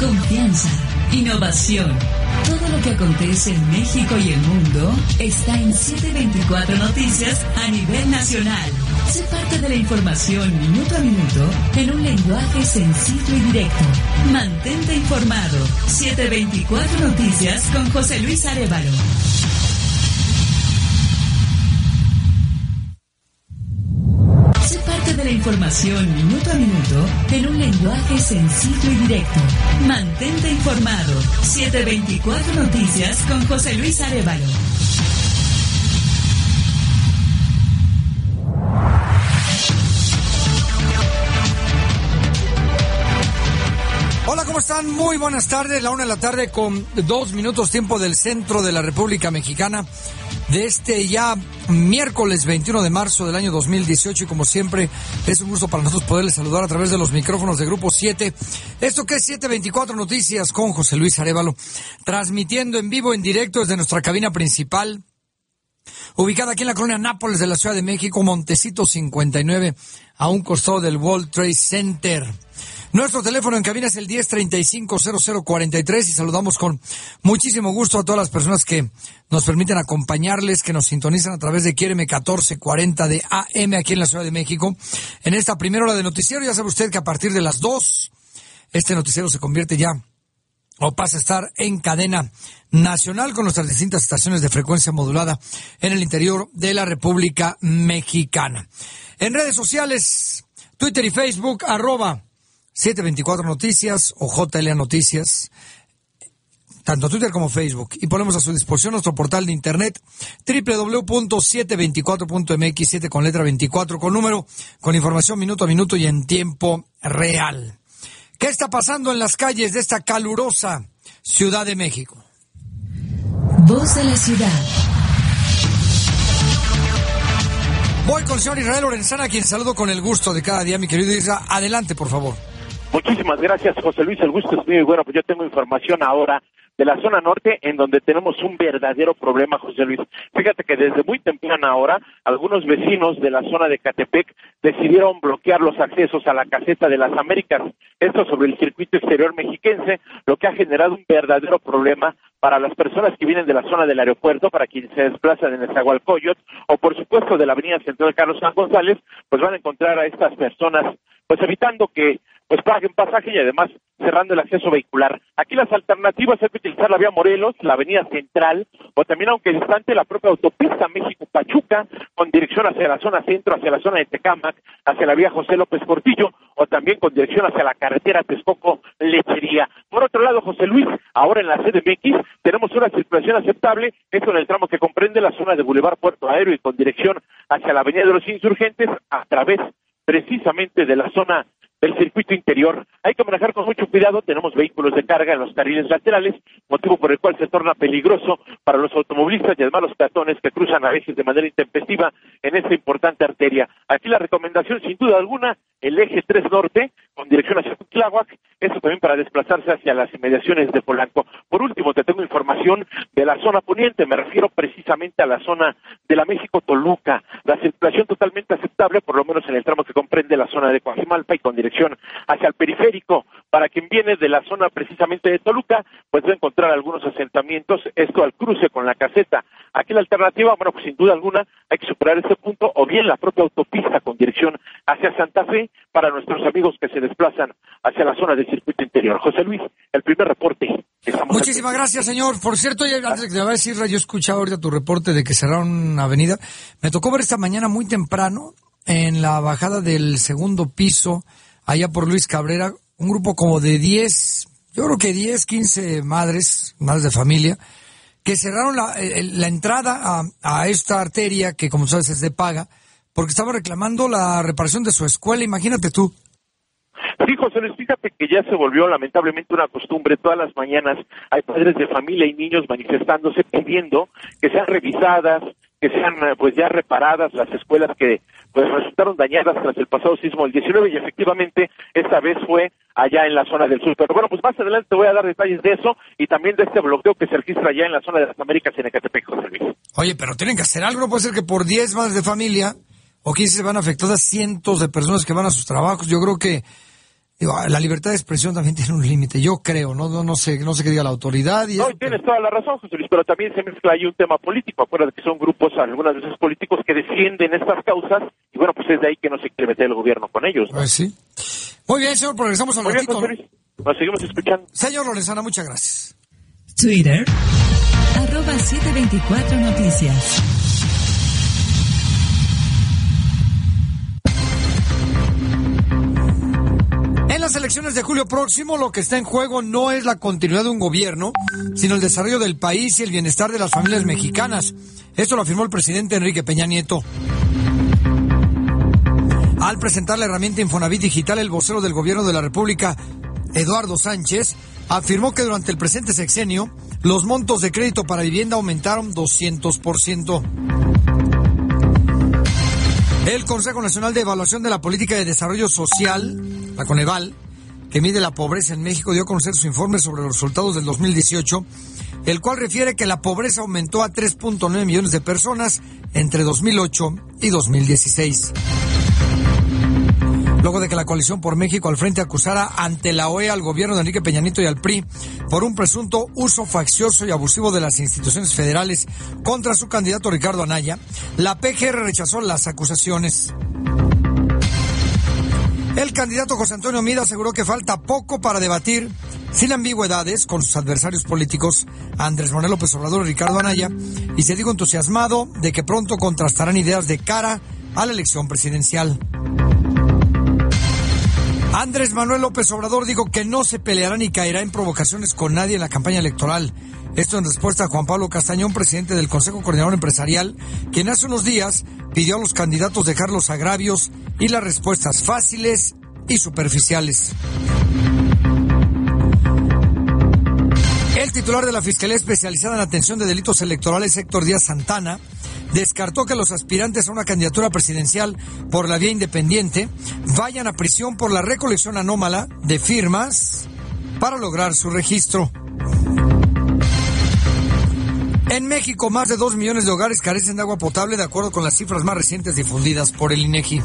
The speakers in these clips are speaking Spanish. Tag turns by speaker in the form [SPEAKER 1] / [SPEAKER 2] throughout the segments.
[SPEAKER 1] Confianza, innovación. Todo lo que acontece en México y el mundo está en 724 Noticias a nivel nacional. Sé parte de la información minuto a minuto en un lenguaje sencillo y directo. Mantente informado. 724 Noticias con José Luis Arevalo. La información minuto a minuto en un lenguaje sencillo y directo. Mantente informado. 724 Noticias con José Luis Arevalo.
[SPEAKER 2] Hola, ¿cómo están? Muy buenas tardes. La una de la tarde con dos minutos tiempo del centro de la República Mexicana de este ya miércoles 21 de marzo del año 2018 y como siempre es un gusto para nosotros poderles saludar a través de los micrófonos de Grupo 7. Esto que es 724 Noticias con José Luis Arevalo, transmitiendo en vivo, en directo desde nuestra cabina principal, ubicada aquí en la colonia Nápoles de la Ciudad de México, Montecito 59, a un costado del World Trade Center. Nuestro teléfono en cabina es el 1035-0043 y saludamos con muchísimo gusto a todas las personas que nos permiten acompañarles, que nos sintonizan a través de Quiereme 1440 de AM aquí en la Ciudad de México. En esta primera hora de noticiero, ya sabe usted que a partir de las 2, este noticiero se convierte ya o pasa a estar en cadena nacional con nuestras distintas estaciones de frecuencia modulada en el interior de la República Mexicana. En redes sociales, Twitter y Facebook, arroba 724 Noticias o JLA Noticias, tanto Twitter como Facebook. Y ponemos a su disposición nuestro portal de internet www.724.mx, 7 con letra 24 con número, con información minuto a minuto y en tiempo real. ¿Qué está pasando en las calles de esta calurosa Ciudad de México?
[SPEAKER 1] Voz de la ciudad.
[SPEAKER 2] Voy con el señor Israel Lorenzana, a quien saludo con el gusto de cada día, mi querido Israel. Adelante, por favor.
[SPEAKER 3] Muchísimas gracias, José Luis. El gusto es mío y bueno, pues yo tengo información ahora de la zona norte en donde tenemos un verdadero problema, José Luis. Fíjate que desde muy temprana hora, algunos vecinos de la zona de Catepec decidieron bloquear los accesos a la caseta de las Américas. Esto sobre el circuito exterior mexiquense, lo que ha generado un verdadero problema para las personas que vienen de la zona del aeropuerto, para quienes se desplazan en Nezahualcóyotl, o por supuesto de la avenida central Carlos San González, pues van a encontrar a estas personas, pues evitando que pues paguen pasaje y además cerrando el acceso vehicular. Aquí las alternativas es utilizar la vía Morelos, la avenida Central, o también, aunque distante, la propia autopista México-Pachuca, con dirección hacia la zona centro, hacia la zona de Tecámac, hacia la vía José López Portillo, o también con dirección hacia la carretera Texcoco-Lechería. Por otro lado, José Luis, ahora en la CDMX tenemos una circulación aceptable, esto en el tramo que comprende la zona de Boulevard Puerto Aéreo y con dirección hacia la avenida de los Insurgentes, a través precisamente de la zona del circuito interior. Hay que manejar con mucho cuidado, tenemos vehículos de carga en los carriles laterales, motivo por el cual se torna peligroso para los automovilistas y además los peatones que cruzan a veces de manera intempestiva en esta importante arteria. Aquí la recomendación, sin duda alguna, el eje 3 norte, con dirección hacia Tláhuac, eso también para desplazarse hacia las inmediaciones de Polanco. Por último, te tengo información de la zona poniente, me refiero precisamente a la zona de la México-Toluca. La circulación totalmente aceptable, por lo menos en el tramo que comprende la zona de Coajimalpa y con dirección hacia el periférico. Para quien viene de la zona precisamente de Toluca, pues va a encontrar algunos asentamientos, esto al cruce con la caseta. Aquí la alternativa, bueno, pues sin duda alguna hay que superar este punto o bien la propia autopista con dirección hacia Santa Fe para nuestros amigos que se desplazan hacia la zona del circuito interior. José Luis, el primer reporte.
[SPEAKER 2] Muchísimas gracias, señor. Por cierto, antes de que te vaya a decir, yo escuchaba ahorita tu reporte de que cerraron una avenida. Me tocó ver esta mañana muy temprano en la bajada del segundo piso, allá por Luis Cabrera, un grupo como de 10, yo creo que 10, 15 madres, madres de familia, que cerraron la, la entrada a, a, esta arteria que como sabes es de paga, porque estaba reclamando la reparación de su escuela, imagínate tú.
[SPEAKER 3] Sí, José Luis, fíjate que ya se volvió lamentablemente una costumbre. Todas las mañanas hay padres de familia y niños manifestándose pidiendo que sean revisadas, que sean pues ya reparadas las escuelas que pues resultaron dañadas tras el pasado sismo del 19 y efectivamente esta vez fue allá en la zona del sur. Pero bueno, pues más adelante te voy a dar detalles de eso y también de este bloqueo que se registra allá en la zona de las Américas en Ecatepec, José Luis.
[SPEAKER 2] Oye, pero tienen que hacer algo, no puede ser que por 10 madres de familia o 15 se van afectadas cientos de personas que van a sus trabajos. Yo creo que la libertad de expresión también tiene un límite, yo creo, no, no, no sé, no sé qué diga la autoridad.
[SPEAKER 3] Y no, tienes toda la razón, José Luis, pero también se mezcla ahí un tema político. Acuérdate que son grupos, algunas veces políticos, que defienden estas causas, y bueno, pues es de ahí que no se quiere meter el gobierno con ellos.
[SPEAKER 2] Pues sí. Muy bien, señor, progresamos al Muy ratito.
[SPEAKER 3] Nos seguimos escuchando.
[SPEAKER 2] Señor Lorenzana, muchas gracias.
[SPEAKER 1] Twitter, arroba 724 Noticias.
[SPEAKER 2] Las elecciones de julio próximo, lo que está en juego no es la continuidad de un gobierno, sino el desarrollo del país y el bienestar de las familias mexicanas. Esto lo afirmó el presidente Enrique Peña Nieto. Al presentar la herramienta Infonavit Digital, el vocero del gobierno de la República, Eduardo Sánchez, afirmó que durante el presente sexenio, los montos de crédito para vivienda aumentaron 200%. El Consejo Nacional de Evaluación de la Política de Desarrollo Social, la Coneval, que mide la pobreza en México, dio a conocer su informe sobre los resultados del 2018, el cual refiere que la pobreza aumentó a 3.9 millones de personas entre 2008 y 2016 luego de que la coalición por México al frente acusara ante la OEA al gobierno de Enrique Peñanito y al PRI por un presunto uso faccioso y abusivo de las instituciones federales contra su candidato Ricardo Anaya, la PGR rechazó las acusaciones. El candidato José Antonio Mida aseguró que falta poco para debatir sin ambigüedades con sus adversarios políticos Andrés Manuel López Obrador y Ricardo Anaya y se dijo entusiasmado de que pronto contrastarán ideas de cara a la elección presidencial. Andrés Manuel López Obrador dijo que no se peleará ni caerá en provocaciones con nadie en la campaña electoral. Esto en respuesta a Juan Pablo Castañón, presidente del Consejo Coordinador Empresarial, quien hace unos días pidió a los candidatos dejar los agravios y las respuestas fáciles y superficiales. El titular de la Fiscalía Especializada en Atención de Delitos Electorales, Héctor Díaz Santana, descartó que los aspirantes a una candidatura presidencial por la vía independiente vayan a prisión por la recolección anómala de firmas para lograr su registro. En México, más de dos millones de hogares carecen de agua potable, de acuerdo con las cifras más recientes difundidas por el INEGI.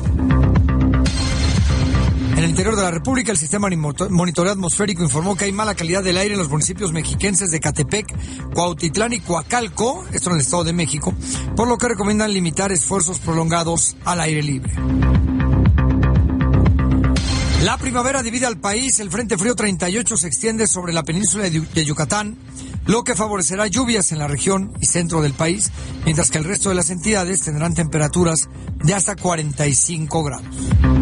[SPEAKER 2] Interior de la República, el sistema de monitoreo atmosférico informó que hay mala calidad del aire en los municipios mexiquenses de Catepec, Cuautitlán y Coacalco, esto en el Estado de México, por lo que recomiendan limitar esfuerzos prolongados al aire libre. La primavera divide al país, el Frente Frío 38 se extiende sobre la península de Yucatán, lo que favorecerá lluvias en la región y centro del país, mientras que el resto de las entidades tendrán temperaturas de hasta 45 grados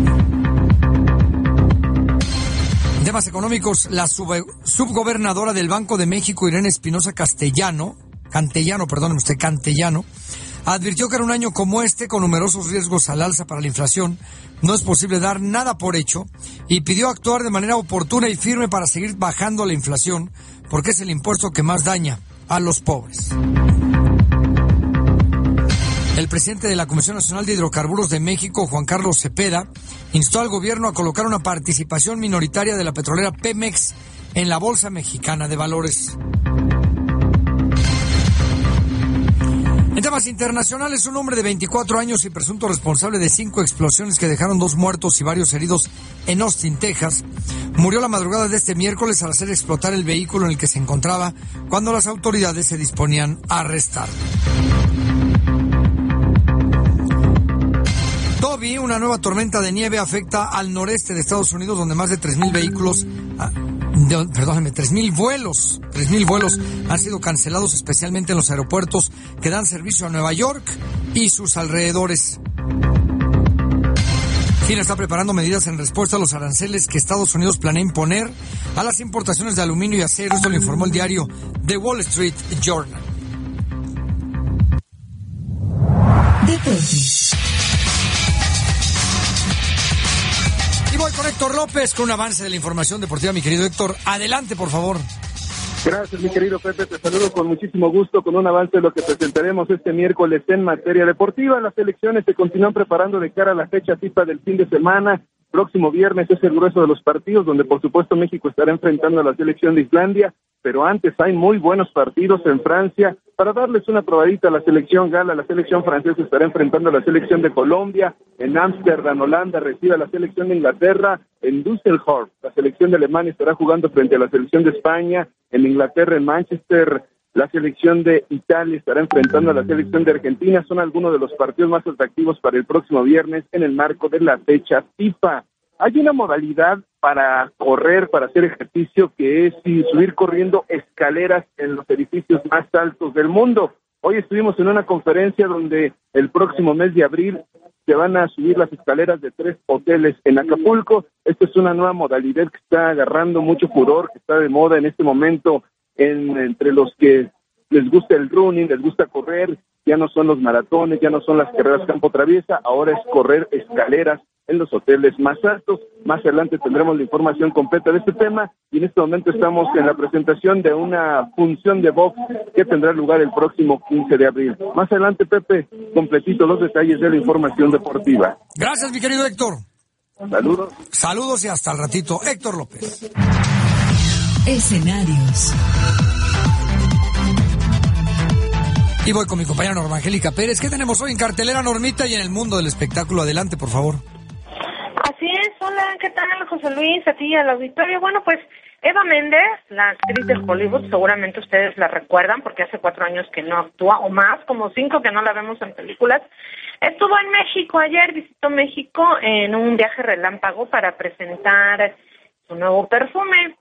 [SPEAKER 2] temas económicos, la subgobernadora del Banco de México, Irene Espinosa Castellano, Cantellano, perdón, usted, Cantellano, advirtió que en un año como este, con numerosos riesgos al alza para la inflación, no es posible dar nada por hecho y pidió actuar de manera oportuna y firme para seguir bajando la inflación, porque es el impuesto que más daña a los pobres. El presidente de la Comisión Nacional de Hidrocarburos de México, Juan Carlos Cepeda, instó al gobierno a colocar una participación minoritaria de la petrolera Pemex en la Bolsa Mexicana de Valores. En temas internacionales, un hombre de 24 años y presunto responsable de cinco explosiones que dejaron dos muertos y varios heridos en Austin, Texas, murió la madrugada de este miércoles al hacer explotar el vehículo en el que se encontraba cuando las autoridades se disponían a arrestarlo. Una nueva tormenta de nieve, afecta al noreste de Estados Unidos, donde más de 3.000 vehículos, ah, perdónenme, 3.000 vuelos, 3.000 vuelos han sido cancelados, especialmente en los aeropuertos que dan servicio a Nueva York y sus alrededores. China está preparando medidas en respuesta a los aranceles que Estados Unidos planea imponer a las importaciones de aluminio y acero. Esto lo informó el diario The Wall Street Journal. Voy con Héctor López con un avance de la información deportiva, mi querido Héctor. Adelante, por favor.
[SPEAKER 4] Gracias, mi querido Pepe. Te saludo con muchísimo gusto con un avance de lo que presentaremos este miércoles en materia deportiva. Las elecciones se continúan preparando de cara a la fecha FIFA del fin de semana Próximo viernes es el grueso de los partidos, donde por supuesto México estará enfrentando a la selección de Islandia, pero antes hay muy buenos partidos en Francia. Para darles una probadita a la selección gala, la selección francesa estará enfrentando a la selección de Colombia, en Ámsterdam, Holanda recibe a la selección de Inglaterra, en Düsseldorf, la selección de Alemania estará jugando frente a la selección de España, en Inglaterra, en Manchester, la selección de Italia estará enfrentando a la selección de Argentina. Son algunos de los partidos más atractivos para el próximo viernes en el marco de la fecha FIFA. Hay una modalidad para correr, para hacer ejercicio, que es subir corriendo escaleras en los edificios más altos del mundo. Hoy estuvimos en una conferencia donde el próximo mes de abril se van a subir las escaleras de tres hoteles en Acapulco. Esta es una nueva modalidad que está agarrando mucho furor, que está de moda en este momento entre los que les gusta el running, les gusta correr, ya no son los maratones, ya no son las carreras campo traviesa, ahora es correr escaleras en los hoteles más altos. Más adelante tendremos la información completa de este tema y en este momento estamos en la presentación de una función de box que tendrá lugar el próximo 15 de abril. Más adelante, Pepe, completito los detalles de la información deportiva.
[SPEAKER 2] Gracias, mi querido Héctor.
[SPEAKER 4] Saludos.
[SPEAKER 2] Saludos y hasta el ratito. Héctor López.
[SPEAKER 1] Escenarios.
[SPEAKER 2] Y voy con mi compañera Norma Angélica Pérez. ¿Qué tenemos hoy en cartelera, Normita, y en el mundo del espectáculo? Adelante, por favor.
[SPEAKER 5] Así es. Hola, ¿qué tal, José Luis? A ti y al auditorio. Bueno, pues Eva Méndez, la actriz de Hollywood, seguramente ustedes la recuerdan porque hace cuatro años que no actúa, o más, como cinco que no la vemos en películas. Estuvo en México ayer, visitó México en un viaje relámpago para presentar su nuevo perfume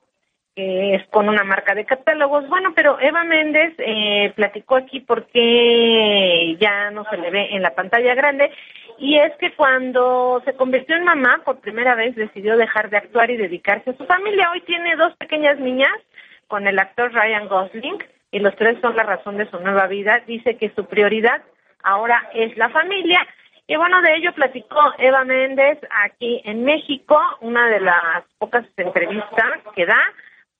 [SPEAKER 5] que es con una marca de catálogos. Bueno, pero Eva Méndez eh, platicó aquí por qué ya no se le ve en la pantalla grande y es que cuando se convirtió en mamá por primera vez decidió dejar de actuar y dedicarse a su familia. Hoy tiene dos pequeñas niñas con el actor Ryan Gosling y los tres son la razón de su nueva vida. Dice que su prioridad ahora es la familia. Y bueno, de ello platicó Eva Méndez aquí en México, una de las pocas entrevistas que da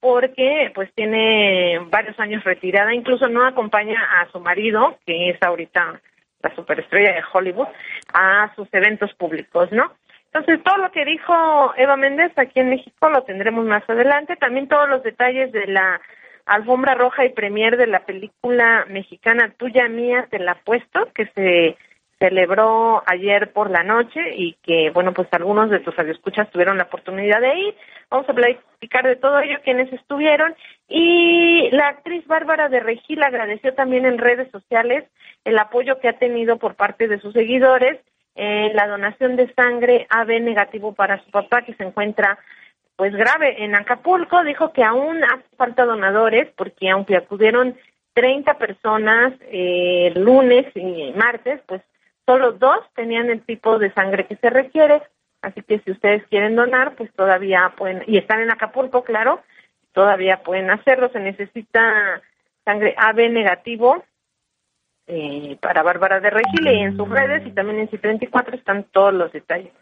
[SPEAKER 5] porque pues tiene varios años retirada, incluso no acompaña a su marido, que es ahorita la superestrella de Hollywood, a sus eventos públicos, ¿no? Entonces, todo lo que dijo Eva Méndez aquí en México lo tendremos más adelante. También todos los detalles de la alfombra roja y premier de la película mexicana Tuya Mía, te la puesto, que se celebró ayer por la noche y que, bueno, pues algunos de tus radioescuchas tuvieron la oportunidad de ir. Vamos a platicar de todo ello, quienes estuvieron. Y la actriz Bárbara de Regil agradeció también en redes sociales el apoyo que ha tenido por parte de sus seguidores en la donación de sangre AB negativo para su papá que se encuentra pues grave en Acapulco. Dijo que aún hace falta donadores porque aunque acudieron 30 personas eh, lunes y martes, pues Solo dos tenían el tipo de sangre que se requiere, así que si ustedes quieren donar, pues todavía pueden, y están en Acapulco, claro, todavía pueden hacerlo. Se necesita sangre AB negativo eh, para Bárbara de Regile y en sus redes y también en C34 están todos los detalles.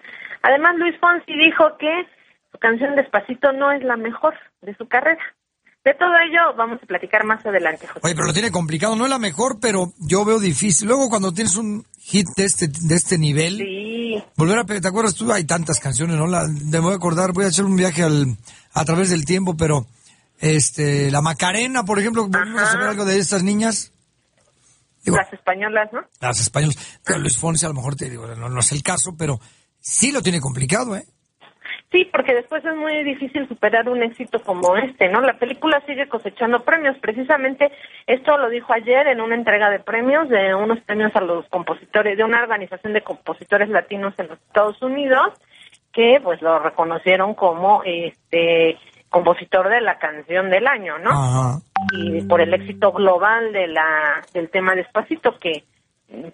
[SPEAKER 5] Además, Luis Fonsi dijo que su canción Despacito no es la mejor de su carrera. De todo ello vamos a platicar más adelante, José.
[SPEAKER 2] Oye, pero lo tiene complicado, no es la mejor, pero yo veo difícil. Luego cuando tienes un hit de este, de este nivel,
[SPEAKER 5] sí.
[SPEAKER 2] volver a, ¿te acuerdas tú? Hay tantas canciones, ¿no? La, me voy a acordar, voy a hacer un viaje al, a través del tiempo, pero este, la Macarena, por ejemplo, volvemos a saber algo de estas niñas.
[SPEAKER 5] las españolas, ¿no?
[SPEAKER 2] Las españolas. Luis Fonsi a lo mejor te digo, no, no es el caso, pero sí lo tiene complicado, ¿eh?
[SPEAKER 5] Sí, porque después es muy difícil superar un éxito como este, ¿no? La película sigue cosechando premios. Precisamente esto lo dijo ayer en una entrega de premios, de unos premios a los compositores, de una organización de compositores latinos en los Estados Unidos, que pues lo reconocieron como este compositor de la canción del año, ¿no? Y por el éxito global de la del tema Despacito que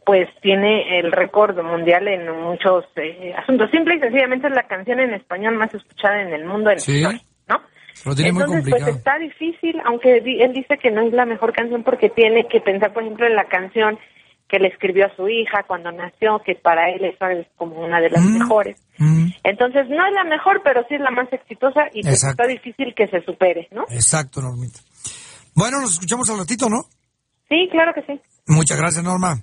[SPEAKER 5] pues tiene el récord mundial en muchos eh, asuntos. Simple y sencillamente es la canción en español más escuchada en el mundo en
[SPEAKER 2] ¿Sí?
[SPEAKER 5] ¿no?
[SPEAKER 2] Entonces,
[SPEAKER 5] pues está difícil, aunque él dice que no es la mejor canción porque tiene que pensar, por ejemplo, en la canción que le escribió a su hija cuando nació, que para él es como una de las mm, mejores. Mm. Entonces, no es la mejor, pero sí es la más exitosa y pues está difícil que se supere, ¿no?
[SPEAKER 2] Exacto, Normita. Bueno, nos escuchamos al ratito, ¿no?
[SPEAKER 5] Sí, claro que sí.
[SPEAKER 2] Muchas gracias, Norma.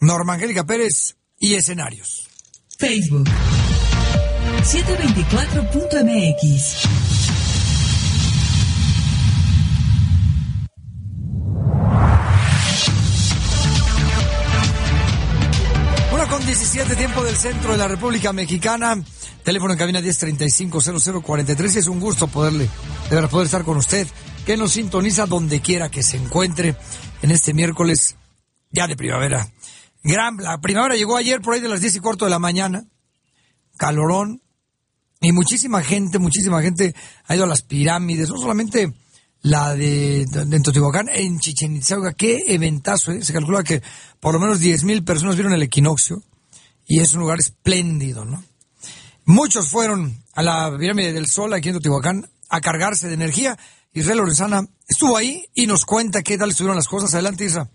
[SPEAKER 2] Norma Angélica Pérez y escenarios.
[SPEAKER 1] Facebook. 724.mx.
[SPEAKER 2] Una con 17 tiempo del centro de la República Mexicana. Teléfono en cabina 1035-0043. Es un gusto poderle, de poder estar con usted, que nos sintoniza donde quiera que se encuentre en este miércoles ya de primavera. Gran, la primavera llegó ayer por ahí de las 10 y cuarto de la mañana. Calorón. Y muchísima gente, muchísima gente ha ido a las pirámides, no solamente la de, de, Teotihuacán, en Chichen Itza. Qué eventazo, ¿eh? Se calcula que por lo menos 10 mil personas vieron el equinoccio y es un lugar espléndido, ¿no? Muchos fueron a la pirámide del Sol aquí en Teotihuacán a cargarse de energía. Israel Lorenzana estuvo ahí y nos cuenta qué tal estuvieron las cosas. Adelante, Isa.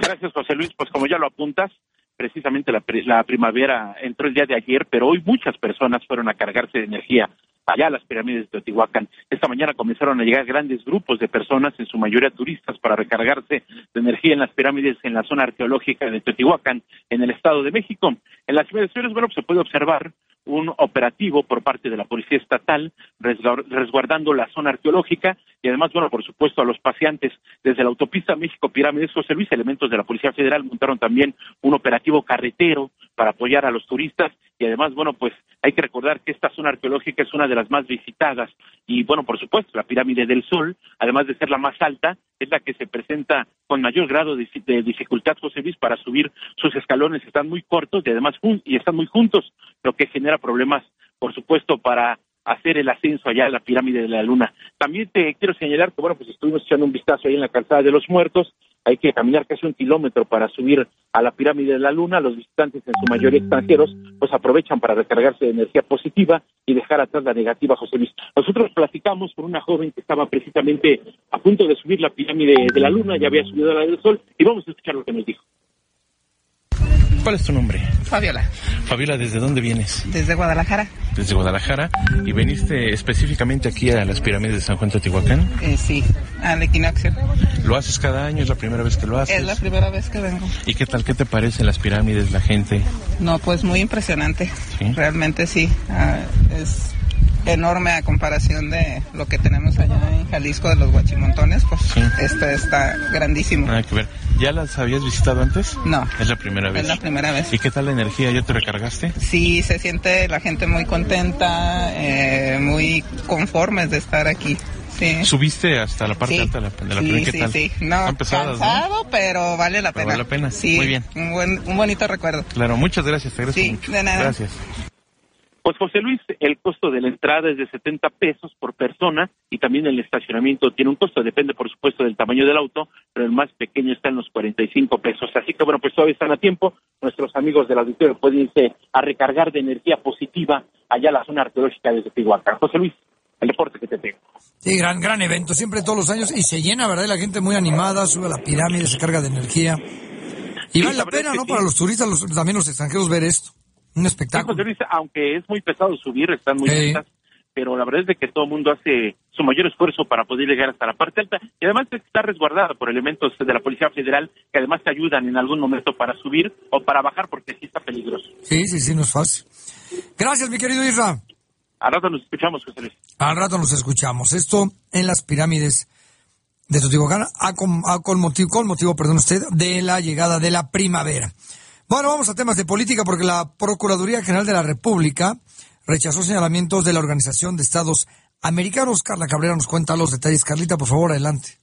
[SPEAKER 3] Gracias, José Luis. Pues como ya lo apuntas, precisamente la, la primavera entró el día de ayer, pero hoy muchas personas fueron a cargarse de energía allá a las pirámides de Teotihuacán. Esta mañana comenzaron a llegar grandes grupos de personas, en su mayoría turistas, para recargarse de energía en las pirámides en la zona arqueológica de Teotihuacán, en el Estado de México. En las inmediaciones, bueno, se puede observar un operativo por parte de la Policía Estatal resguardando la zona arqueológica y además, bueno, por supuesto, a los paseantes. Desde la autopista México Pirámides José Luis, elementos de la Policía Federal montaron también un operativo carretero para apoyar a los turistas y además, bueno, pues hay que recordar que esta zona arqueológica es una de las más visitadas y, bueno, por supuesto, la Pirámide del Sol, además de ser la más alta, es la que se presenta con mayor grado de, dificultad, José Luis, para subir sus escalones, están muy cortos y además y están muy juntos, lo que genera problemas, por supuesto, para hacer el ascenso allá a la pirámide de la luna. También te quiero señalar que, bueno, pues estuvimos echando un vistazo ahí en la calzada de los muertos, hay que caminar casi un kilómetro para subir a la pirámide de la luna, los visitantes en su mayoría extranjeros, pues aprovechan para recargarse de energía positiva y dejar atrás la negativa, José Luis. Nosotros platicamos con una joven que estaba precisamente a punto de subir la pirámide de la luna, ya había subido a la del sol, y vamos a escuchar lo que nos dijo.
[SPEAKER 6] ¿Cuál es tu nombre?
[SPEAKER 7] Fabiola.
[SPEAKER 6] Fabiola, ¿desde dónde vienes?
[SPEAKER 7] Desde Guadalajara.
[SPEAKER 6] Desde Guadalajara. ¿Y veniste específicamente aquí a las pirámides de San Juan Teotihuacán?
[SPEAKER 7] Eh, sí, al equinoccio.
[SPEAKER 6] ¿Lo haces cada año? ¿Es la primera vez que lo haces?
[SPEAKER 7] Es la primera vez que vengo.
[SPEAKER 6] ¿Y qué tal? ¿Qué te parecen las pirámides, la gente?
[SPEAKER 7] No, pues muy impresionante. ¿Sí? Realmente sí. Ah, es enorme a comparación de lo que tenemos allá en Jalisco de los guachimontones, pues este está grandísimo.
[SPEAKER 6] Nada que ver. ¿Ya las habías visitado antes?
[SPEAKER 7] No.
[SPEAKER 6] Es la primera vez.
[SPEAKER 7] Es la primera vez.
[SPEAKER 6] ¿Y qué tal la energía? ¿Ya te recargaste?
[SPEAKER 7] Sí, se siente la gente muy contenta, eh, muy conformes de estar aquí. Sí.
[SPEAKER 6] ¿Subiste hasta la parte alta de la, de la
[SPEAKER 7] sí,
[SPEAKER 6] ¿Qué
[SPEAKER 7] sí,
[SPEAKER 6] tal?
[SPEAKER 7] Sí, no, cansado, pero vale la pena.
[SPEAKER 6] vale la pena.
[SPEAKER 7] Sí,
[SPEAKER 6] Muy bien.
[SPEAKER 7] Un, buen, un bonito recuerdo.
[SPEAKER 6] Claro, muchas gracias. Te agradezco
[SPEAKER 7] sí,
[SPEAKER 6] mucho.
[SPEAKER 7] de nada.
[SPEAKER 6] Gracias.
[SPEAKER 3] Pues José Luis, el costo de la entrada es de 70 pesos por persona y también el estacionamiento tiene un costo, depende por supuesto del tamaño del auto, pero el más pequeño está en los 45 pesos. Así que bueno, pues todavía están a tiempo. Nuestros amigos del auditorio pueden irse a recargar de energía positiva allá a la zona arqueológica de Teotihuacán. José Luis, el deporte que te tengo.
[SPEAKER 2] Sí, gran, gran evento, siempre todos los años y se llena, ¿verdad? La gente muy animada, sube a la pirámide, se carga de energía. Y
[SPEAKER 3] Sí,
[SPEAKER 2] vale
[SPEAKER 3] la
[SPEAKER 2] pena, ¿no?
[SPEAKER 3] sí.
[SPEAKER 2] Para los turistas, los- también los extranjeros ver esto. Un
[SPEAKER 3] Sí,
[SPEAKER 2] espectáculo.
[SPEAKER 3] Luis, aunque es muy pesado subir, están muy
[SPEAKER 2] Sí.
[SPEAKER 3] altas, pero la verdad es de que todo el mundo hace su mayor esfuerzo para poder llegar hasta la parte alta y además está resguardada por elementos de la Policía Federal que además te ayudan en algún momento para subir o para bajar porque sí está peligroso.
[SPEAKER 2] Sí, sí, sí, no es fácil. Gracias, mi querido Isra.
[SPEAKER 3] Al rato nos escuchamos, José Luis.
[SPEAKER 2] Al rato nos escuchamos. Esto en las pirámides de Teotihuacán, a con, a con motivo, con motivo, perdón usted, de la llegada de la primavera. Bueno, vamos a temas de política porque la Procuraduría General de la República rechazó señalamientos de la Organización de Estados Americanos. Carla Cabrera nos cuenta los detalles. Carlita, por favor, adelante.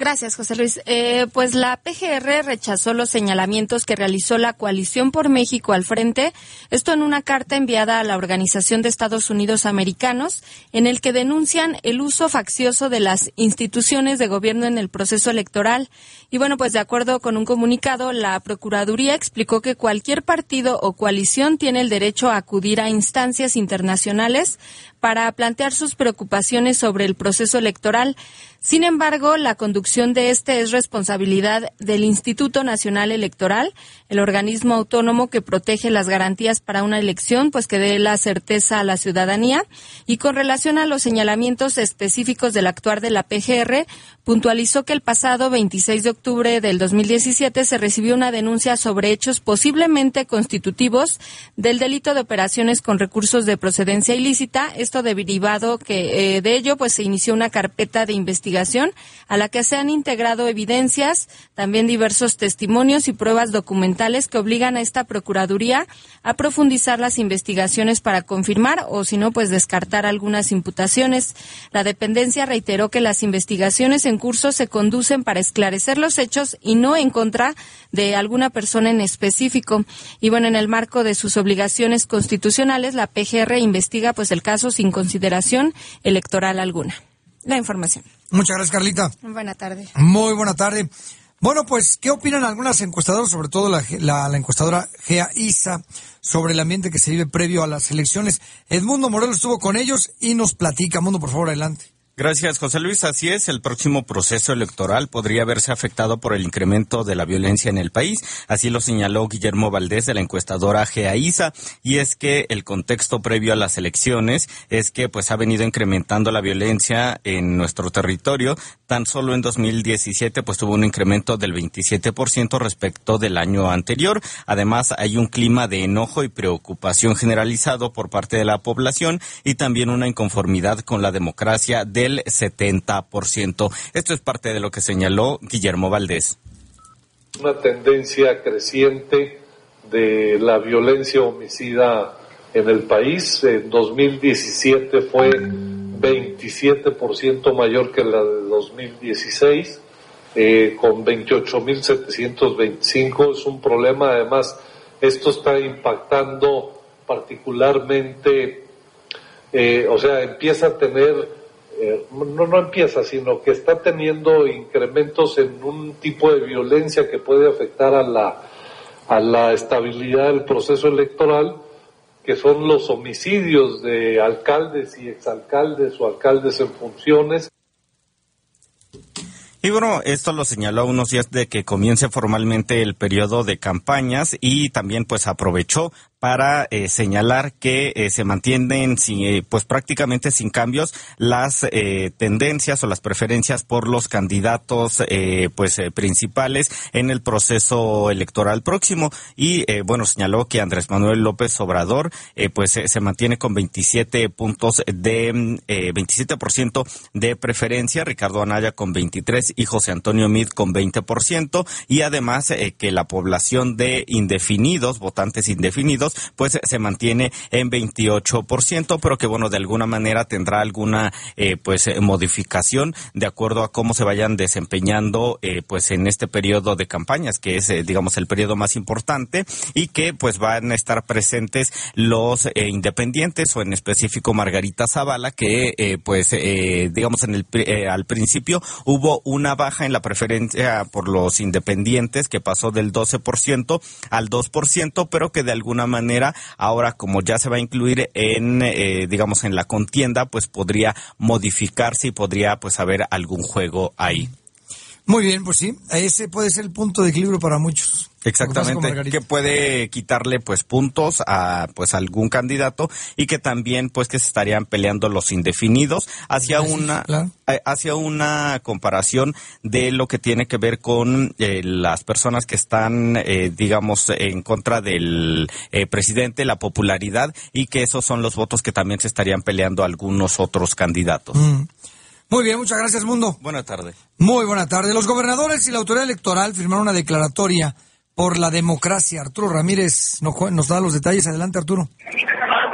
[SPEAKER 8] Gracias, José Luis. Eh, pues la PGR rechazó los señalamientos que realizó la Coalición por México al frente, esto en una carta enviada a la Organización de Estados Unidos Americanos, en el que denuncian el uso faccioso de las instituciones de gobierno en el proceso electoral. Y bueno, pues de acuerdo con un comunicado, la Procuraduría explicó que cualquier partido o coalición tiene el derecho a acudir a instancias internacionales para plantear sus preocupaciones sobre el proceso electoral. Sin embargo, la conducción de este es responsabilidad del Instituto Nacional Electoral, el organismo autónomo que protege las garantías para una elección, pues que dé la certeza a la ciudadanía. Y con relación a los señalamientos específicos del actuar de la PGR, puntualizó que el pasado 26 de octubre del 2017 se recibió una denuncia sobre hechos posiblemente constitutivos del delito de operaciones con recursos de procedencia ilícita. Derivado que eh, de ello pues se inició una carpeta de investigación a la que se han integrado evidencias, también diversos testimonios y pruebas documentales que obligan a esta procuraduría a profundizar las investigaciones para confirmar o si no pues descartar algunas imputaciones. La dependencia reiteró que las investigaciones en curso se conducen para esclarecer los hechos y no en contra de alguna persona en específico. Y bueno, en el marco de sus obligaciones constitucionales, la PGR investiga pues el caso sin consideración electoral alguna. La información.
[SPEAKER 2] Muchas gracias, Carlita.
[SPEAKER 8] Buena tarde.
[SPEAKER 2] Muy buena tarde. Bueno, pues, ¿qué opinan algunas encuestadoras, sobre todo la, la, encuestadora Gea Isa, sobre el ambiente que se vive previo a las elecciones? Edmundo Morelos estuvo con ellos y nos platica. Mundo, por favor, adelante.
[SPEAKER 9] Gracias, José Luis. Así es, el próximo proceso electoral podría verse afectado por el incremento de la violencia en el país. Así lo señaló Guillermo Valdés de la encuestadora GEAISA. Y es que el contexto previo a las elecciones es que pues ha venido incrementando la violencia en nuestro territorio. Tan solo en 2017 pues tuvo un incremento del 27% respecto del año anterior. Además, hay un clima de enojo y preocupación generalizado por parte de la población y también una inconformidad con la democracia del 70%. Esto es parte de lo que señaló Guillermo Valdés.
[SPEAKER 10] Una tendencia creciente de la violencia homicida en el país. En 2017 fue 27% mayor que la de 2016, eh, con 28.725. Es un problema, además, esto está impactando particularmente, eh, o sea, empieza a tener eh, no, no empieza, sino que está teniendo incrementos en un tipo de violencia que puede afectar a la, a la estabilidad del proceso electoral, que son los homicidios de alcaldes y exalcaldes o alcaldes en funciones.
[SPEAKER 9] Y bueno, esto lo señaló unos días de que comience formalmente el periodo de campañas y también pues aprovechó para eh, señalar que eh, se mantienen sin, eh, pues prácticamente sin cambios las tendencias o las preferencias por los candidatos pues principales en el proceso electoral próximo. Y bueno señaló que Andrés Manuel López Obrador pues se mantiene con 27 puntos de 27% de preferencia Ricardo Anaya con 23 y José Antonio Mid con 20% y además que la población de indefinidos votantes indefinidos pues se mantiene en 28%, pero que bueno, de alguna manera tendrá alguna eh, pues eh, modificación de acuerdo a cómo se vayan desempeñando eh, pues en este periodo de campañas, que es digamos el periodo más importante y que pues van a estar presentes los independientes o en específico Margarita Zavala que pues digamos en el al principio hubo una baja en la preferencia por los independientes que pasó del 12% al 2%, pero que de alguna manera manera, ahora como ya se va a incluir en, eh, digamos, en la contienda, pues podría modificarse y podría pues haber algún juego ahí.
[SPEAKER 2] Muy bien, pues sí, ese puede ser el punto de equilibrio para muchos.
[SPEAKER 9] Exactamente, que puede quitarle pues puntos a pues algún candidato y que también pues que se estarían peleando los indefinidos hacia una eh, hacia una comparación de lo que tiene que ver con eh, las personas que están eh, digamos en contra del presidente, la popularidad y que esos son los votos que también se estarían peleando algunos otros candidatos. Mm.
[SPEAKER 2] Muy bien, muchas gracias, Mundo.
[SPEAKER 9] Buena tarde.
[SPEAKER 2] Muy buena tarde. Los gobernadores y la autoridad electoral firmaron una declaratoria por la democracia. Arturo Ramírez nos da los detalles. Adelante, Arturo.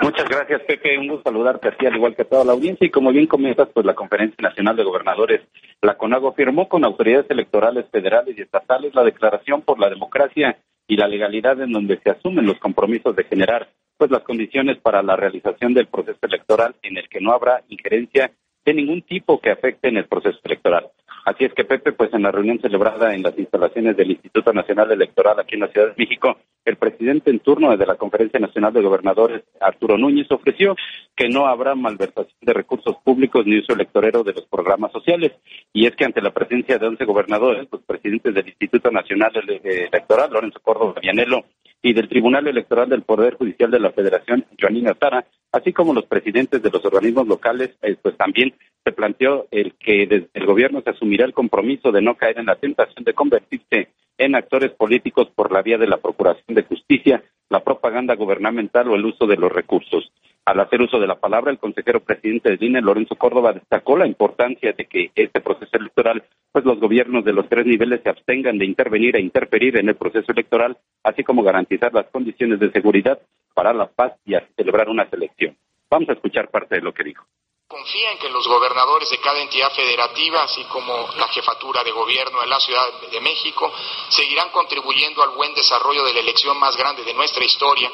[SPEAKER 11] Muchas gracias, Pepe. Un gusto saludarte a al igual que a toda la audiencia. Y como bien comentas, pues la Conferencia Nacional de Gobernadores, la CONAGO, firmó con autoridades electorales federales y estatales la Declaración por la Democracia y la Legalidad en donde se asumen los compromisos de generar pues las condiciones para la realización del proceso electoral en el que no habrá injerencia
[SPEAKER 12] de ningún tipo que afecte en el proceso electoral. Así es que Pepe, pues en la reunión celebrada en las instalaciones del Instituto Nacional Electoral aquí en la Ciudad de México, el presidente en turno de la Conferencia Nacional de Gobernadores, Arturo Núñez, ofreció que no habrá malversación de recursos públicos ni uso electorero de los programas sociales. Y es que ante la presencia de 11 gobernadores, los presidentes del Instituto Nacional Electoral, Lorenzo Córdoba Vianelo, y del Tribunal Electoral del Poder Judicial de la Federación, Joanina Tara, así como los presidentes de los organismos locales, eh, pues también se planteó el que el gobierno se asumirá el compromiso de no caer en la tentación de convertirse en actores políticos por la vía de la Procuración de Justicia, la propaganda gubernamental o el uso de los recursos. Al hacer uso de la palabra, el consejero presidente del INE, Lorenzo Córdoba, destacó la importancia de que este proceso electoral, pues los gobiernos de los tres niveles se abstengan de intervenir e interferir en el proceso electoral, así como garantizar las condiciones de seguridad para la paz y celebrar una selección. Vamos a escuchar parte de lo que dijo
[SPEAKER 13] confía en que los gobernadores de cada entidad federativa, así como la jefatura de gobierno de la Ciudad de México, seguirán contribuyendo al buen desarrollo de la elección más grande de nuestra historia,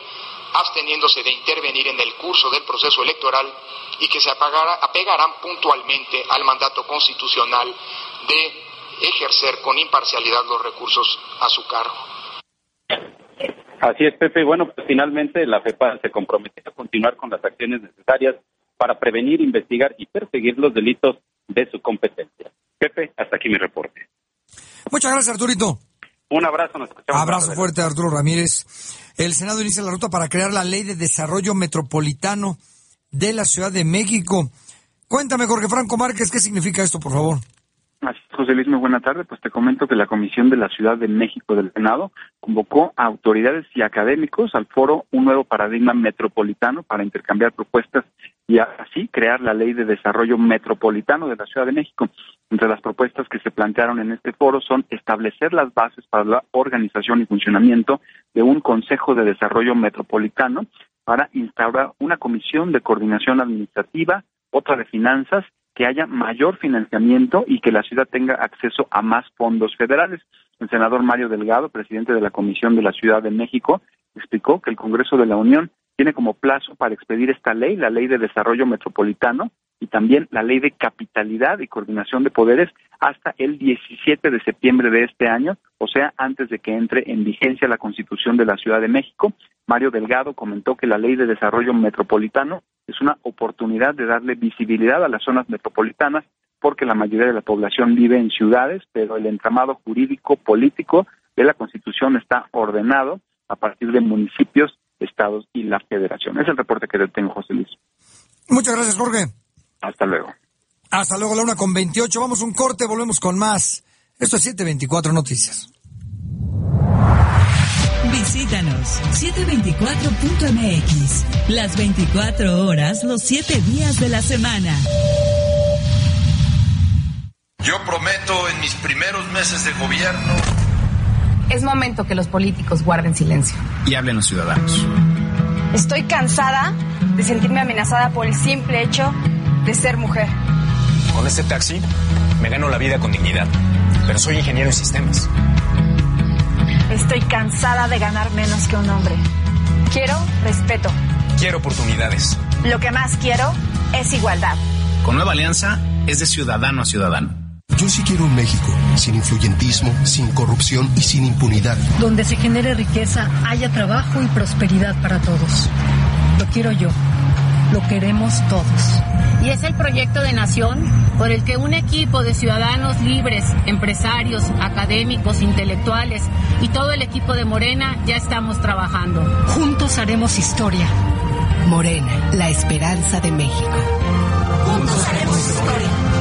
[SPEAKER 13] absteniéndose de intervenir en el curso del proceso electoral y que se apegarán puntualmente al mandato constitucional de ejercer con imparcialidad los recursos a su cargo.
[SPEAKER 12] Así es, Pepe. Bueno, pues finalmente la FEPA se comprometió a continuar con las acciones necesarias para prevenir, investigar y perseguir los delitos de su competencia. Pepe, hasta aquí mi reporte.
[SPEAKER 2] Muchas gracias, Arturito.
[SPEAKER 12] Un abrazo, nos escuchamos.
[SPEAKER 2] Abrazo fuerte, Arturo Ramírez. El Senado inicia la ruta para crear la Ley de Desarrollo Metropolitano de la Ciudad de México. Cuéntame, Jorge Franco Márquez, ¿qué significa esto, por favor?
[SPEAKER 14] José Luis, muy buena tarde. Pues te comento que la Comisión de la Ciudad de México del Senado convocó a autoridades y académicos al foro Un Nuevo Paradigma Metropolitano para intercambiar propuestas y así crear la Ley de Desarrollo Metropolitano de la Ciudad de México. Entre las propuestas que se plantearon en este foro son establecer las bases para la organización y funcionamiento de un Consejo de Desarrollo Metropolitano para instaurar una comisión de coordinación administrativa, otra de finanzas que haya mayor financiamiento y que la ciudad tenga acceso a más fondos federales. El senador Mario Delgado, presidente de la Comisión de la Ciudad de México, explicó que el Congreso de la Unión tiene como plazo para expedir esta ley, la Ley de Desarrollo Metropolitano, y también la Ley de Capitalidad y Coordinación de Poderes hasta el 17 de septiembre de este año, o sea, antes de que entre en vigencia la Constitución de la Ciudad de México. Mario Delgado comentó que la Ley de Desarrollo Metropolitano es una oportunidad de darle visibilidad a las zonas metropolitanas porque la mayoría de la población vive en ciudades, pero el entramado jurídico político de la Constitución está ordenado a partir de municipios, estados y la federación. Es el reporte que tengo, José Luis.
[SPEAKER 2] Muchas gracias, Jorge.
[SPEAKER 14] Hasta luego.
[SPEAKER 2] Hasta luego, la una con 28. Vamos un corte, volvemos con más. Esto es 724 Noticias.
[SPEAKER 1] Visítanos 724.mx. Las 24 horas, los 7 días de la semana.
[SPEAKER 15] Yo prometo en mis primeros meses de gobierno.
[SPEAKER 16] Es momento que los políticos guarden silencio.
[SPEAKER 17] Y hablen los ciudadanos.
[SPEAKER 18] Estoy cansada de sentirme amenazada por el simple hecho de ser mujer.
[SPEAKER 17] Con este taxi me gano la vida con dignidad, pero soy ingeniero en sistemas.
[SPEAKER 18] Estoy cansada de ganar menos que un hombre. Quiero respeto.
[SPEAKER 17] Quiero oportunidades.
[SPEAKER 18] Lo que más quiero es igualdad.
[SPEAKER 17] Con Nueva Alianza es de ciudadano a ciudadano.
[SPEAKER 19] Yo sí quiero un México sin influyentismo, sin corrupción y sin impunidad.
[SPEAKER 20] Donde se genere riqueza, haya trabajo y prosperidad para todos. Lo quiero yo. Lo queremos todos
[SPEAKER 21] y es el proyecto de nación por el que un equipo de ciudadanos libres, empresarios, académicos, intelectuales y todo el equipo de Morena ya estamos trabajando.
[SPEAKER 20] Juntos haremos historia.
[SPEAKER 22] Morena, la esperanza de México.
[SPEAKER 23] Juntos haremos historia.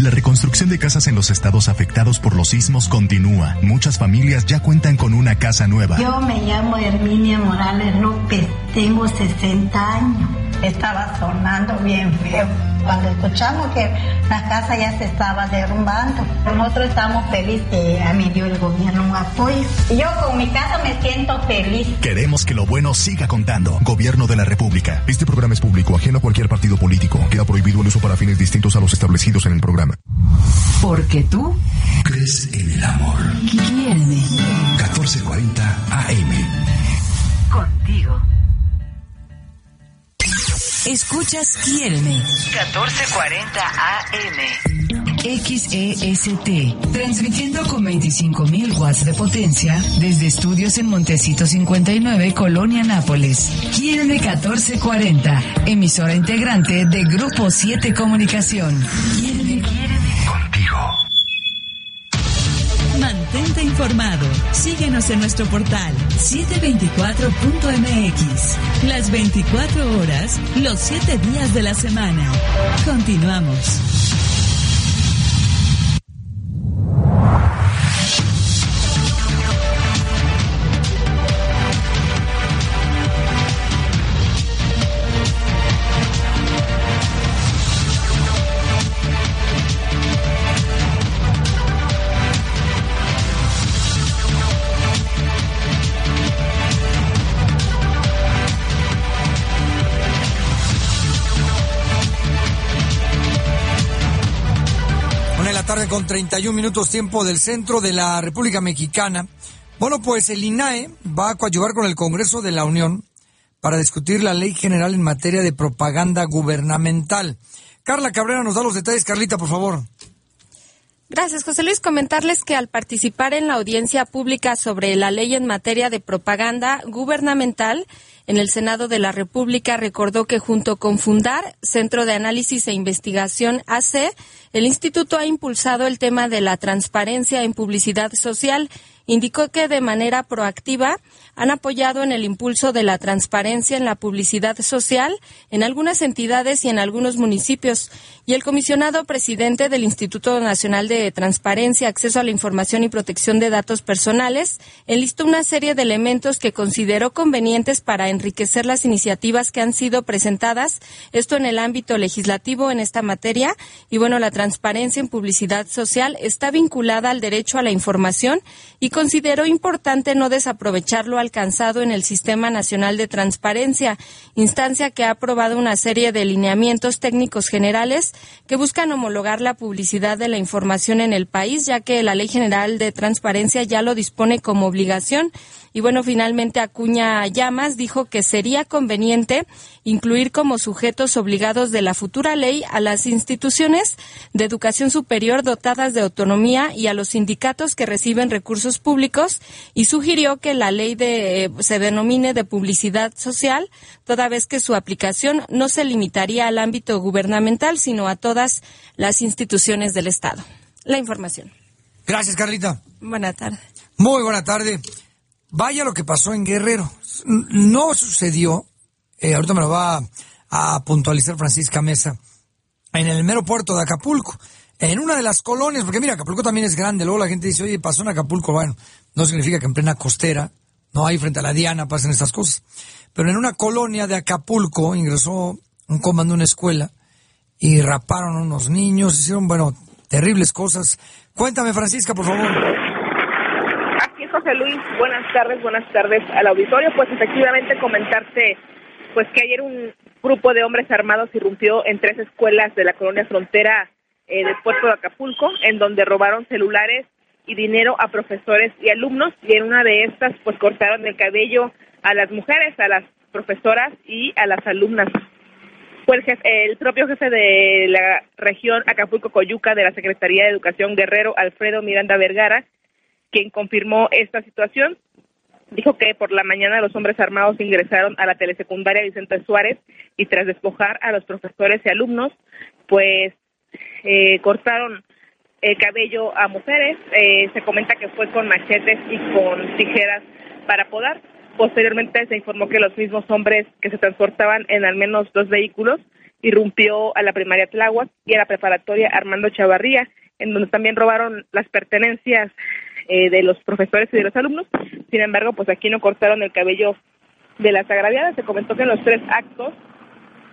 [SPEAKER 24] La reconstrucción de casas en los estados afectados por los sismos continúa. Muchas familias ya cuentan con una casa nueva.
[SPEAKER 25] Yo me llamo Herminia Morales López, tengo 60 años estaba sonando bien feo. Cuando escuchamos que la casa ya se estaba derrumbando, nosotros estamos felices que a mí dio el gobierno un apoyo. Yo con mi casa me siento feliz.
[SPEAKER 24] Queremos que lo bueno siga contando. Gobierno de la República. Este programa es público, ajeno a cualquier partido político. Queda prohibido el uso para fines distintos a los establecidos en el programa.
[SPEAKER 1] Porque tú
[SPEAKER 19] crees en el amor.
[SPEAKER 1] Quiéreme.
[SPEAKER 19] 1440 AM.
[SPEAKER 1] Contigo. Escuchas Quiéreme.
[SPEAKER 19] 1440 AM.
[SPEAKER 1] XEST, transmitiendo con 25.000 watts de potencia desde estudios en Montecito 59, Colonia Nápoles. Quiéreme 1440, emisora integrante de Grupo 7 Comunicación. Quiéreme, Informado. Síguenos en nuestro portal 724.mx. Las 24 horas, los 7 días de la semana. Continuamos.
[SPEAKER 2] Con 31 minutos tiempo del centro de la República Mexicana. Bueno, pues el INAE va a coadyuvar con el Congreso de la Unión para discutir la ley general en materia de propaganda gubernamental. Carla Cabrera nos da los detalles. Carlita, por favor.
[SPEAKER 8] Gracias, José Luis. Comentarles que al participar en la audiencia pública sobre la ley en materia de propaganda gubernamental, en el Senado de la República recordó que junto con Fundar, Centro de Análisis e Investigación AC, el instituto ha impulsado el tema de la transparencia en publicidad social Indicó que de manera proactiva han apoyado en el impulso de la transparencia en la publicidad social en algunas entidades y en algunos municipios. Y el comisionado presidente del Instituto Nacional de Transparencia, Acceso a la Información y Protección de Datos Personales enlistó una serie de elementos que consideró convenientes para enriquecer las iniciativas que han sido presentadas, esto en el ámbito legislativo en esta materia. Y bueno, la transparencia en publicidad social está vinculada al derecho a la información y consideró importante no desaprovechar lo alcanzado en el Sistema Nacional de Transparencia, instancia que ha aprobado una serie de lineamientos técnicos generales que buscan homologar la publicidad de la información en el país, ya que la Ley General de Transparencia ya lo dispone como obligación. Y bueno, finalmente Acuña Llamas dijo que sería conveniente incluir como sujetos obligados de la futura ley a las instituciones de educación superior dotadas de autonomía y a los sindicatos que reciben recursos públicos y sugirió que la ley de, eh, se denomine de publicidad social, toda vez que su aplicación no se limitaría al ámbito gubernamental, sino a todas las instituciones del Estado. La información.
[SPEAKER 2] Gracias, Carlita.
[SPEAKER 8] Buena tarde.
[SPEAKER 2] Muy buena tarde. Vaya lo que pasó en Guerrero. No sucedió eh, ahorita me lo va a, puntualizar Francisca Mesa, en el mero puerto de Acapulco, en una de las colonias, porque mira, Acapulco también es grande, luego la gente dice, oye, pasó en Acapulco, bueno, no significa que en plena costera, no hay frente a la Diana pasen estas cosas, pero en una colonia de Acapulco ingresó un comando a una escuela y raparon a unos niños, hicieron, bueno, terribles cosas. Cuéntame, Francisca, por favor.
[SPEAKER 26] José Luis, buenas tardes, buenas tardes al auditorio. Pues efectivamente comentarte pues que ayer un grupo de hombres armados irrumpió en tres escuelas de la colonia frontera eh, del puerto de Acapulco, en donde robaron celulares y dinero a profesores y alumnos, y en una de estas pues cortaron el cabello a las mujeres, a las profesoras y a las alumnas. Fue el, el propio jefe de la región Acapulco-Coyuca de la Secretaría de Educación Guerrero, Alfredo Miranda Vergara, quien confirmó esta situación dijo que por la mañana los hombres armados ingresaron a la telesecundaria Vicente Suárez y tras despojar a los profesores y alumnos, pues eh, cortaron el cabello a mujeres. Eh, se comenta que fue con machetes y con tijeras para podar. Posteriormente se informó que los mismos hombres que se transportaban en al menos dos vehículos irrumpió a la primaria Tláhuac y a la preparatoria Armando Chavarría, en donde también robaron las pertenencias eh, de los profesores y de los alumnos. Sin embargo, pues aquí no cortaron el cabello de las agraviadas. Se comentó que en los tres actos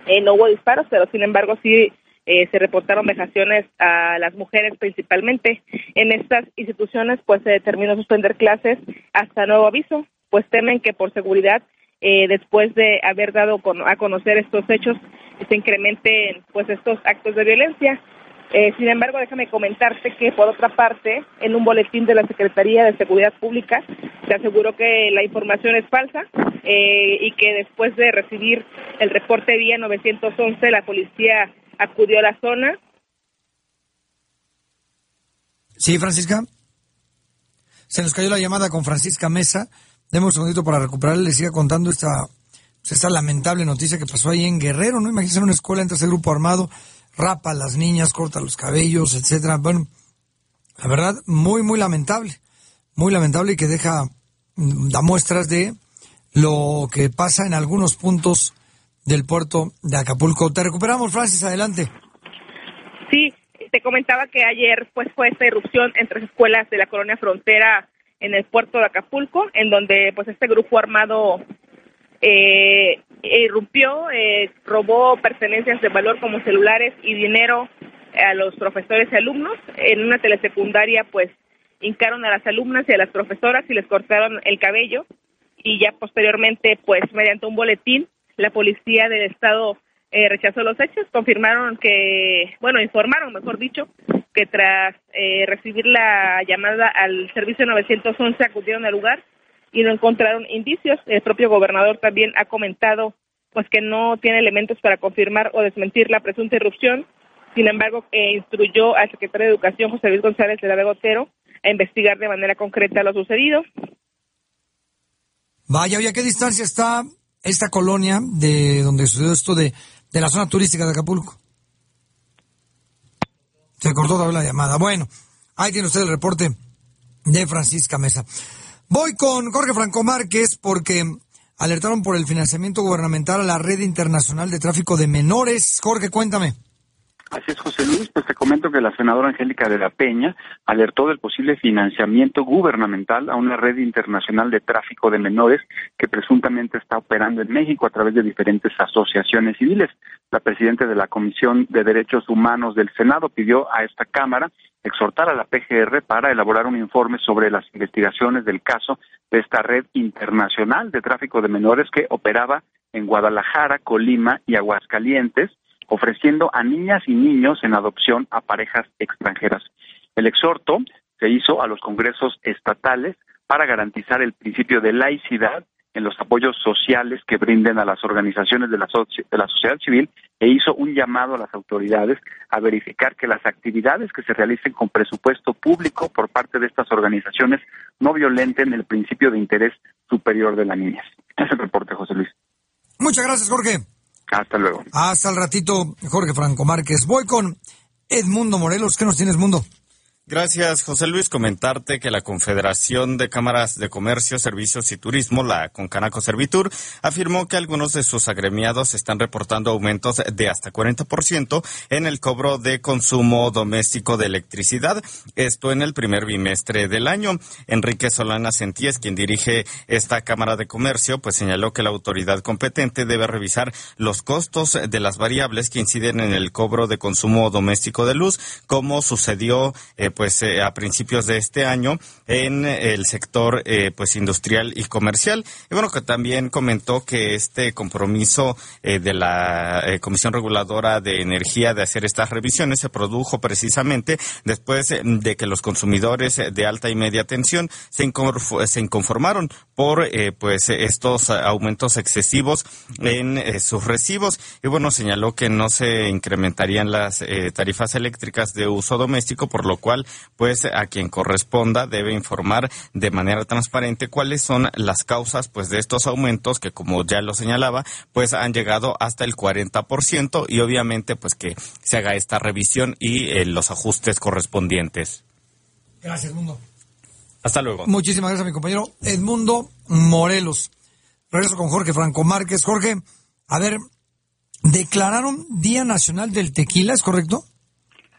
[SPEAKER 26] eh, no hubo disparos, pero sin embargo sí eh, se reportaron vejaciones a las mujeres principalmente. En estas instituciones pues se determinó suspender clases hasta nuevo aviso, pues temen que por seguridad después de haber dado a conocer estos hechos se incrementen pues estos actos de violencia. Eh, sin embargo, déjame comentarte que, por otra parte, en un boletín de la Secretaría de Seguridad Pública se aseguró que la información es falsa eh, y que después de recibir el reporte vía 911, la policía acudió a la zona.
[SPEAKER 2] Sí, Francisca. Se nos cayó la llamada con Francisca Mesa. Demos un segundito para recuperarle. Le siga contando esta, pues, esta lamentable noticia que pasó ahí en Guerrero, ¿no? Imagínense en una escuela, entre ese grupo armado rapa a las niñas, corta los cabellos, etcétera. Bueno, la verdad, muy, muy lamentable. Muy lamentable y que deja, mm, da muestras de lo que pasa en algunos puntos del puerto de Acapulco. Te recuperamos, Francis, adelante.
[SPEAKER 26] Sí, te comentaba que ayer pues fue esta irrupción entre escuelas de la colonia frontera en el puerto de Acapulco, en donde pues este grupo armado eh, irrumpió, eh, robó pertenencias de valor como celulares y dinero a los profesores y alumnos. En una telesecundaria, pues, hincaron a las alumnas y a las profesoras y les cortaron el cabello. Y ya posteriormente, pues, mediante un boletín, la policía del estado eh, rechazó los hechos, confirmaron que, bueno, informaron, mejor dicho, que tras eh, recibir la llamada al servicio 911 acudieron al lugar y no encontraron indicios. El propio gobernador también ha comentado pues que no tiene elementos para confirmar o desmentir la presunta irrupción. Sin embargo, eh, instruyó al secretario de Educación, José Luis González de la Gotero, a investigar de manera concreta lo sucedido.
[SPEAKER 2] Vaya, ¿y a qué distancia está esta colonia de donde sucedió esto de, de la zona turística de Acapulco? Se cortó la llamada. Bueno, ahí tiene usted el reporte de Francisca Mesa. Voy con Jorge Franco Márquez porque alertaron por el financiamiento gubernamental a la red internacional de tráfico de menores. Jorge, cuéntame.
[SPEAKER 14] Así es, José Luis. Pues te comento que la senadora Angélica de la Peña alertó del posible financiamiento gubernamental a una red internacional de tráfico de menores que presuntamente está operando en México a través de diferentes asociaciones civiles. La presidenta de la Comisión de Derechos Humanos del Senado pidió a esta Cámara exhortar a la PGR para elaborar un informe sobre las investigaciones del caso de esta red internacional de tráfico de menores que operaba en Guadalajara, Colima y Aguascalientes, ofreciendo a niñas y niños en adopción a parejas extranjeras. El exhorto se hizo a los congresos estatales para garantizar el principio de laicidad en los apoyos sociales que brinden a las organizaciones de la, de la sociedad civil e hizo un llamado a las autoridades a verificar que las actividades que se realicen con presupuesto público por parte de estas organizaciones no violenten el principio de interés superior de la niñez. Es el reporte, José Luis.
[SPEAKER 2] Muchas gracias, Jorge.
[SPEAKER 14] Hasta luego.
[SPEAKER 2] Hasta el ratito, Jorge Franco Márquez. Voy con Edmundo Morelos. ¿Qué nos tienes, Mundo?
[SPEAKER 9] Gracias, José Luis. Comentarte que la Confederación de Cámaras de Comercio, Servicios y Turismo, la Concanaco Servitur, afirmó que algunos de sus agremiados están reportando aumentos de hasta 40% en el cobro de consumo doméstico de electricidad. Esto en el primer bimestre del año. Enrique Solana Sentíes, quien dirige esta Cámara de Comercio, pues señaló que la autoridad competente debe revisar los costos de las variables que inciden en el cobro de consumo doméstico de luz, como sucedió eh, pues eh, a principios de este año en el sector eh, pues industrial y comercial. Y bueno que también comentó que este compromiso eh, de la Comisión Reguladora de Energía de hacer estas revisiones se produjo precisamente después de que los consumidores de alta y media tensión se, inconformaron por pues estos aumentos excesivos en sus recibos. Y bueno señaló que no se incrementarían las tarifas eléctricas de uso doméstico por lo cual pues a quien corresponda debe informar de manera transparente cuáles son las causas pues de estos aumentos que como ya lo señalaba, pues han llegado hasta el 40% y obviamente pues que se haga esta revisión y eh, los ajustes correspondientes.
[SPEAKER 2] Gracias, Edmundo.
[SPEAKER 9] Hasta luego.
[SPEAKER 2] Muchísimas gracias, mi compañero Edmundo Morelos. Regreso con Jorge Franco Márquez. Jorge, a ver, declararon Día Nacional del Tequila, ¿es correcto?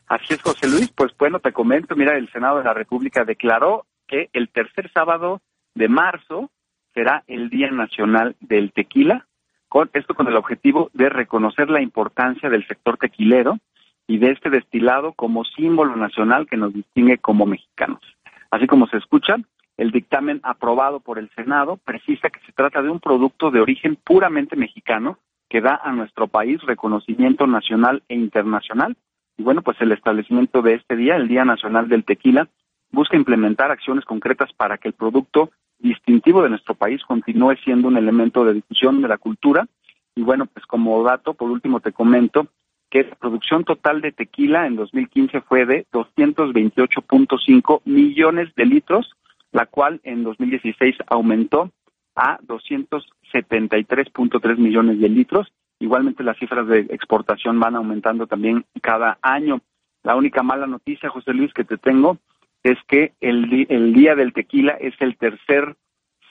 [SPEAKER 14] Así es, José Luis. Pues bueno, te comento, mira, el Senado de la República declaró que el tercer sábado de marzo será el Día Nacional del Tequila, con esto con el objetivo de reconocer la importancia del sector tequilero y de este destilado como símbolo nacional que nos distingue como mexicanos. Así como se escucha, el dictamen aprobado por el Senado precisa que se trata de un producto de origen puramente mexicano que da a nuestro país reconocimiento nacional e internacional Y bueno, pues el establecimiento de este día, el Día Nacional del Tequila, busca implementar acciones concretas para que el producto distintivo de nuestro país continúe siendo un elemento de difusión de la cultura. Y bueno, pues como dato, por último te comento que la producción total de tequila en 2015 fue de 228.5 millones de litros, la cual en 2016 aumentó a 273.3 millones de litros. Igualmente las cifras de exportación van aumentando también cada año. La única mala noticia, José Luis, que te tengo es que el, el Día del Tequila es el tercer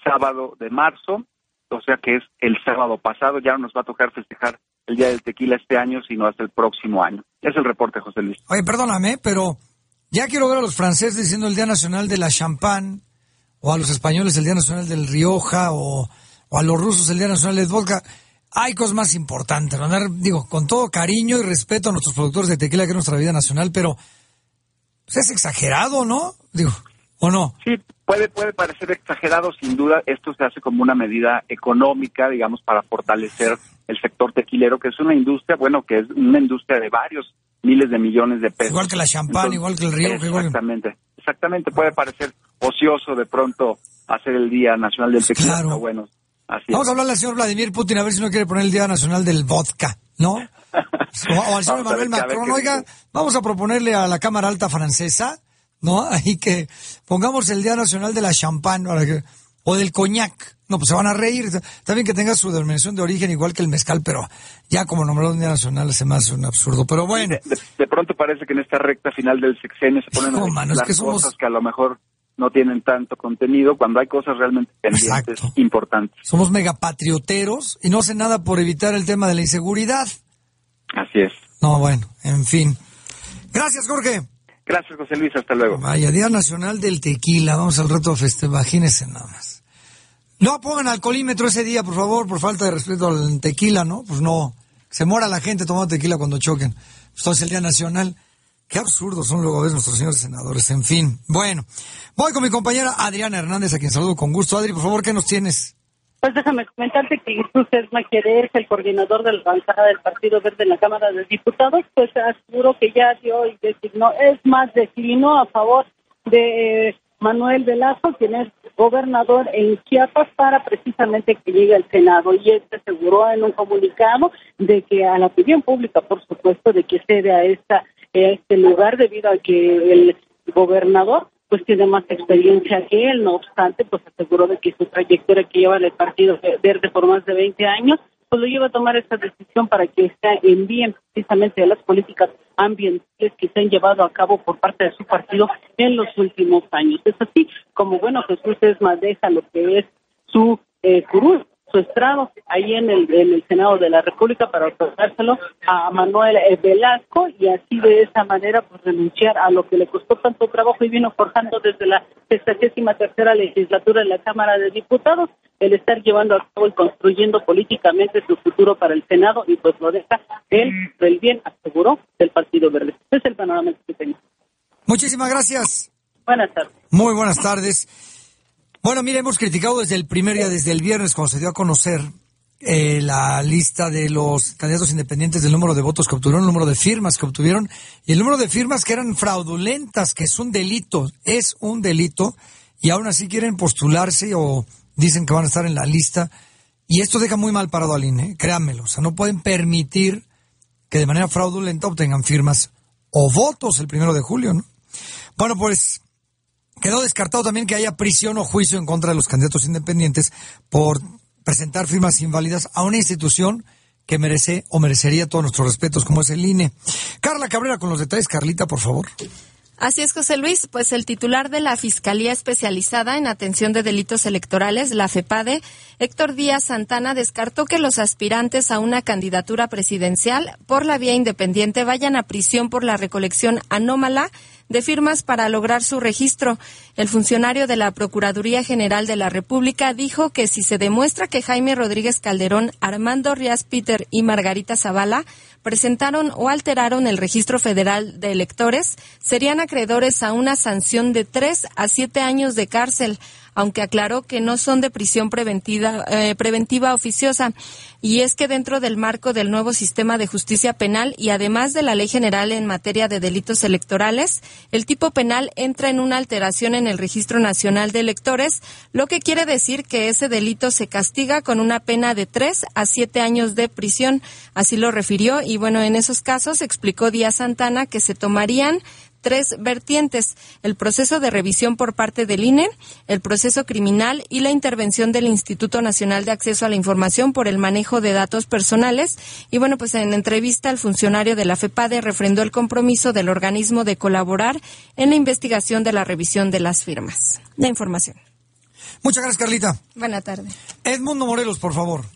[SPEAKER 14] sábado de marzo, o sea que es el sábado pasado, ya no nos va a tocar festejar el Día del Tequila este año, sino hasta el próximo año. Es el reporte, José Luis.
[SPEAKER 2] Oye, perdóname, pero ya quiero ver a los franceses diciendo el Día Nacional de la Champagne, o a los españoles el Día Nacional del Rioja, o, a los rusos el Día Nacional del Vodka. Hay cosas más importantes, ¿no? Digo, con todo cariño y respeto a nuestros productores de tequila, que es nuestra vida nacional, pero pues, es exagerado, ¿no? Digo, ¿o no?
[SPEAKER 14] Sí, puede, puede parecer exagerado, sin duda. Esto se hace como una medida económica, digamos, para fortalecer el sector tequilero, que es una industria, bueno, que es una industria de varios miles de millones de pesos.
[SPEAKER 2] Igual que la champán, igual que el río.
[SPEAKER 14] Exactamente, exactamente. Puede parecer ocioso de pronto hacer el Día Nacional del Tequila, claro. bueno, así
[SPEAKER 2] Vamos a hablarle al señor Vladimir Putin a ver si no quiere poner el Día Nacional del Vodka, ¿no? o, al señor Manuel Macron, oiga, vamos a proponerle a la Cámara Alta Francesa, ¿no? Ahí que pongamos el Día Nacional de la Champán, o del coñac. No, pues se van a reír. Está bien que tenga su denominación de origen igual que el mezcal, pero ya como nombrado Día Nacional se me hace un absurdo. Pero bueno.
[SPEAKER 14] De, pronto parece que en esta recta final del sexenio se ponen las cosas que a lo mejor no tienen tanto contenido cuando hay cosas realmente pendientes importantes.
[SPEAKER 2] Somos megapatrioteros y no hacen nada por evitar el tema de la inseguridad.
[SPEAKER 14] Así es.
[SPEAKER 2] No, bueno, en fin. Gracias, Jorge.
[SPEAKER 14] Gracias, José Luis. Hasta luego.
[SPEAKER 2] Vaya, Día Nacional del Tequila. Vamos al reto festival. Imagínense nada más. No pongan alcoholímetro ese día, por favor, por falta de respeto al tequila, ¿no? Pues no. Se muera la gente tomando tequila cuando choquen. Esto es el Día Nacional. Qué absurdos son luego ves nuestros señores senadores. En fin. Bueno, voy con mi compañera Adriana Hernández, a quien saludo con gusto. Adri, por favor, ¿qué nos tienes?
[SPEAKER 27] Pues déjame comentarte que Jesús Esma es el coordinador de la bancada del Partido Verde en la Cámara de Diputados, pues aseguró que ya dio y designó, es más, declinó a favor de Manuel Velasco, quien es gobernador en Chiapas, para precisamente que llegue al Senado. Y este aseguró en un comunicado de que a la opinión pública, por supuesto, de que cede a, esta, a este lugar debido a que el gobernador pues tiene más experiencia que él, no obstante, pues aseguró de que su trayectoria que lleva en el Partido Verde por más de 20 años pues lo lleva a tomar esta decisión para que se envíen precisamente a las políticas ambientales que se han llevado a cabo por parte de su partido en los últimos años. Es así como, bueno, Jesús es más deja lo que es su eh, curul, su estrado ahí en el, en el Senado de la República para otorgárselo a Manuel eh, Velasco y así de esa manera pues renunciar a lo que le costó tanto trabajo y vino forjando desde la sexagésima tercera legislatura de la Cámara de Diputados el estar llevando a cabo y construyendo políticamente su futuro para el Senado y pues lo deja él del bien aseguró del Partido Verde. Ese es el panorama que tengo.
[SPEAKER 2] Muchísimas gracias.
[SPEAKER 27] Buenas tardes.
[SPEAKER 2] Muy buenas tardes. Bueno, mire, hemos criticado desde el primer día, desde el viernes, cuando se dio a conocer eh, la lista de los candidatos independientes del número de votos que obtuvieron, el número de firmas que obtuvieron y el número de firmas que eran fraudulentas, que es un delito, es un delito, y aún así quieren postularse o dicen que van a estar en la lista. Y esto deja muy mal parado al INE, créanmelo. O sea, no pueden permitir que de manera fraudulenta obtengan firmas o votos el primero de julio, ¿no? Bueno, pues Quedó descartado también que haya prisión o juicio en contra de los candidatos independientes por presentar firmas inválidas a una institución que merece o merecería todos nuestros respetos, como es el INE. Carla Cabrera con los detalles. Carlita, por favor.
[SPEAKER 8] Así es, José Luis, pues el titular de la Fiscalía Especializada en Atención de Delitos Electorales, la FEPADE, Héctor Díaz Santana, descartó que los aspirantes a una candidatura presidencial por la vía independiente vayan a prisión por la recolección anómala de firmas para lograr su registro. El funcionario de la Procuraduría General de la República dijo que si se demuestra que Jaime Rodríguez Calderón, Armando Rias Peter y Margarita Zavala presentaron o alteraron el registro federal de electores, serían acreedores a una sanción de tres a siete años de cárcel. Aunque aclaró que no son de prisión preventiva, eh, preventiva oficiosa. Y es que dentro del marco del nuevo sistema de justicia penal y además de la Ley General en materia de delitos electorales, el tipo penal entra en una alteración en el Registro Nacional de Electores, lo que quiere decir que ese delito se castiga con una pena de tres a siete años de prisión. Así lo refirió y bueno, en esos casos explicó Díaz Santana que se tomarían tres vertientes, el proceso de revisión por parte del INE, el proceso criminal y la intervención del Instituto Nacional de Acceso a la Información por el manejo de datos personales. Y bueno, pues en entrevista el funcionario de la FEPADE refrendó el compromiso del organismo de colaborar en la investigación de la revisión de las firmas. La información.
[SPEAKER 2] Muchas gracias, Carlita.
[SPEAKER 8] Buena tarde.
[SPEAKER 2] Edmundo Morelos, por favor.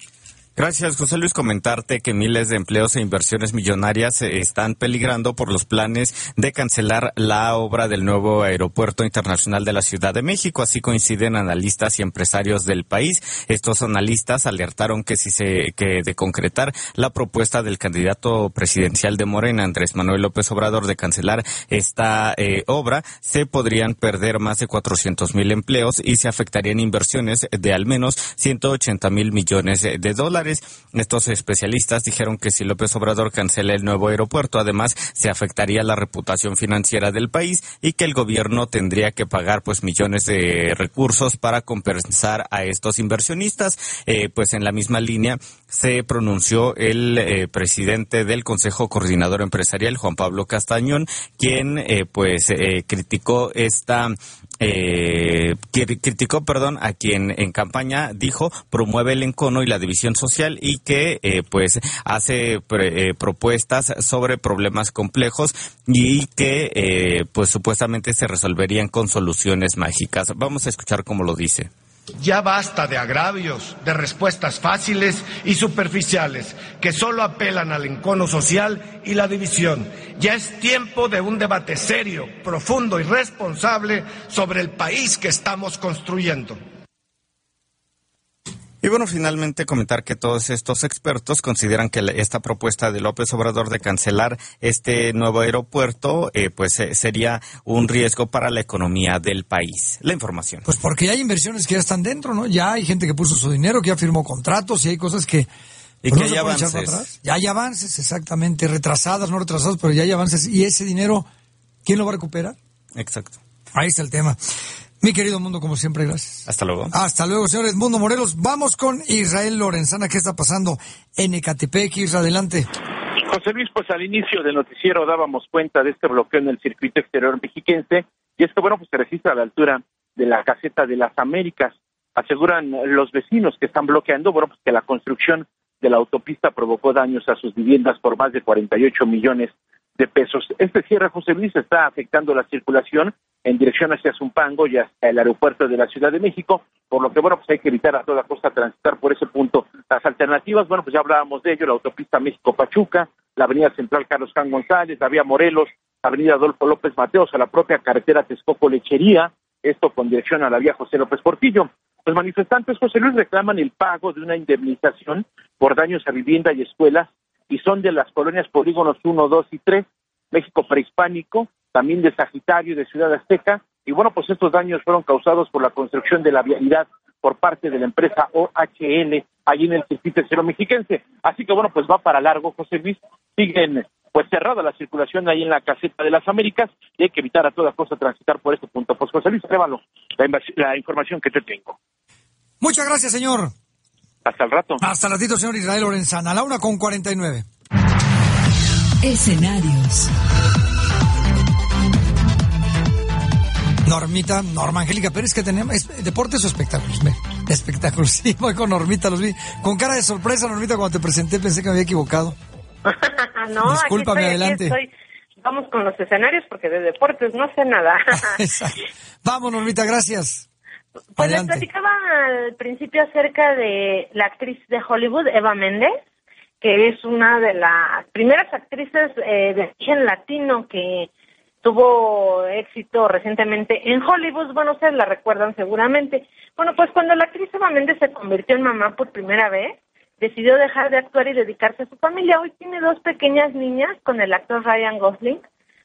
[SPEAKER 9] Gracias, José Luis. Comentarte que miles de empleos e inversiones millonarias están peligrando por los planes de cancelar la obra del nuevo aeropuerto internacional de la Ciudad de México. Así coinciden analistas y empresarios del país. Estos analistas alertaron que si se que de concretar la propuesta del candidato presidencial de Morena, Andrés Manuel López Obrador, de cancelar esta eh, obra, se podrían perder más de 400 mil empleos y se afectarían inversiones de al menos 180 mil millones de dólares. Estos especialistas dijeron que si López Obrador cancela el nuevo aeropuerto, además se afectaría la reputación financiera del país y que el gobierno tendría que pagar pues millones de recursos para compensar a estos inversionistas. Eh, pues en la misma línea se pronunció el eh, presidente del Consejo Coordinador Empresarial, Juan Pablo Castañón, quien eh, pues criticó esta eh, criticó, perdón, a quien en campaña dijo promueve el encono y la división social y que eh, pues hace eh, propuestas sobre problemas complejos y que eh, pues supuestamente se resolverían con soluciones mágicas. Vamos a escuchar cómo lo dice.
[SPEAKER 28] Ya basta de agravios, de respuestas fáciles y superficiales que solo apelan al encono social y la división. Ya es tiempo de un debate serio, profundo y responsable sobre el país que estamos construyendo.
[SPEAKER 9] Y bueno, finalmente comentar que todos estos expertos consideran que esta propuesta de López Obrador de cancelar este nuevo aeropuerto, eh, pues eh, sería un riesgo para la economía del país. La información.
[SPEAKER 2] Pues porque hay inversiones que ya están dentro, ¿no? Ya hay gente que puso su dinero, que ya firmó contratos y hay cosas que...
[SPEAKER 9] Y
[SPEAKER 2] pues,
[SPEAKER 9] que
[SPEAKER 2] no
[SPEAKER 9] hay avances.
[SPEAKER 2] Ya hay avances, exactamente, retrasadas, no retrasadas, pero ya hay avances. Y ese dinero, ¿quién lo va a recuperar?
[SPEAKER 9] Exacto.
[SPEAKER 2] Ahí está el tema. Mi querido mundo, como siempre, gracias.
[SPEAKER 9] Hasta luego.
[SPEAKER 2] Hasta luego, señor Edmundo Morelos. Vamos con Israel Lorenzana. ¿Qué está pasando en Ecatepec? Israel, adelante.
[SPEAKER 3] José Luis, pues al inicio del noticiero dábamos cuenta de este bloqueo en el circuito exterior mexiquense y esto, bueno, pues se registra a la altura de la caseta de las Américas. Aseguran los vecinos que están bloqueando, bueno, pues que la construcción de la autopista provocó daños a sus viviendas por más de 48 millones de pesos. Este cierre, José Luis, está afectando la circulación en dirección hacia Zumpango y hasta el aeropuerto de la Ciudad de México, por lo que, bueno, pues hay que evitar a toda costa transitar por ese punto. Las alternativas, bueno, pues ya hablábamos de ello, la autopista México-Pachuca, la avenida central Carlos Can González, la vía Morelos, la avenida Adolfo López Mateos, a la propia carretera Texcoco-Lechería, esto con dirección a la vía José López Portillo. Los manifestantes, José Luis, reclaman el pago de una indemnización por daños a vivienda y escuelas y son de las colonias Polígonos 1, 2 y 3, México Prehispánico, también de Sagitario de Ciudad Azteca. Y bueno, pues estos daños fueron causados por la construcción de la vialidad por parte de la empresa OHL allí en el circuito exterior mexiquense. Así que bueno, pues va para largo, José Luis. Siguen pues cerrada la circulación ahí en la caseta de las Américas y hay que evitar a toda costa transitar por este punto. Pues José Luis, Révalo, la, la información que te tengo.
[SPEAKER 2] Muchas gracias, señor.
[SPEAKER 3] Hasta el rato.
[SPEAKER 2] Hasta el ratito, señor Israel Lorenzana. A la una con 49.
[SPEAKER 1] Escenarios.
[SPEAKER 2] Normita, Norma Angélica Pérez, que tenemos es, deportes o espectáculos. Espectáculos, sí, voy con Normita, los vi. Con cara de sorpresa, Normita, cuando te presenté pensé que me había equivocado.
[SPEAKER 5] no,
[SPEAKER 2] Discúlpame,
[SPEAKER 5] aquí estoy,
[SPEAKER 2] adelante.
[SPEAKER 5] aquí estoy. Vamos con los escenarios porque de deportes no sé nada.
[SPEAKER 2] Vamos, Normita, gracias.
[SPEAKER 5] Pues les
[SPEAKER 2] Adelante.
[SPEAKER 5] platicaba al principio acerca de la actriz de Hollywood, Eva Méndez, que es una de las primeras actrices eh, de origen latino que tuvo éxito recientemente en Hollywood. Bueno, ustedes la recuerdan seguramente. Bueno, pues cuando la actriz Eva Méndez se convirtió en mamá por primera vez, decidió dejar de actuar y dedicarse a su familia. Hoy tiene dos pequeñas niñas con el actor Ryan Gosling.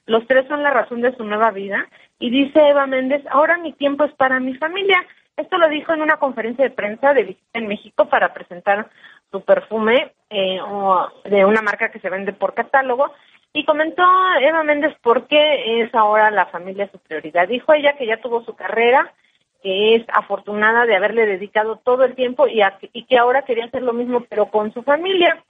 [SPEAKER 5] Los tres son la razón de su nueva vida. Y dice Eva Méndez, ahora mi tiempo es para mi familia. Esto lo dijo en una conferencia de prensa de visita en México para presentar su perfume eh, de una marca que se vende por catálogo y comentó Eva Méndez por qué es ahora la familia su prioridad. Dijo ella que ya tuvo su carrera, que es afortunada de haberle dedicado todo el tiempo y, y que ahora quería hacer lo mismo pero con su familia.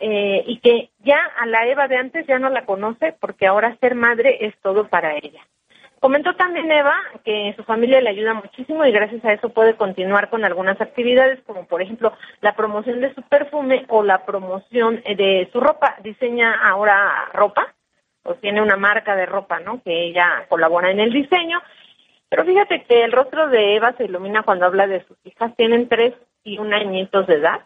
[SPEAKER 5] Eh, y que ya a la Eva de antes ya no la conoce porque ahora ser madre es todo para ella. Comentó también Eva que su familia le ayuda muchísimo y gracias a eso puede continuar con algunas actividades como por ejemplo la promoción de su perfume o la promoción de su ropa. Diseña ahora ropa o tiene una marca de ropa, ¿no? Que ella colabora en el diseño. Pero fíjate que el rostro de Eva se ilumina cuando habla de sus hijas. Tienen tres y un añitos de edad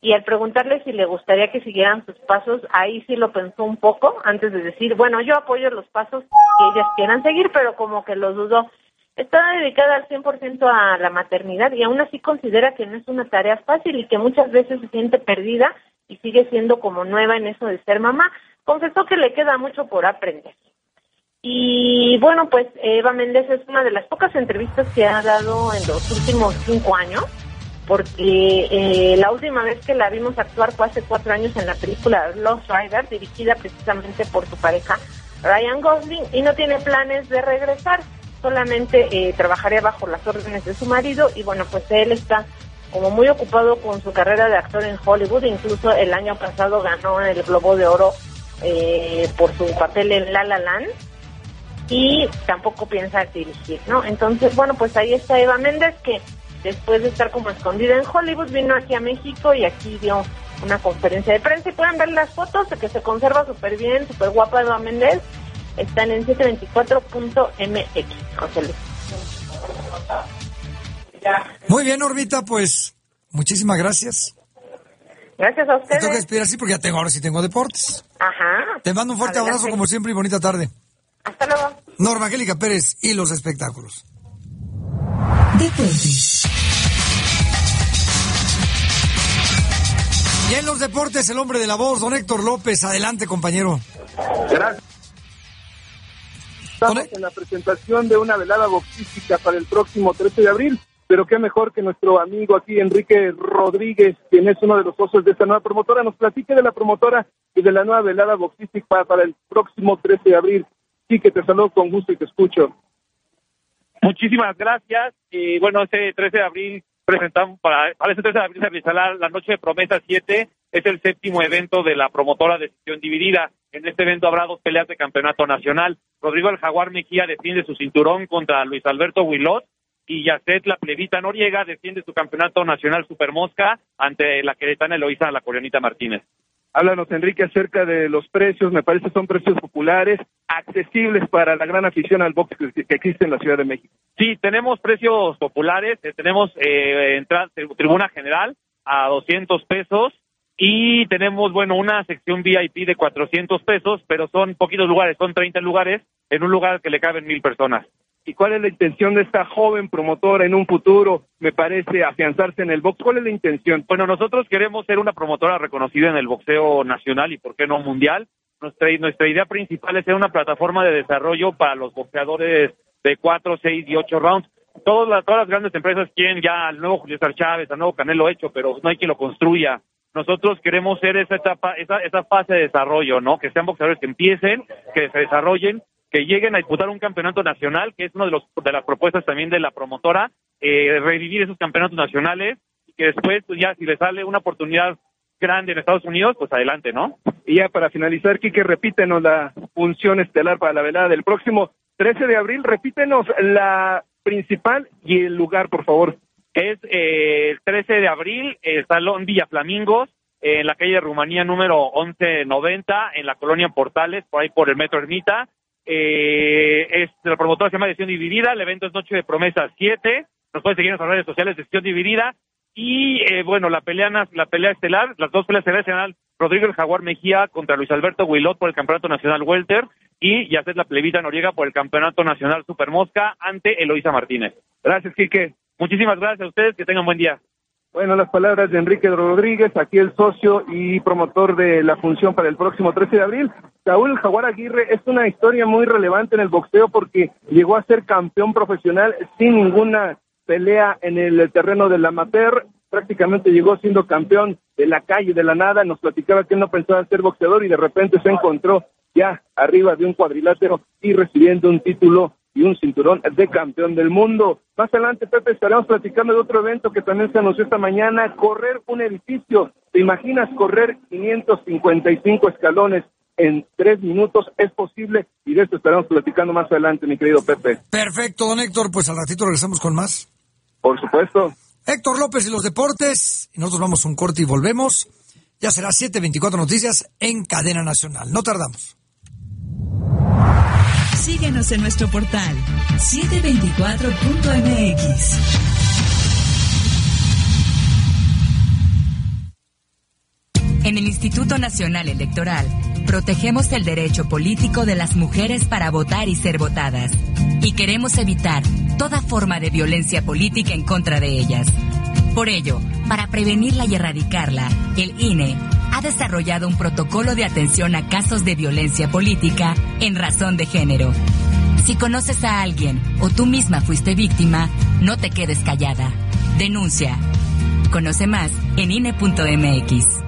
[SPEAKER 5] y al preguntarle si le gustaría que siguieran sus pasos, ahí sí lo pensó un poco antes de decir, bueno, yo apoyo los pasos que ellas quieran seguir, pero como que lo dudó. Está dedicada al 100% a la maternidad y aún así considera que no es una tarea fácil y que muchas veces se siente perdida y sigue siendo como nueva en eso de ser mamá. Confesó que le queda mucho por aprender. Y bueno, pues Eva Méndez es una de las pocas entrevistas que ha dado en los últimos cinco años porque eh, la última vez que la vimos actuar fue hace cuatro años en la película Lost Rider, dirigida precisamente por su pareja Ryan Gosling, y no tiene planes de regresar, solamente eh, trabajaría bajo las órdenes de su marido, y bueno, pues él está como muy ocupado con su carrera de actor en Hollywood, incluso el año pasado ganó el Globo de Oro eh, por su papel en La La Land, y tampoco piensa dirigir, ¿no? Entonces, bueno, pues ahí está Eva Méndez, que después de estar como escondida en Hollywood, vino aquí a México y aquí dio una conferencia de prensa y pueden ver las fotos de que se conserva súper bien, súper guapa Eva Méndez. Están en 724.mx, José Luis.
[SPEAKER 2] Muy bien, Orbita, pues muchísimas gracias.
[SPEAKER 5] Gracias a ustedes.
[SPEAKER 2] tengo que esperar así porque ya tengo, ahora sí tengo deportes.
[SPEAKER 5] Ajá.
[SPEAKER 2] Te mando un fuerte abrazo como siempre y bonita tarde.
[SPEAKER 5] Hasta luego.
[SPEAKER 2] Norma Angélica Pérez y los espectáculos.
[SPEAKER 29] Deportes.
[SPEAKER 2] Y en los deportes, el hombre de la voz, don Héctor López. Adelante, compañero.
[SPEAKER 4] Gracias. Estamos en la presentación de una velada boxística para el próximo 13 de abril, pero qué mejor que nuestro amigo aquí, Enrique Rodríguez, quien es uno de los socios de esta nueva promotora, nos platique de la promotora y de la nueva velada boxística para, el próximo 13 de abril. Sí, que te saludo con gusto y te escucho.
[SPEAKER 30] Muchísimas gracias. Y bueno, este 13 de abril presentamos, para, para este 13 de abril se realizará la Noche de Promesa 7. Es el séptimo evento de la promotora de sesión dividida. En este evento habrá dos peleas de campeonato nacional. Rodrigo el Jaguar Mejía defiende su cinturón contra Luis Alberto Huilot y Yacet la plebita Noriega defiende su campeonato nacional Supermosca ante la queretana Eloísa la coreanita Martínez.
[SPEAKER 4] Háblanos, Enrique, acerca de los precios. Me parece que son precios populares, accesibles para la gran afición al box que, existe en la Ciudad de México.
[SPEAKER 30] Sí, tenemos precios populares. Eh, tenemos eh, entrada, tribuna general a 200 pesos y tenemos, bueno, una sección VIP de 400 pesos, pero son poquitos lugares, son 30 lugares en un lugar que le caben mil personas
[SPEAKER 4] y cuál es la intención de esta joven promotora en un futuro, me parece, afianzarse en el box. ¿Cuál es la intención?
[SPEAKER 30] Bueno, nosotros queremos ser una promotora reconocida en el boxeo nacional y, ¿por qué no, mundial? Nuestra, nuestra idea principal es ser una plataforma de desarrollo para los boxeadores de cuatro, seis y ocho rounds. Todas las, todas las grandes empresas quieren ya al nuevo Julio César Chávez, al nuevo Canelo hecho, pero no hay quien lo construya. Nosotros queremos ser esa etapa, esa, esa fase de desarrollo, ¿no? Que sean boxeadores que empiecen, que se desarrollen que lleguen a disputar un campeonato nacional, que es una de, los, de las propuestas también de la promotora, eh, revivir esos campeonatos nacionales y que después, pues ya si le sale una oportunidad grande en Estados Unidos, pues adelante, ¿no?
[SPEAKER 4] Y ya para finalizar, Quique, repítenos la función estelar para la velada del próximo 13 de abril, repítenos la principal y el lugar, por favor.
[SPEAKER 30] Es eh, el 13 de abril, el Salón Villa Flamingos, en la calle de Rumanía número 1190, en la colonia Portales, por ahí por el Metro Ermita. Eh, es la promotora se llama Decisión Dividida, el evento es Noche de Promesas 7, nos pueden seguir en las redes sociales de Decisión Dividida, y eh, bueno, la pelea, la pelea estelar, las dos peleas estelares serán Rodrigo el Jaguar Mejía contra Luis Alberto Huilot por el Campeonato Nacional Welter, y Yacet la Plebita Noriega por el Campeonato Nacional Supermosca ante Eloisa Martínez.
[SPEAKER 4] Gracias, Quique.
[SPEAKER 30] Muchísimas gracias a ustedes, que tengan buen día.
[SPEAKER 4] Bueno, las palabras de Enrique Rodríguez, aquí el socio y promotor de la función para el próximo 13 de abril. Saúl Jaguar Aguirre es una historia muy relevante en el boxeo porque llegó a ser campeón profesional sin ninguna
[SPEAKER 31] pelea en el terreno del amateur, prácticamente llegó siendo campeón de la calle, de la nada, nos platicaba que él no pensaba ser boxeador y de repente se encontró ya arriba de un cuadrilátero y recibiendo un título y un cinturón de campeón del mundo. Más adelante, Pepe, estaremos platicando de otro evento que también se anunció esta mañana, correr un edificio. ¿Te imaginas correr 555 escalones en tres minutos? Es posible y de esto estaremos platicando más adelante, mi querido Pepe.
[SPEAKER 2] Perfecto, don Héctor, pues al ratito regresamos con más.
[SPEAKER 31] Por supuesto.
[SPEAKER 2] Héctor López y los deportes. Nosotros vamos a un corte y volvemos. Ya será 7.24 Noticias en Cadena Nacional. No tardamos.
[SPEAKER 1] Síguenos en nuestro portal 724.mx.
[SPEAKER 32] En el Instituto Nacional Electoral protegemos el derecho político de las mujeres para votar y ser votadas. Y queremos evitar toda forma de violencia política en contra de ellas. Por ello, para prevenirla y erradicarla, el INE ha desarrollado un protocolo de atención a casos de violencia política en razón de género. Si conoces a alguien o tú misma fuiste víctima, no te quedes callada. Denuncia. Conoce más en INE.mx.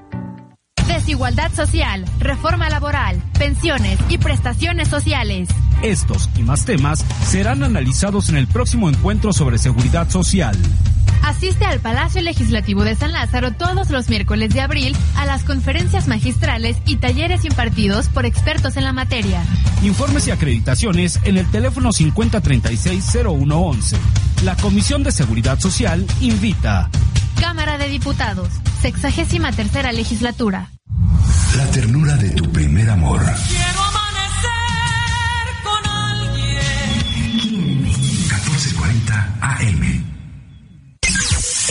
[SPEAKER 33] Desigualdad social, reforma laboral, pensiones y prestaciones sociales.
[SPEAKER 34] Estos y más temas serán analizados en el próximo encuentro sobre seguridad social.
[SPEAKER 33] Asiste al Palacio Legislativo de San Lázaro todos los miércoles de abril a las conferencias magistrales y talleres impartidos por expertos en la materia.
[SPEAKER 34] Informes y acreditaciones en el teléfono 5036-0111. La Comisión de Seguridad Social invita.
[SPEAKER 33] Cámara de Diputados, sexagésima tercera legislatura.
[SPEAKER 24] La ternura de tu primer amor.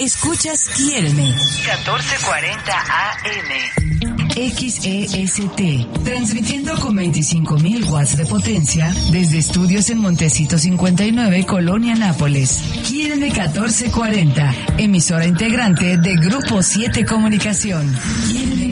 [SPEAKER 1] Escuchas Quiéreme.
[SPEAKER 19] 1440 AM.
[SPEAKER 1] XEST, transmitiendo con 25.000 watts de potencia desde estudios en Montecito 59, Colonia Nápoles. Quiéreme 1440, emisora integrante de Grupo 7 Comunicación. Quiéreme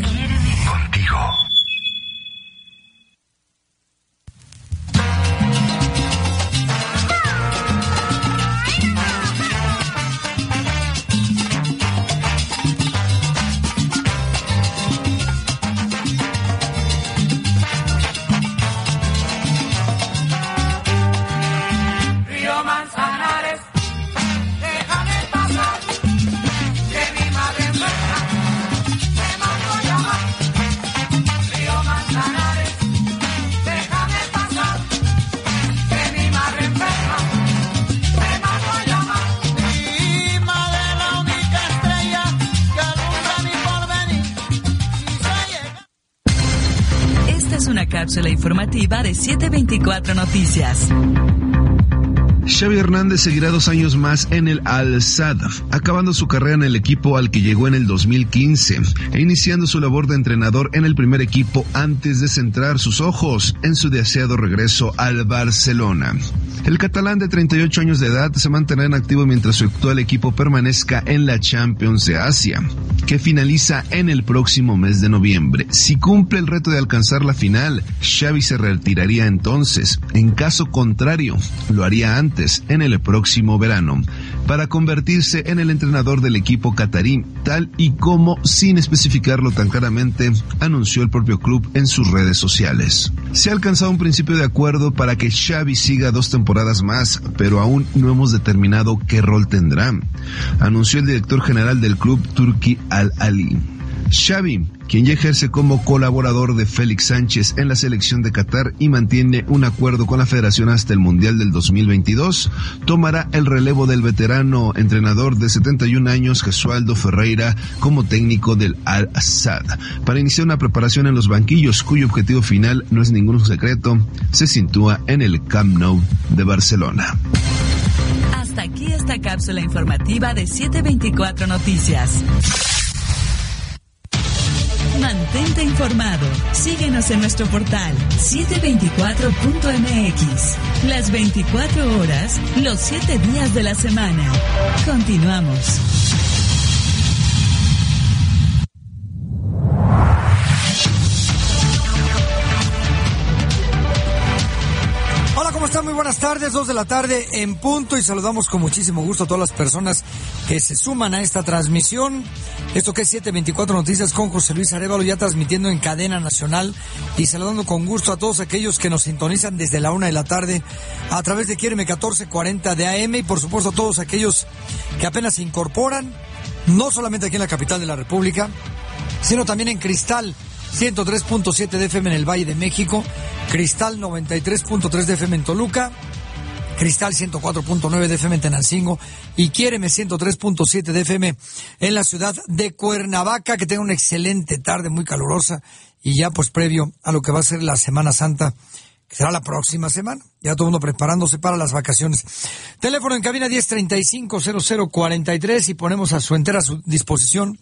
[SPEAKER 1] informativa de 724 Noticias.
[SPEAKER 35] Xavi Hernández seguirá dos años más en el Al-Sadd, acabando su carrera en el equipo al que llegó en el 2015 e iniciando su labor de entrenador en el primer equipo antes de centrar sus ojos en su deseado regreso al Barcelona. El catalán de 38 años de edad se mantendrá en activo mientras su actual equipo permanezca en la Champions de Asia, que finaliza en el próximo mes de noviembre. Si cumple el reto de alcanzar la final, Xavi se retiraría entonces. En caso contrario, lo haría antes, en el próximo verano, para convertirse en el entrenador del equipo catarí, tal y como, sin especificarlo tan claramente, anunció el propio club en sus redes sociales. Se ha alcanzado un principio de acuerdo para que Xavi siga dos temporadas más, pero aún no hemos determinado qué rol tendrá, anunció el director general del club Turki Al-Ali. Xavi, quien ya ejerce como colaborador de Félix Sánchez en la selección de Qatar y mantiene un acuerdo con la federación hasta el Mundial del 2022, tomará el relevo del veterano entrenador de 71 años Gesualdo Ferreira como técnico del Al-Assad para iniciar una preparación en los banquillos cuyo objetivo final no es ningún secreto, se sitúa en el Camp Nou de Barcelona.
[SPEAKER 1] Hasta aquí esta cápsula informativa de 724 Noticias. Mantente informado. Síguenos en nuestro portal 724.mx. Las 24 horas, los 7 días de la semana. Continuamos.
[SPEAKER 2] ¿Cómo están? Muy buenas tardes, dos de la tarde en punto y saludamos con muchísimo gusto a todas las personas que se suman a esta transmisión. Esto que es 724 Noticias con José Luis Arevalo, ya transmitiendo en cadena nacional y saludando con gusto a todos aquellos que nos sintonizan desde la una de la tarde a través de Quiereme 1440 de AM y por supuesto a todos aquellos que apenas se incorporan, no solamente aquí en la capital de la República, sino también en Cristal 103.7 de FM en el Valle de México, Cristal 93.3 de FM en Toluca, Cristal 104.9 de FM en Tenancingo y Quiéreme 103.7 de FM en la ciudad de Cuernavaca. Que tenga una excelente tarde, muy calurosa y ya pues previo a lo que va a ser la Semana Santa, que será la próxima semana. Ya todo el mundo preparándose para las vacaciones. Teléfono en cabina 1035-0043 y ponemos a su entera su disposición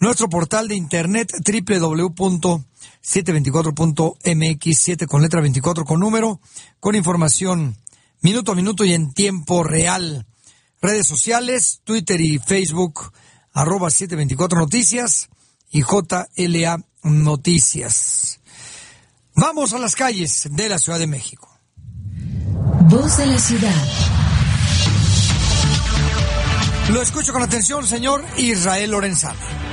[SPEAKER 2] nuestro portal de internet www.724.mx, 7 con letra 24 con número, con información minuto a minuto y en tiempo real. Redes sociales, Twitter y Facebook, arroba 724 Noticias y JLA Noticias. Vamos a las calles de la Ciudad de México.
[SPEAKER 1] Voz de la ciudad.
[SPEAKER 2] Lo escucho con atención, señor Israel Lorenzana.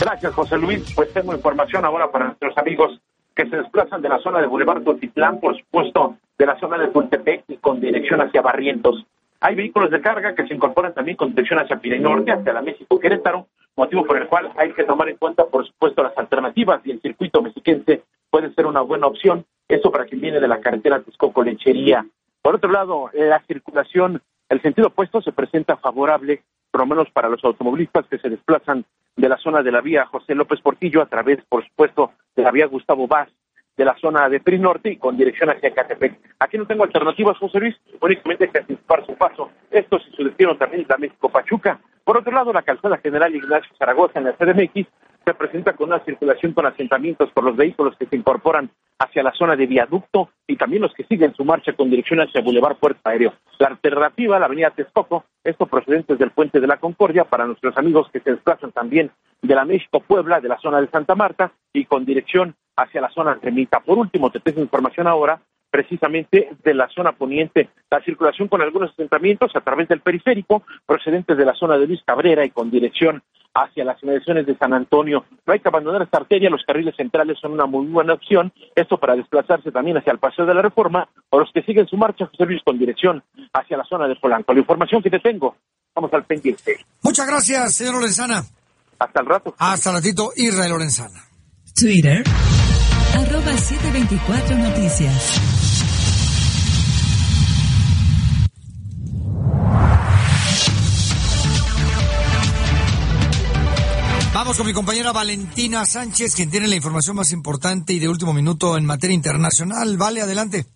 [SPEAKER 3] Gracias, José Luis. Pues tengo información ahora para nuestros amigos que se desplazan de la zona de Boulevard Tultitlán, por supuesto, de la zona de Tultepec y con dirección hacia Barrientos. Hay vehículos de carga que se incorporan también con dirección hacia Pire Norte, hacia la México Querétaro, motivo por el cual hay que tomar en cuenta, por supuesto, las alternativas y el circuito mexiquense puede ser una buena opción. Eso para quien viene de la carretera Texcoco Lechería. Por otro lado, la circulación, el sentido opuesto se presenta favorable, por lo menos para los automovilistas que se desplazan de la zona de la vía José López Portillo a través, por supuesto, de la vía Gustavo Vaz de la zona de Pris Norte y con dirección hacia Catepec. Aquí no tengo alternativas, José Luis, únicamente que anticipar su paso. Esto si su destino también es la México-Pachuca. Por otro lado, la calzada general Ignacio Zaragoza en la CDMX se presenta con una circulación con asentamientos por los vehículos que se incorporan hacia la zona de viaducto y también los que siguen su marcha con dirección hacia Boulevard Puerto Aéreo. La alternativa, la avenida Texcoco, esto procedentes del Puente de la Concordia para nuestros amigos que se desplazan también de la México Puebla, de la zona de Santa Marta y con dirección hacia la zona Tremita. Por último, te tengo información ahora precisamente de la zona poniente, la circulación con algunos asentamientos a través del periférico, procedentes de la zona de Luis Cabrera y con dirección hacia las inmediaciones de San Antonio. No hay que abandonar esta arteria, los carriles centrales son una muy buena opción, esto para desplazarse también hacia el Paseo de la Reforma, o los que siguen su marcha, José Luis, con dirección hacia la zona de Polanco. La información que te tengo, vamos al pendiente.
[SPEAKER 2] Muchas gracias, señor Lorenzana.
[SPEAKER 3] Hasta el rato.
[SPEAKER 2] Hasta el ratito, Israel Lorenzana.
[SPEAKER 1] Twitter, arroba 724 Noticias.
[SPEAKER 2] Vamos con mi compañera Valentina Sánchez, quien tiene la información más importante y de último minuto en materia internacional. Vale, adelante.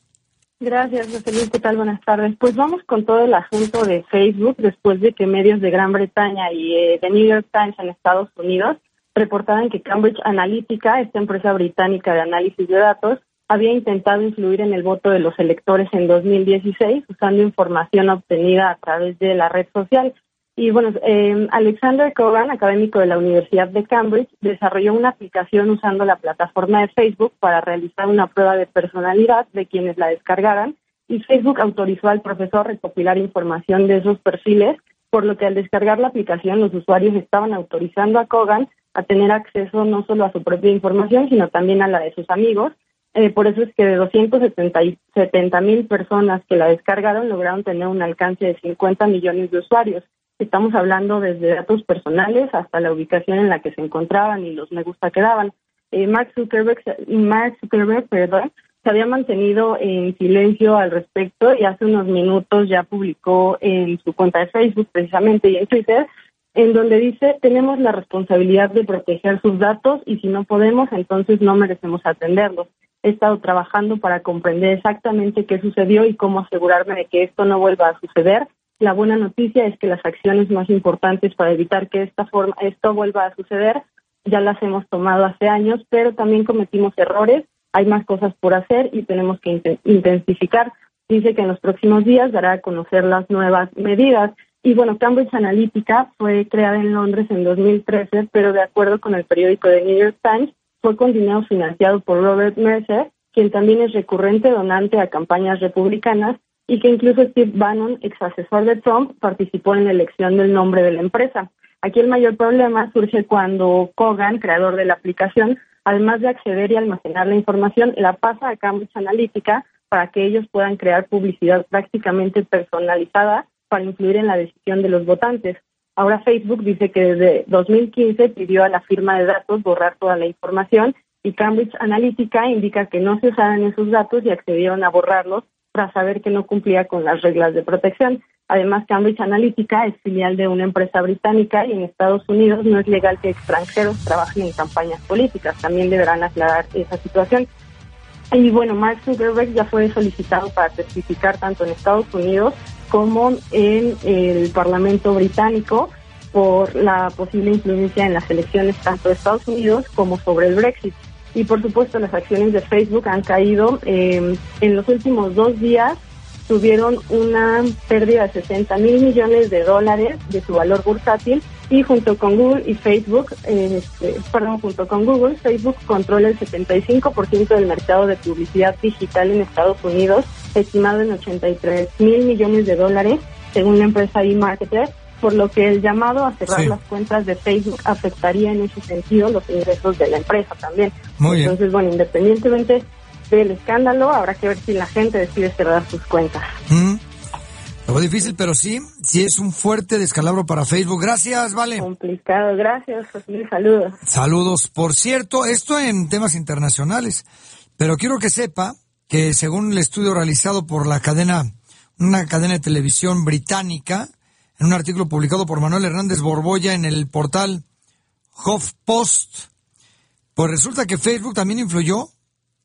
[SPEAKER 36] Gracias, José Luis. ¿Qué tal? Buenas tardes. Pues vamos con todo el asunto de Facebook después de que medios de Gran Bretaña y eh, The New York Times en Estados Unidos reportaban que Cambridge Analytica, esta empresa británica de análisis de datos, había intentado influir en el voto de los electores en 2016 usando información obtenida a través de la red social. Y bueno, eh, Alexander Cogan, académico de la Universidad de Cambridge, desarrolló una aplicación usando la plataforma de Facebook para realizar una prueba de personalidad de quienes la descargaran y Facebook autorizó al profesor recopilar información de esos perfiles, por lo que al descargar la aplicación los usuarios estaban autorizando a Kogan a tener acceso no solo a su propia información, sino también a la de sus amigos. Eh, por eso es que de 270 mil personas que la descargaron lograron tener un alcance de 50 millones de usuarios. Estamos hablando desde datos personales hasta la ubicación en la que se encontraban y los me gusta que daban. Eh, Mark Zuckerberg, Mark Zuckerberg perdón, se había mantenido en silencio al respecto y hace unos minutos ya publicó en su cuenta de Facebook precisamente y en Twitter en donde dice tenemos la responsabilidad de proteger sus datos y si no podemos entonces no merecemos atenderlos. He estado trabajando para comprender exactamente qué sucedió y cómo asegurarme de que esto no vuelva a suceder La buena noticia es que las acciones más importantes para evitar que esta forma, esto vuelva a suceder ya las hemos tomado hace años, pero también cometimos errores, hay más cosas por hacer y tenemos que intensificar. Dice que en los próximos días dará a conocer las nuevas medidas. Y bueno, Cambridge Analytica fue creada en Londres en 2013, pero de acuerdo con el periódico The New York Times, fue con dinero financiado por Robert Mercer, quien también es recurrente donante a campañas republicanas y que incluso Steve Bannon, ex asesor de Trump, participó en la elección del nombre de la empresa. Aquí el mayor problema surge cuando Kogan, creador de la aplicación, además de acceder y almacenar la información, la pasa a Cambridge Analytica para que ellos puedan crear publicidad prácticamente personalizada para influir en la decisión de los votantes. Ahora Facebook dice que desde 2015 pidió a la firma de datos borrar toda la información y Cambridge Analytica indica que no se usaban esos datos y accedieron a borrarlos tras saber que no cumplía con las reglas de protección. Además, Cambridge Analytica es filial de una empresa británica y en Estados Unidos no es legal que extranjeros trabajen en campañas políticas. También deberán aclarar esa situación. Y bueno, Mark Zuckerberg ya fue solicitado para testificar tanto en Estados Unidos como en el Parlamento británico por la posible influencia en las elecciones tanto de Estados Unidos como sobre el Brexit. Y por supuesto las acciones de Facebook han caído. Eh, en los últimos dos días tuvieron una pérdida de 60 mil millones de dólares de su valor bursátil y junto con Google y Facebook, este, perdón, junto con Google, Facebook controla el 75% del mercado de publicidad digital en Estados Unidos, estimado en 83 mil millones de dólares, según la empresa eMarketer, por lo que el llamado a cerrar las cuentas de Facebook afectaría en ese sentido los ingresos de la empresa también. Entonces, bueno, independientemente del escándalo, habrá que ver si la gente decide cerrar sus cuentas.
[SPEAKER 2] Mm. Difícil, pero sí, sí es un fuerte descalabro para Facebook. Gracias, Vale.
[SPEAKER 36] Complicado, gracias, José. Saludos.
[SPEAKER 2] Saludos. Por cierto, esto en temas internacionales, pero quiero que sepa que según el estudio realizado por la cadena, una cadena de televisión británica, en un artículo publicado por Manuel Hernández Borbolla en el portal HuffPost, pues resulta que Facebook también influyó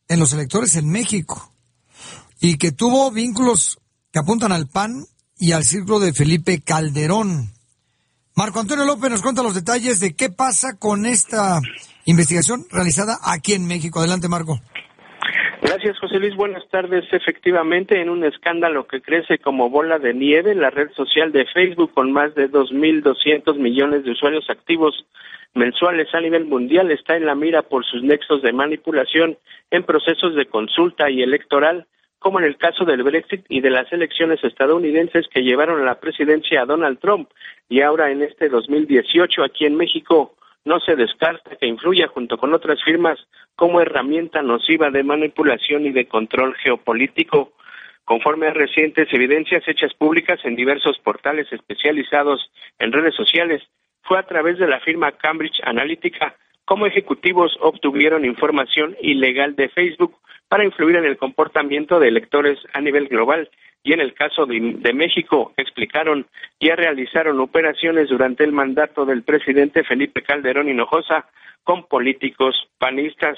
[SPEAKER 2] en los electores en México y que tuvo vínculos que apuntan al PAN y al círculo de Felipe Calderón. Marco Antonio López nos cuenta los detalles de qué pasa con esta investigación realizada aquí en México. Adelante, Marco.
[SPEAKER 37] Gracias, José Luis. Buenas tardes. Efectivamente, en un escándalo que crece como bola de nieve, la red social de Facebook, con más de 2.200 millones de usuarios activos, mensuales a nivel mundial está en la mira por sus nexos de manipulación en procesos de consulta y electoral, como en el caso del Brexit y de las elecciones estadounidenses que llevaron a la presidencia a Donald Trump y ahora en este 2018 aquí en México no se descarta que influya junto con otras firmas como herramienta nociva de manipulación y de control geopolítico. Conforme a recientes evidencias hechas públicas en diversos portales especializados en redes sociales, fue a través de la firma Cambridge Analytica como ejecutivos obtuvieron información ilegal de Facebook para influir en el comportamiento de electores a nivel global y en el caso de, de, México explicaron ya realizaron operaciones durante el mandato del presidente Felipe Calderón Hinojosa con políticos panistas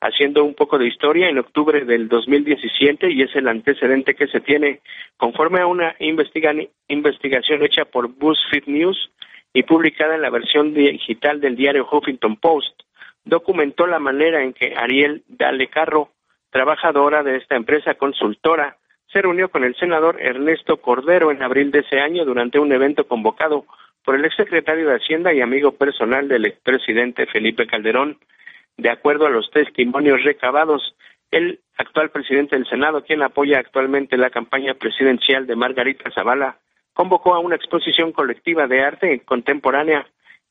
[SPEAKER 37] haciendo un poco de historia. En octubre del 2017 y es el antecedente que se tiene conforme a una investigación hecha por BuzzFeed News y publicada en la versión digital del diario Huffington Post, documentó la manera en que Ariel Dale Carro, trabajadora de esta empresa consultora, se reunió con el senador Ernesto Cordero en abril de ese año durante un evento convocado por el exsecretario de Hacienda y amigo personal del expresidente Felipe Calderón. De acuerdo a los testimonios recabados, el actual presidente del Senado, quien apoya actualmente la campaña presidencial de Margarita Zavala, convocó a una exposición colectiva de arte contemporánea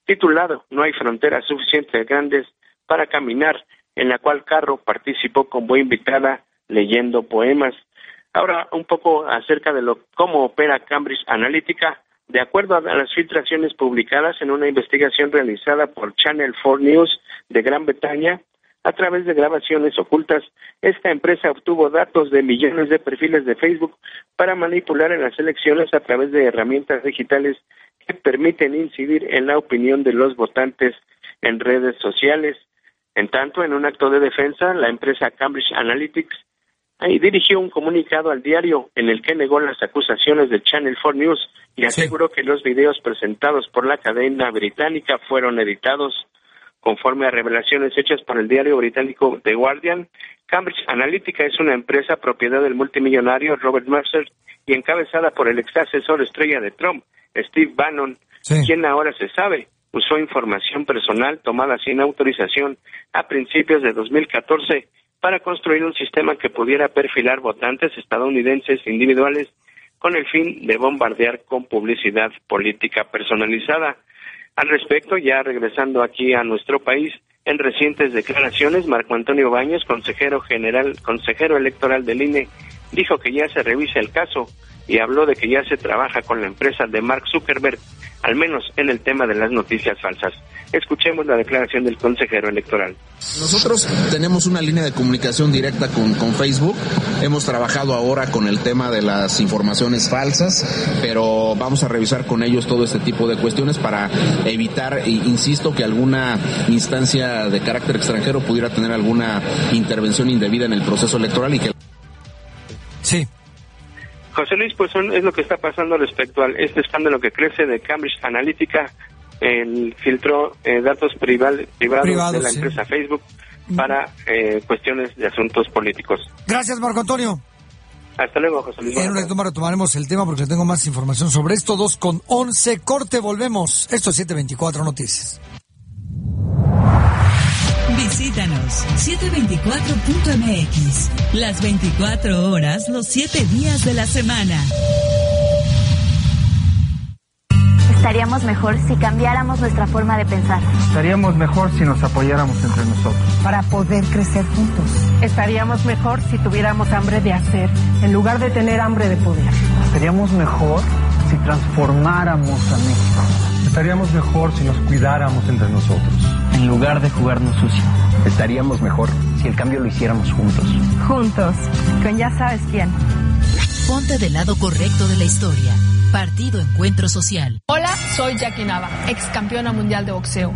[SPEAKER 37] titulado No hay fronteras suficientes grandes para caminar, en la cual Carro participó como invitada leyendo poemas. Ahora un poco acerca de lo cómo opera Cambridge Analytica. De acuerdo a las filtraciones publicadas en una investigación realizada por Channel 4 News de Gran Bretaña, a través de grabaciones ocultas, esta empresa obtuvo datos de millones de perfiles de Facebook para manipular en las elecciones a través de herramientas digitales que permiten incidir en la opinión de los votantes en redes sociales. En tanto, en un acto de defensa, la empresa Cambridge Analytics y dirigió un comunicado al diario en el que negó las acusaciones de Channel 4 News y aseguró que los videos presentados por la cadena británica fueron editados conforme a revelaciones hechas por el diario británico The Guardian. Cambridge Analytica es una empresa propiedad del multimillonario Robert Mercer y encabezada por el ex asesor estrella de Trump, Steve Bannon, quien ahora se sabe usó información personal tomada sin autorización a principios de 2014 para construir un sistema que pudiera perfilar votantes estadounidenses individuales con el fin de bombardear con publicidad política personalizada. Al respecto, ya regresando aquí a nuestro país, en recientes declaraciones, Marco Antonio Baños, consejero general, consejero electoral del INE, dijo que ya se revisa el caso y habló de que ya se trabaja con la empresa de Mark Zuckerberg, al menos en el tema de las noticias falsas. Escuchemos la declaración del consejero electoral.
[SPEAKER 38] Nosotros tenemos una línea de comunicación directa con, con, Facebook. Hemos trabajado ahora con el tema de las informaciones falsas, pero vamos a revisar con ellos todo este tipo de cuestiones para evitar, insisto, que alguna instancia de carácter extranjero pudiera tener alguna intervención indebida en el proceso electoral y que...
[SPEAKER 2] Sí.
[SPEAKER 37] José Luis, pues es lo que está pasando respecto a este escándalo que crece de Cambridge Analytica, el filtró eh, datos privados, privados de la
[SPEAKER 2] sí.
[SPEAKER 37] empresa Facebook para eh, cuestiones de asuntos políticos.
[SPEAKER 2] Gracias, Marco Antonio.
[SPEAKER 37] Hasta luego, José Luis.
[SPEAKER 2] En un ratito más retomaremos el tema porque tengo más información sobre esto. 2 con 11, corte, volvemos. Esto es 724 Noticias.
[SPEAKER 1] Visítanos 724.mx. Las 24 horas, los 7 días de la semana.
[SPEAKER 39] Estaríamos mejor si cambiáramos nuestra forma de pensar.
[SPEAKER 40] Estaríamos mejor si nos apoyáramos entre nosotros.
[SPEAKER 41] Para poder crecer juntos.
[SPEAKER 42] Estaríamos mejor si tuviéramos hambre de hacer en lugar de tener hambre de poder.
[SPEAKER 40] Estaríamos mejor si transformáramos a México.
[SPEAKER 43] Estaríamos mejor si nos cuidáramos entre nosotros.
[SPEAKER 40] En lugar de jugarnos sucio.
[SPEAKER 43] Estaríamos mejor si el cambio lo hiciéramos juntos.
[SPEAKER 42] Juntos, con ya sabes quién.
[SPEAKER 1] Ponte del lado correcto de la historia. Partido Encuentro Social.
[SPEAKER 44] Hola, soy Jackie Nava, ex campeona mundial de boxeo.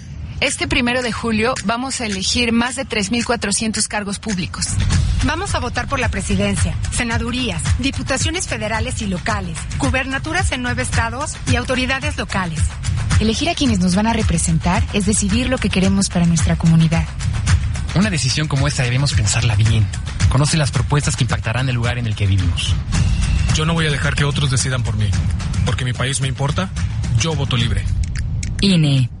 [SPEAKER 45] Este primero de julio vamos a elegir más de 3.400 cargos públicos.
[SPEAKER 46] Vamos a votar por la presidencia, senadurías, diputaciones federales y locales, gubernaturas en nueve estados y autoridades locales.
[SPEAKER 47] Elegir a quienes nos van a representar es decidir lo que queremos para nuestra comunidad.
[SPEAKER 48] Una decisión como esta debemos pensarla bien. Conoce las propuestas que impactarán el lugar en el que vivimos.
[SPEAKER 49] Yo no voy a dejar que otros decidan por mí. Porque mi país me importa, yo voto libre.
[SPEAKER 47] INE.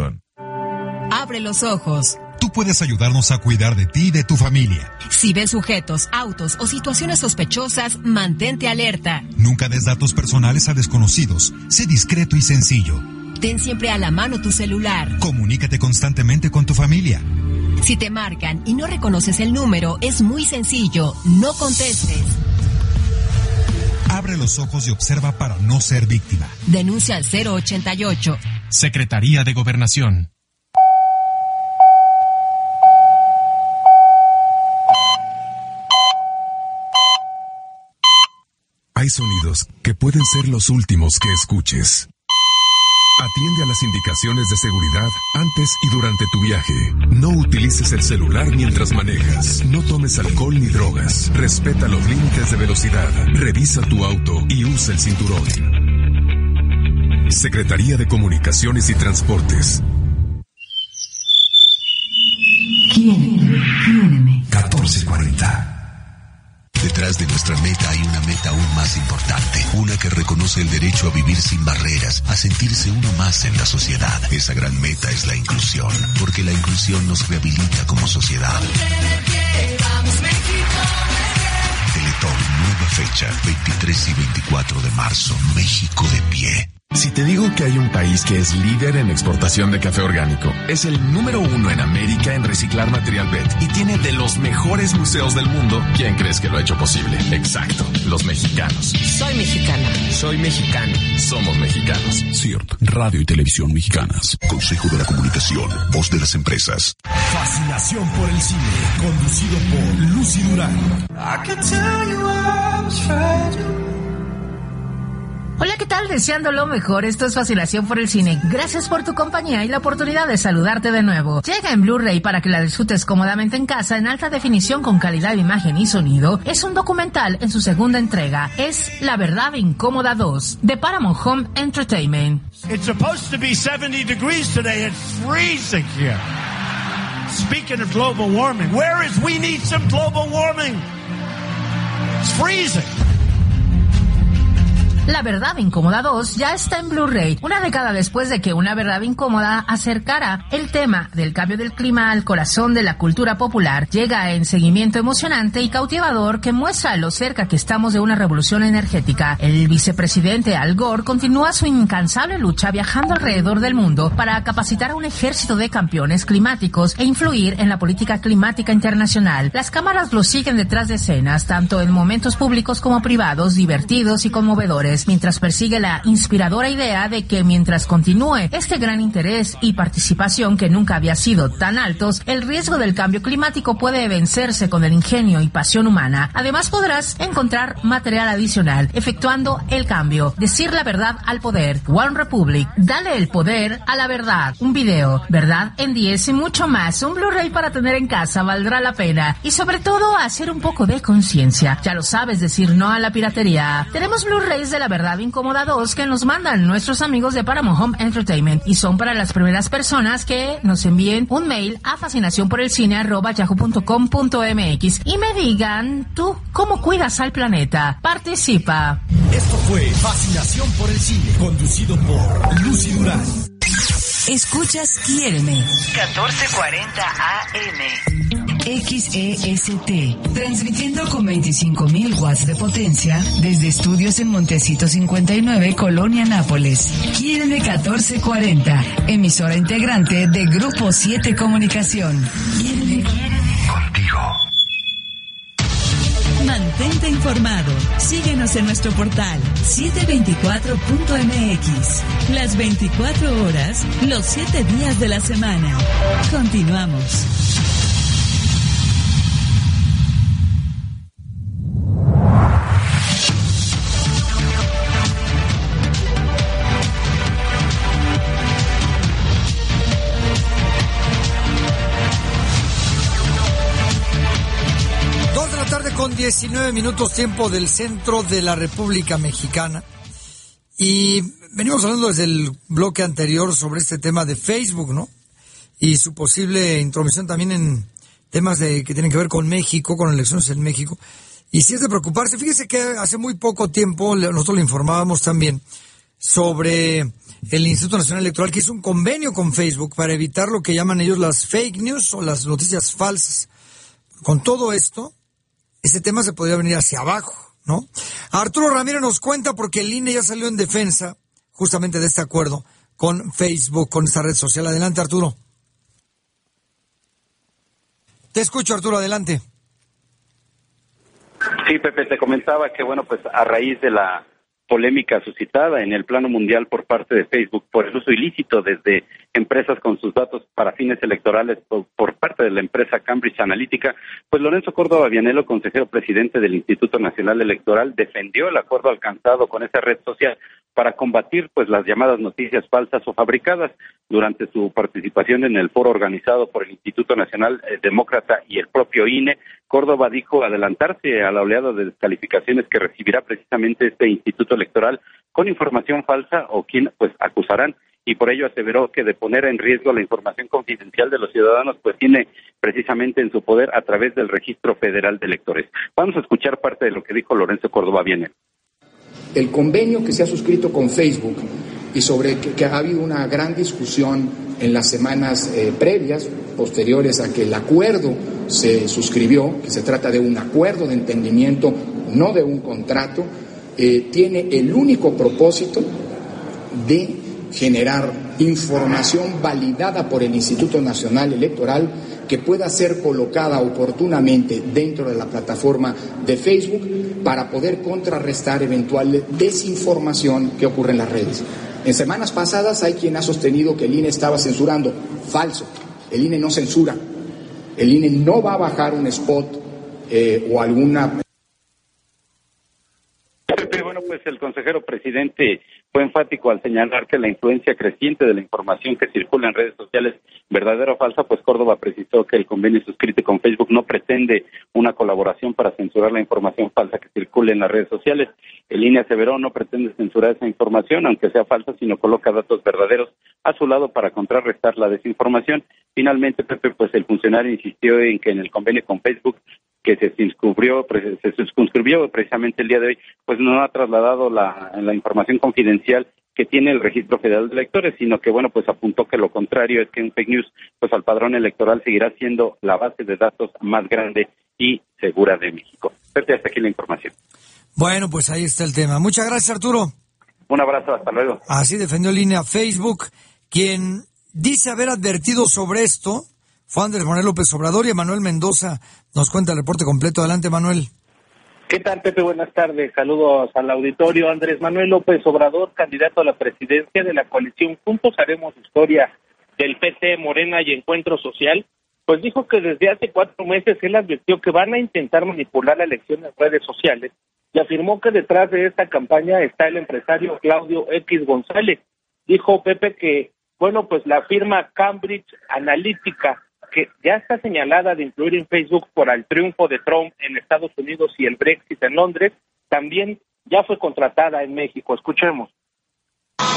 [SPEAKER 32] Abre los ojos.
[SPEAKER 24] Tú puedes ayudarnos a cuidar de ti y de tu familia.
[SPEAKER 32] Si ves sujetos, autos o situaciones sospechosas, mantente alerta.
[SPEAKER 24] Nunca des datos personales a desconocidos. Sé discreto y sencillo.
[SPEAKER 32] Ten siempre a la mano tu celular.
[SPEAKER 24] Comunícate constantemente con tu familia.
[SPEAKER 32] Si te marcan y no reconoces el número, es muy sencillo. No contestes.
[SPEAKER 24] Abre los ojos y observa para no ser víctima.
[SPEAKER 32] Denuncia al 088.
[SPEAKER 24] Secretaría de Gobernación. Hay sonidos que pueden ser los últimos que escuches. Atiende a las indicaciones de seguridad antes y durante tu viaje. No utilices el celular mientras manejas. No tomes alcohol ni drogas. Respeta los límites de velocidad. Revisa tu auto y usa el cinturón. Secretaría de Comunicaciones y Transportes.
[SPEAKER 1] Quiéreme, quiéreme.
[SPEAKER 24] 1440. Detrás
[SPEAKER 50] de nuestra meta hay una meta aún más importante, una que reconoce el derecho a vivir sin barreras, a sentirse uno más en la sociedad. Esa gran meta es la inclusión, porque la inclusión nos rehabilita como sociedad. Teletón, nueva fecha, 23 y 24 de marzo, México de pie.
[SPEAKER 51] Si te digo que hay un país que es líder en exportación de café orgánico, es el número uno en América en reciclar material PET y tiene de los mejores museos del mundo, ¿quién crees que lo ha hecho posible? Exacto, los mexicanos.
[SPEAKER 52] Soy mexicana.
[SPEAKER 51] Soy mexicano. Somos mexicanos.
[SPEAKER 24] CIRT, Radio y Televisión Mexicanas.
[SPEAKER 50] Consejo de la Comunicación, voz de las empresas.
[SPEAKER 53] Fascinación por el cine, conducido por Lucy Durán.
[SPEAKER 21] Hola, ¿qué tal? Deseando lo mejor. Esto es Fascinación por el Cine. Gracias por tu compañía y la oportunidad de saludarte de nuevo. Llega en Blu-ray para que la disfrutes cómodamente en casa en alta definición con calidad de imagen y sonido. Es un documental en su segunda entrega. Es La Verdad Incómoda 2 de Paramount Home Entertainment.
[SPEAKER 54] It's supposed to be 70 degrees today. It's freezing here. Speaking of global warming, where is we need some global warming? It's freezing.
[SPEAKER 21] La Verdad Incómoda 2 ya está en Blu-ray, una década después de que Una Verdad Incómoda acercara el tema del cambio del clima al corazón de la cultura popular. Llega en seguimiento emocionante y cautivador que muestra lo cerca que estamos de una revolución energética. El vicepresidente Al Gore continúa su incansable lucha viajando alrededor del mundo para capacitar a un ejército de campeones climáticos e influir en la política climática internacional. Las cámaras lo siguen detrás de escenas, tanto en momentos públicos como privados, divertidos y conmovedores mientras persigue la inspiradora idea de que mientras continúe este gran interés y participación que nunca había sido tan altos, el riesgo del cambio climático puede vencerse con el ingenio y pasión humana. Además podrás encontrar material adicional efectuando el cambio, decir la verdad al poder, One Republic, dale el poder a la verdad, un video, verdad en 10 y mucho más, un Blu-ray para tener en casa valdrá la pena. Y sobre todo hacer un poco de conciencia. Ya lo sabes, decir no a la piratería. Tenemos Blu-rays de la verdad incómoda 2 que nos mandan nuestros amigos de Paramount Home Entertainment y son para las primeras personas que nos envíen un mail a fascinación y me digan tú cómo cuidas al planeta. Participa.
[SPEAKER 53] Esto fue Fascinación por el cine, conducido por Lucy Durán.
[SPEAKER 1] Escuchas Quiéreme.
[SPEAKER 53] 1440
[SPEAKER 1] AM. XEST, transmitiendo con 25.000 watts de potencia desde estudios en Montecito 59, Colonia Nápoles. Quiéreme 1440, emisora integrante de Grupo 7 Comunicación. Quiéreme contigo. Mantente informado. Síguenos en nuestro portal 724.mx. Las 24 horas, los 7 días de la semana. Continuamos.
[SPEAKER 2] Con 19 minutos tiempo del centro de la República Mexicana. Y venimos hablando desde el bloque anterior sobre este tema de Facebook, ¿no? Y su posible intromisión también en temas de, que tienen que ver con México, con elecciones en México. Y si es de preocuparse, fíjese que hace muy poco tiempo nosotros le informábamos también sobre el Instituto Nacional Electoral que hizo un convenio con Facebook para evitar lo que llaman ellos las fake news o las noticias falsas. Con todo esto, este tema se podría venir hacia abajo, ¿no? Arturo Ramírez nos cuenta porque el INE ya salió en defensa justamente de este acuerdo con Facebook, con esta red social. Adelante, Arturo. Te escucho, Arturo, adelante.
[SPEAKER 12] Sí, Pepe, te comentaba que, bueno, pues a raíz de la polémica suscitada en el plano mundial por parte de Facebook por el uso ilícito desde empresas con sus datos para fines electorales por, parte de la empresa Cambridge Analytica, pues Lorenzo Córdoba Vianelo, consejero presidente del Instituto Nacional Electoral, defendió el acuerdo alcanzado con esa red social para combatir pues las llamadas noticias falsas o fabricadas durante su participación en el foro organizado por el Instituto Nacional eh, Demócrata y el propio INE. Córdoba dijo adelantarse a la oleada de descalificaciones que recibirá precisamente este Instituto Electoral con información falsa o quien pues acusarán y por ello aseveró que de poner en riesgo la información confidencial de los ciudadanos pues tiene precisamente en su poder a través del Registro Federal de Electores. Vamos a escuchar parte de lo que dijo Lorenzo Córdoba Viene.
[SPEAKER 55] El convenio que se ha suscrito con Facebook y sobre que, ha habido una gran discusión en las semanas eh, previas, posteriores a que el acuerdo se suscribió, que se trata de un acuerdo de entendimiento, no de un contrato, eh, tiene el único propósito de generar información validada por el Instituto Nacional Electoral que pueda ser colocada oportunamente dentro de la plataforma de Facebook para poder contrarrestar eventual desinformación que ocurre en las redes. En semanas pasadas hay quien ha sostenido que el INE estaba censurando. Falso. El INE no censura. El INE no va a bajar un spot eh, o alguna
[SPEAKER 12] bueno, pues el consejero presidente fue enfático al señalar que la influencia creciente de la información que circula en redes sociales, verdadera o falsa, pues Córdoba precisó que el convenio suscrito con Facebook no pretende una colaboración para censurar la información falsa que circula en las redes sociales. El línea aseveró no pretende censurar esa información, aunque sea falsa, sino coloca datos verdaderos a su lado para contrarrestar la desinformación. Finalmente, Pepe, pues el funcionario insistió en que en el convenio con Facebook que se circunscribió, se circunscribió precisamente el día de hoy, pues no ha trasladado la, la información confidencial que tiene el registro federal de electores, sino que bueno, pues apuntó que lo contrario es que un fake news, pues al padrón electoral seguirá siendo la base de datos más grande y segura de México. Hasta aquí la información.
[SPEAKER 2] Bueno, pues ahí está el tema. Muchas gracias, Arturo.
[SPEAKER 12] Un abrazo, hasta luego.
[SPEAKER 2] Así defendió línea Facebook, quien dice haber advertido sobre esto fue Andrés Manuel López Obrador y Emanuel Mendoza nos cuenta el reporte completo. Adelante, Manuel.
[SPEAKER 3] ¿Qué tal, Pepe? Buenas tardes. Saludos al auditorio. Andrés Manuel López Obrador, candidato a la presidencia de la coalición Juntos Haremos Historia del PT Morena y Encuentro Social, pues dijo que desde hace cuatro meses él advirtió que van a intentar manipular la elección en redes sociales y afirmó que detrás de esta campaña está el empresario Claudio X González. Dijo Pepe que, bueno, pues la firma Cambridge Analytica que ya está señalada de incluir en Facebook por el triunfo de Trump en Estados Unidos y el Brexit en Londres, también ya fue contratada en México. Escuchemos.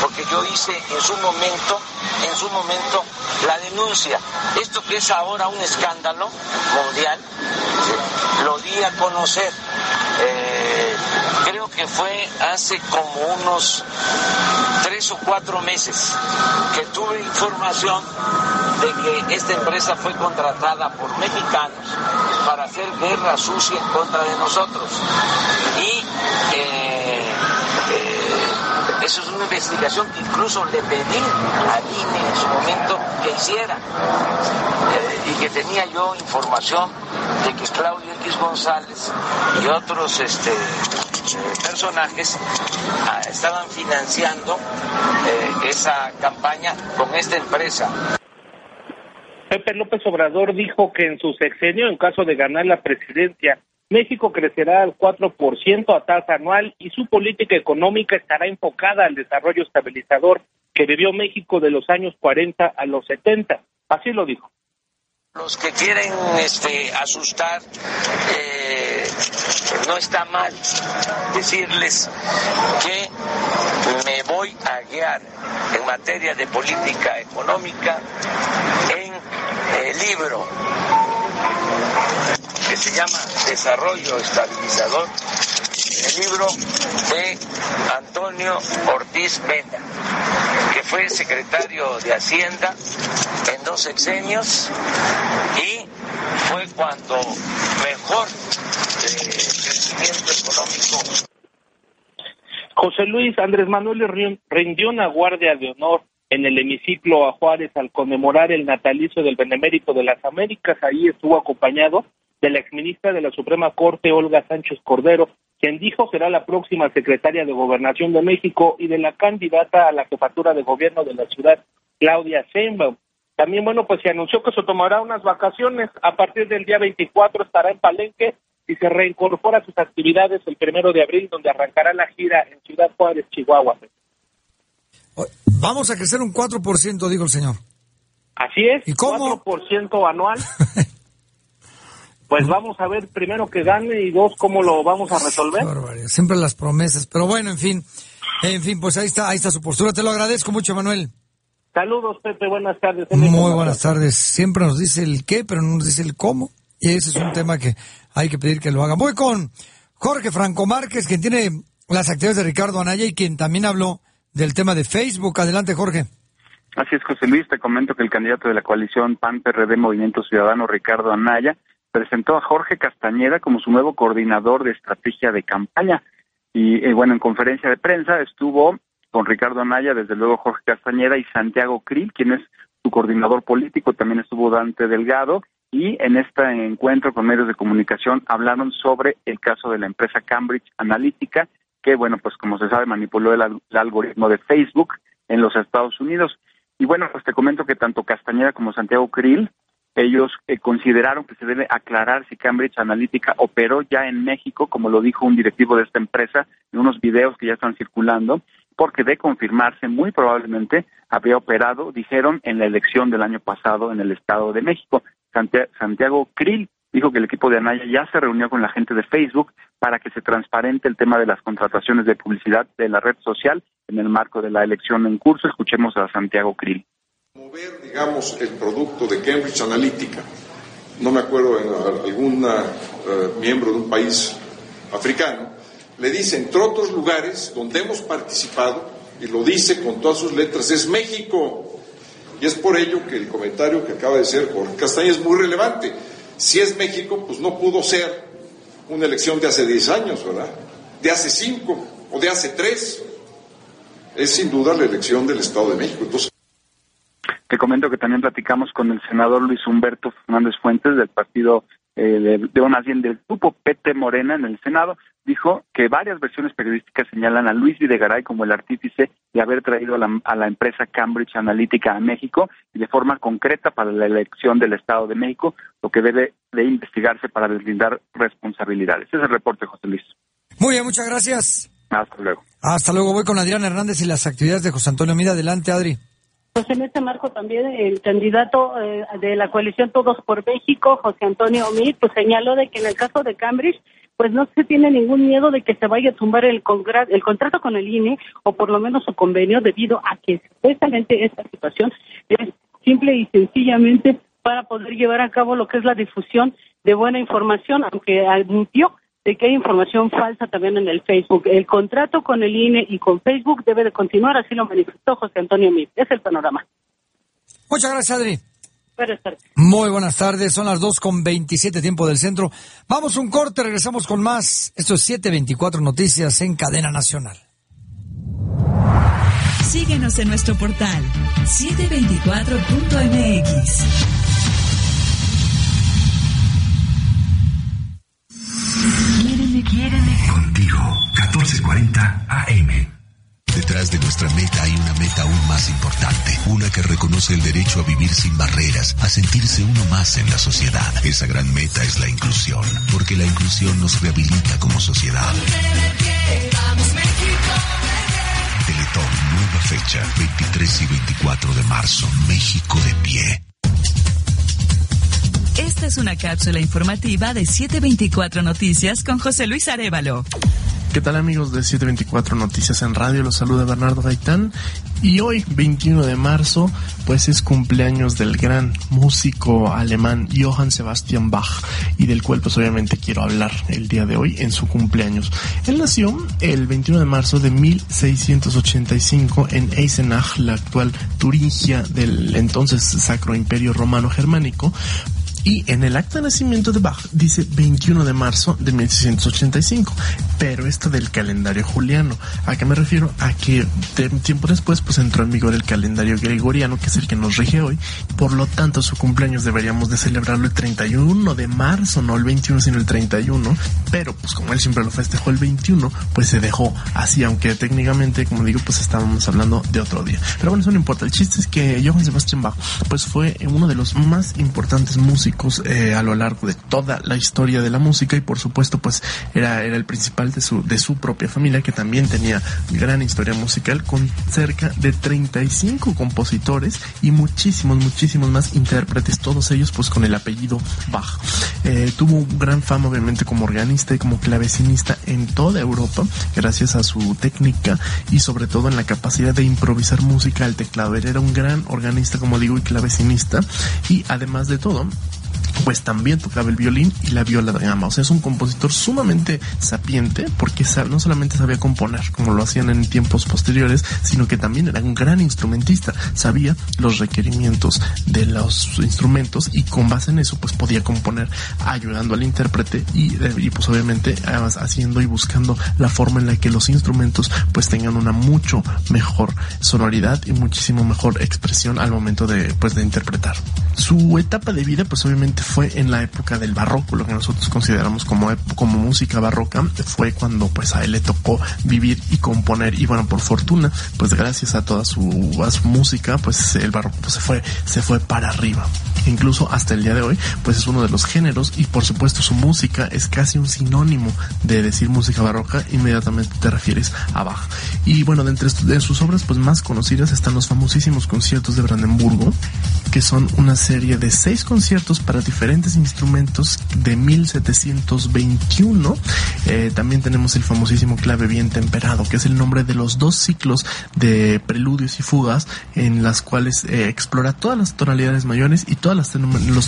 [SPEAKER 56] Porque yo hice en su momento, en su momento, la denuncia. Esto que es ahora un escándalo mundial, lo di a conocer. Eh, creo que fue hace como unos tres o cuatro meses que tuve información de que esta empresa fue contratada por mexicanos para hacer guerra sucia en contra de nosotros. Y eh, eso es una investigación que incluso le pedí a INE en su momento que hiciera. Eh, y que tenía yo información de que Claudio X González y otros este, personajes ah, estaban financiando esa campaña con esta empresa.
[SPEAKER 3] Pepe López Obrador dijo que en su sexenio, en caso de ganar la presidencia, México crecerá al 4% a tasa anual y su política económica estará enfocada al desarrollo estabilizador que vivió México de los años 40 a los 70. Así lo dijo.
[SPEAKER 56] Los que quieren este, asustar, eh, no está mal decirles que me voy a guiar en materia de política económica en el libro que se llama Desarrollo Estabilizador, el libro de Antonio Ortiz Mena, que fue secretario de Hacienda en dos sexenios y fue cuando mejor eh, crecimiento económico.
[SPEAKER 3] José Luis Andrés Manuel rindió una guardia de honor en el hemiciclo a Juárez al conmemorar el natalicio del Benemérito de las Américas. Ahí estuvo acompañado de la exministra de la Suprema Corte, Olga Sánchez Cordero, quien dijo será la próxima secretaria de Gobernación de México y de la candidata a la jefatura de gobierno de la ciudad, Claudia Sheinbaum. También, bueno, pues se anunció que se tomará unas vacaciones. A partir del día 24 estará en Palenque y se reincorpora a sus actividades el primero de abril, donde arrancará la gira en Ciudad Juárez, Chihuahua.
[SPEAKER 2] Vamos a crecer un 4%, digo el señor.
[SPEAKER 3] Así es, ¿Y cómo? 4% anual. pues vamos a ver primero que gane y dos cómo lo vamos a resolver.
[SPEAKER 2] Siempre las promesas, pero bueno, en fin, en fin, pues ahí está, ahí está su postura. Te lo agradezco mucho, Manuel.
[SPEAKER 3] Saludos, Pepe, buenas tardes.
[SPEAKER 2] Muy buenas tardes. Siempre nos dice el qué, pero no nos dice el cómo. Y ese es un tema que hay que pedir que lo hagan. Voy con Jorge Franco Márquez, quien tiene las actividades de Ricardo Anaya y quien también habló del tema de Facebook. Adelante, Jorge.
[SPEAKER 14] Así es, José Luis, te comento que el candidato de la coalición PAN-PRD Movimiento Ciudadano, Ricardo Anaya, presentó a Jorge Castañeda como su nuevo coordinador de estrategia de campaña. Y eh, bueno, en conferencia de prensa estuvo con Ricardo Anaya, desde luego Jorge Castañeda y Santiago Krill, quien es su coordinador político, también estuvo Dante Delgado, y en este encuentro con medios de comunicación hablaron sobre el caso de la empresa Cambridge Analytica, que bueno, pues como se sabe manipuló el algoritmo de Facebook en los Estados Unidos. Y bueno, pues te comento que tanto Castañeda como Santiago Krill, ellos eh, consideraron que se debe aclarar si Cambridge Analytica operó ya en México, como lo dijo un directivo de esta empresa en unos videos que ya están circulando, porque de confirmarse muy probablemente habría operado, dijeron, en la elección del año pasado en el Estado de México. Santiago Krill dijo que el equipo de Anaya ya se reunió con la gente de Facebook para que se transparente el tema de las contrataciones de publicidad de la red social en el marco de la elección en curso. Escuchemos a Santiago Krill.
[SPEAKER 57] Mover, digamos, el producto de Cambridge Analytica, no me acuerdo en algún eh, miembro de un país africano, le dice, entre otros lugares donde hemos participado, y lo dice con todas sus letras, es México. Y es por ello que el comentario que acaba de hacer Jorge Castaña es muy relevante. Si es México, pues no pudo ser una elección de hace 10 años, ¿verdad? De hace 5 o de hace 3. Es sin duda la elección del Estado de México. Entonces,
[SPEAKER 14] te comento que también platicamos con el senador Luis Humberto Fernández Fuentes del partido eh, de, de más bien del grupo PT Morena en el Senado, dijo que varias versiones periodísticas señalan a Luis Videgaray como el artífice de haber traído a la, a la, empresa Cambridge Analytica a México y de forma concreta para la elección del Estado de México, lo que debe de investigarse para deslindar responsabilidades. Ese es el reporte, José Luis.
[SPEAKER 2] Muy bien, muchas gracias.
[SPEAKER 14] Hasta luego.
[SPEAKER 2] Hasta luego. Voy con Adrián Hernández y las actividades de José Antonio Mida. Adelante, Adri.
[SPEAKER 27] Pues en este marco también el candidato eh, de la coalición Todos por México, José Antonio Omid, pues señaló de que en el caso de Cambridge, pues no se tiene ningún miedo de que se vaya a tumbar el, el contrato con el INE o por lo menos su convenio debido a que supuestamente esta situación es simple y sencillamente para poder llevar a cabo lo que es la difusión de buena información, aunque admitió de que hay información falsa también en el Facebook. El contrato con el INE y con Facebook debe de continuar, así lo manifestó José Antonio Mir. Es el panorama.
[SPEAKER 2] Muchas gracias, Adri.
[SPEAKER 27] Buenas tardes.
[SPEAKER 2] Muy buenas tardes, son las 2 con 27 tiempo del centro. Vamos un corte, regresamos con más. Esto es 724 Noticias en Cadena Nacional.
[SPEAKER 1] Síguenos en nuestro portal 724.mx.
[SPEAKER 24] Contigo, 1440 AM.
[SPEAKER 50] Detrás de nuestra meta hay una meta aún más importante, una que reconoce el derecho a vivir sin barreras, a sentirse uno más en la sociedad. Esa gran meta es la inclusión, porque la inclusión nos rehabilita como sociedad. Teletón, nueva fecha, 23 y 24 de marzo, México de pie.
[SPEAKER 1] Esta es una cápsula informativa de 724 Noticias con José Luis Arevalo.
[SPEAKER 58] ¿Qué tal amigos de 724 Noticias en Radio? Los saluda Bernardo Gaitán y hoy, 21 de marzo, pues es cumpleaños del gran músico alemán Johann Sebastian Bach y del cual pues obviamente quiero hablar el día de hoy en su cumpleaños. Él nació el 21 de marzo de 1685 en Eisenach, la actual Turingia del entonces Sacro Imperio Romano Germánico, y en el acta de nacimiento de Bach dice 21 de marzo de 1685, pero esto del calendario juliano. ¿A qué me refiero? A que tiempo después pues entró en vigor el calendario gregoriano, que es el que nos rige hoy. Por lo tanto, su cumpleaños deberíamos de celebrarlo el 31 de marzo, no el 21, sino el 31. Pero pues como él siempre lo festejó el 21, pues se dejó así, aunque técnicamente, como digo, pues estábamos hablando de otro día. Pero bueno, eso no importa. El chiste es que Johann Sebastian Bach pues fue uno de los más importantes músicos músicos eh, a lo largo de toda la historia de la música y por supuesto pues era, era el principal de su, de su propia familia que también tenía gran historia musical con cerca de 35 compositores y muchísimos, muchísimos más intérpretes, todos ellos pues con el apellido Bach. Eh, tuvo gran fama obviamente como organista y como clavecinista en toda Europa gracias a su técnica y sobre todo en la capacidad de improvisar música al teclado. Él era un gran organista como digo y clavecinista y además de todo pues también tocaba el violín y la viola de gama. O sea, es un compositor sumamente sapiente porque no solamente sabía componer como lo hacían en tiempos posteriores, sino que también era un gran instrumentista. Sabía los requerimientos de los instrumentos y con base en eso pues podía componer ayudando al intérprete y, y pues obviamente haciendo y buscando la forma en la que los instrumentos pues tengan una mucho mejor sonoridad y muchísimo mejor expresión al momento de pues de interpretar. Su etapa de vida pues obviamente fue en la época del barroco, lo que nosotros consideramos como, como música barroca, fue cuando pues a él le tocó vivir y componer y bueno, por fortuna, pues gracias a toda su, música, pues el barroco pues, se fue, se fue para arriba. Incluso hasta el día de hoy, pues es uno de los géneros y por supuesto su música es casi un sinónimo de decir música barroca, inmediatamente te refieres a Bach. Y bueno, de entre de sus obras pues más conocidas están los famosísimos conciertos de Brandenburgo, que son una serie de seis conciertos para diferentes instrumentos de 1721. Eh, también tenemos el famosísimo clave bien temperado, que es el nombre de los dos ciclos de preludios y fugas en las cuales eh, explora todas las tonalidades mayores y todas las,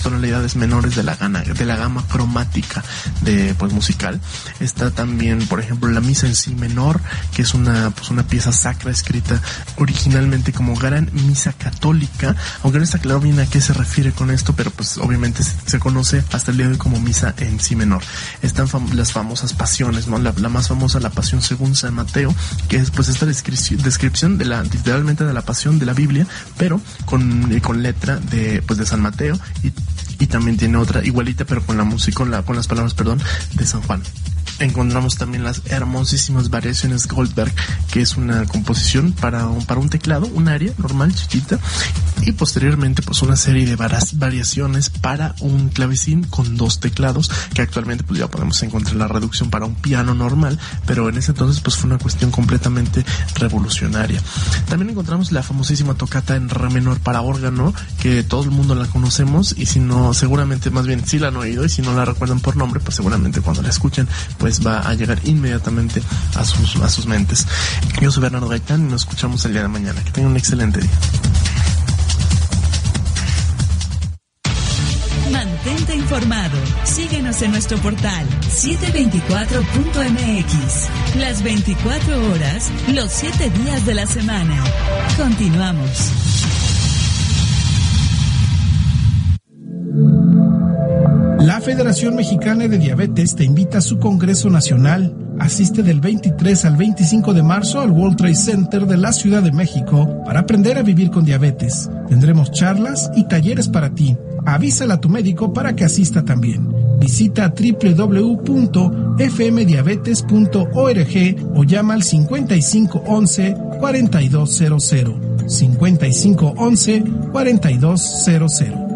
[SPEAKER 58] tonalidades menores de la, gana, de la gama cromática de pues musical. Está también, por ejemplo, la misa en sí menor, que es una, pues, una pieza sacra escrita originalmente como gran misa católica, aunque no está claro bien a qué se refiere con esto, pero pues obviamente se conoce hasta el día de hoy como misa en sí menor. Están las famosas pasiones, ¿no? La, más famosa, la pasión según San Mateo, que es pues esta descripción de la, literalmente de la pasión de la Biblia, pero con, eh, con letra de, pues de San Mateo y, y también tiene otra igualita, pero con la música, con la, con las palabras, perdón, de San Juan encontramos también las hermosísimas variaciones Goldberg, que es una composición para un, para un teclado, un área normal, chiquita, y posteriormente pues una serie de variaciones para un clavecín con dos teclados, que actualmente pues ya podemos encontrar la reducción para un piano normal, pero en ese entonces pues fue una cuestión completamente revolucionaria. También encontramos la famosísima tocata en re menor para órgano, que todo el mundo la conocemos y si no, seguramente más bien si la han oído y si no la recuerdan por nombre, pues seguramente cuando la escuchen pues va a llegar inmediatamente a sus, a sus mentes. Yo soy Bernardo Gaitán y nos escuchamos el día de mañana. Que tengan un excelente día.
[SPEAKER 1] Mantente informado. Síguenos en nuestro portal 724.mx. Las 24 horas, los 7 días de la semana. Continuamos.
[SPEAKER 59] La Federación Mexicana de Diabetes te invita a su Congreso Nacional. Asiste del 23 al 25 de marzo al World Trade Center de la Ciudad de México para aprender a vivir con diabetes. Tendremos charlas y talleres para ti. Avísale a tu médico para que asista también. Visita www.fmdiabetes.org o llama al 5511 4200. 5511 4200.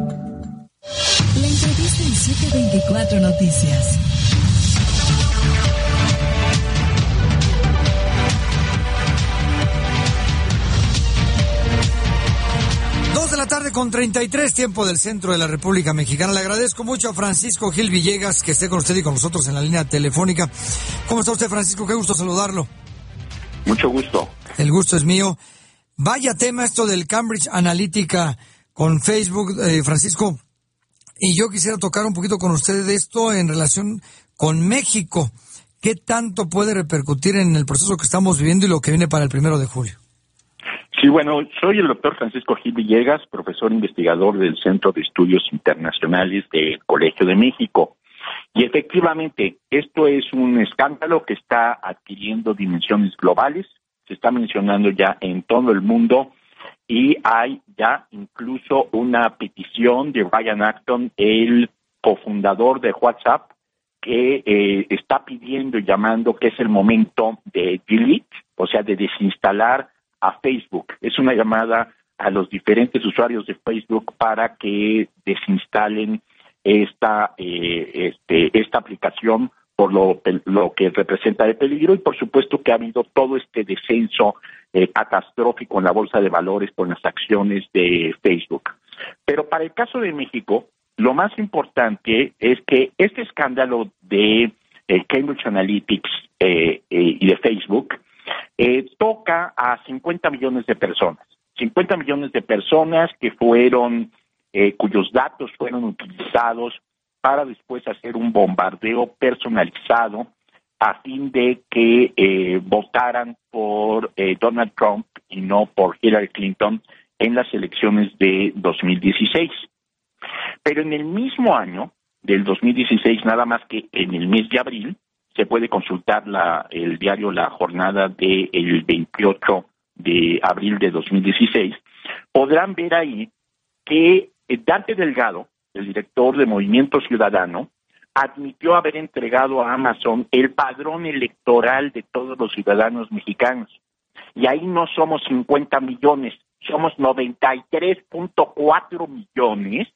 [SPEAKER 1] 724 Noticias.
[SPEAKER 2] Dos de la tarde con 33 tiempo del centro de la República Mexicana. Le agradezco mucho a Francisco Gil Villegas que esté con usted y con nosotros en la línea telefónica. ¿Cómo está usted, Francisco? Qué gusto saludarlo.
[SPEAKER 60] Mucho gusto.
[SPEAKER 2] El gusto es mío. Vaya tema esto del Cambridge Analytica con Facebook, eh, Francisco. Y yo quisiera tocar un poquito con ustedes de esto en relación con México. ¿Qué tanto puede repercutir en el proceso que estamos viviendo y lo que viene para el primero de julio?
[SPEAKER 60] Sí, bueno, soy el doctor Francisco Gil Villegas, profesor investigador del Centro de Estudios Internacionales del Colegio de México. Y efectivamente, esto es un escándalo que está adquiriendo dimensiones globales, se está mencionando ya en todo el mundo y hay ya incluso una petición de Ryan Acton, el cofundador de WhatsApp, que eh, está pidiendo y llamando que es el momento de delete, o sea, de desinstalar a Facebook. Es una llamada a los diferentes usuarios de Facebook para que desinstalen esta, eh, este, esta aplicación por lo, lo, que representa de peligro y por supuesto que ha habido todo este descenso eh, catastrófico en la bolsa de valores con las acciones de Facebook. Pero para el caso de México, lo más importante es que este escándalo de eh, Cambridge Analytics eh, y de Facebook toca a 50 millones de personas. 50 millones de personas que fueron, cuyos datos fueron utilizados para después hacer un bombardeo personalizado a fin de que eh, votaran por eh, Donald Trump y no por Hillary Clinton en las elecciones de 2016. Pero en el mismo año del 2016, nada más que en el mes de abril, se puede consultar la, el diario La Jornada del 28 de abril de 2016, podrán ver ahí que Dante Delgado, el director de Movimiento Ciudadano, admitió haber entregado a Amazon el padrón electoral de todos los ciudadanos mexicanos. Y ahí no somos 50 millones, somos 93.4 millones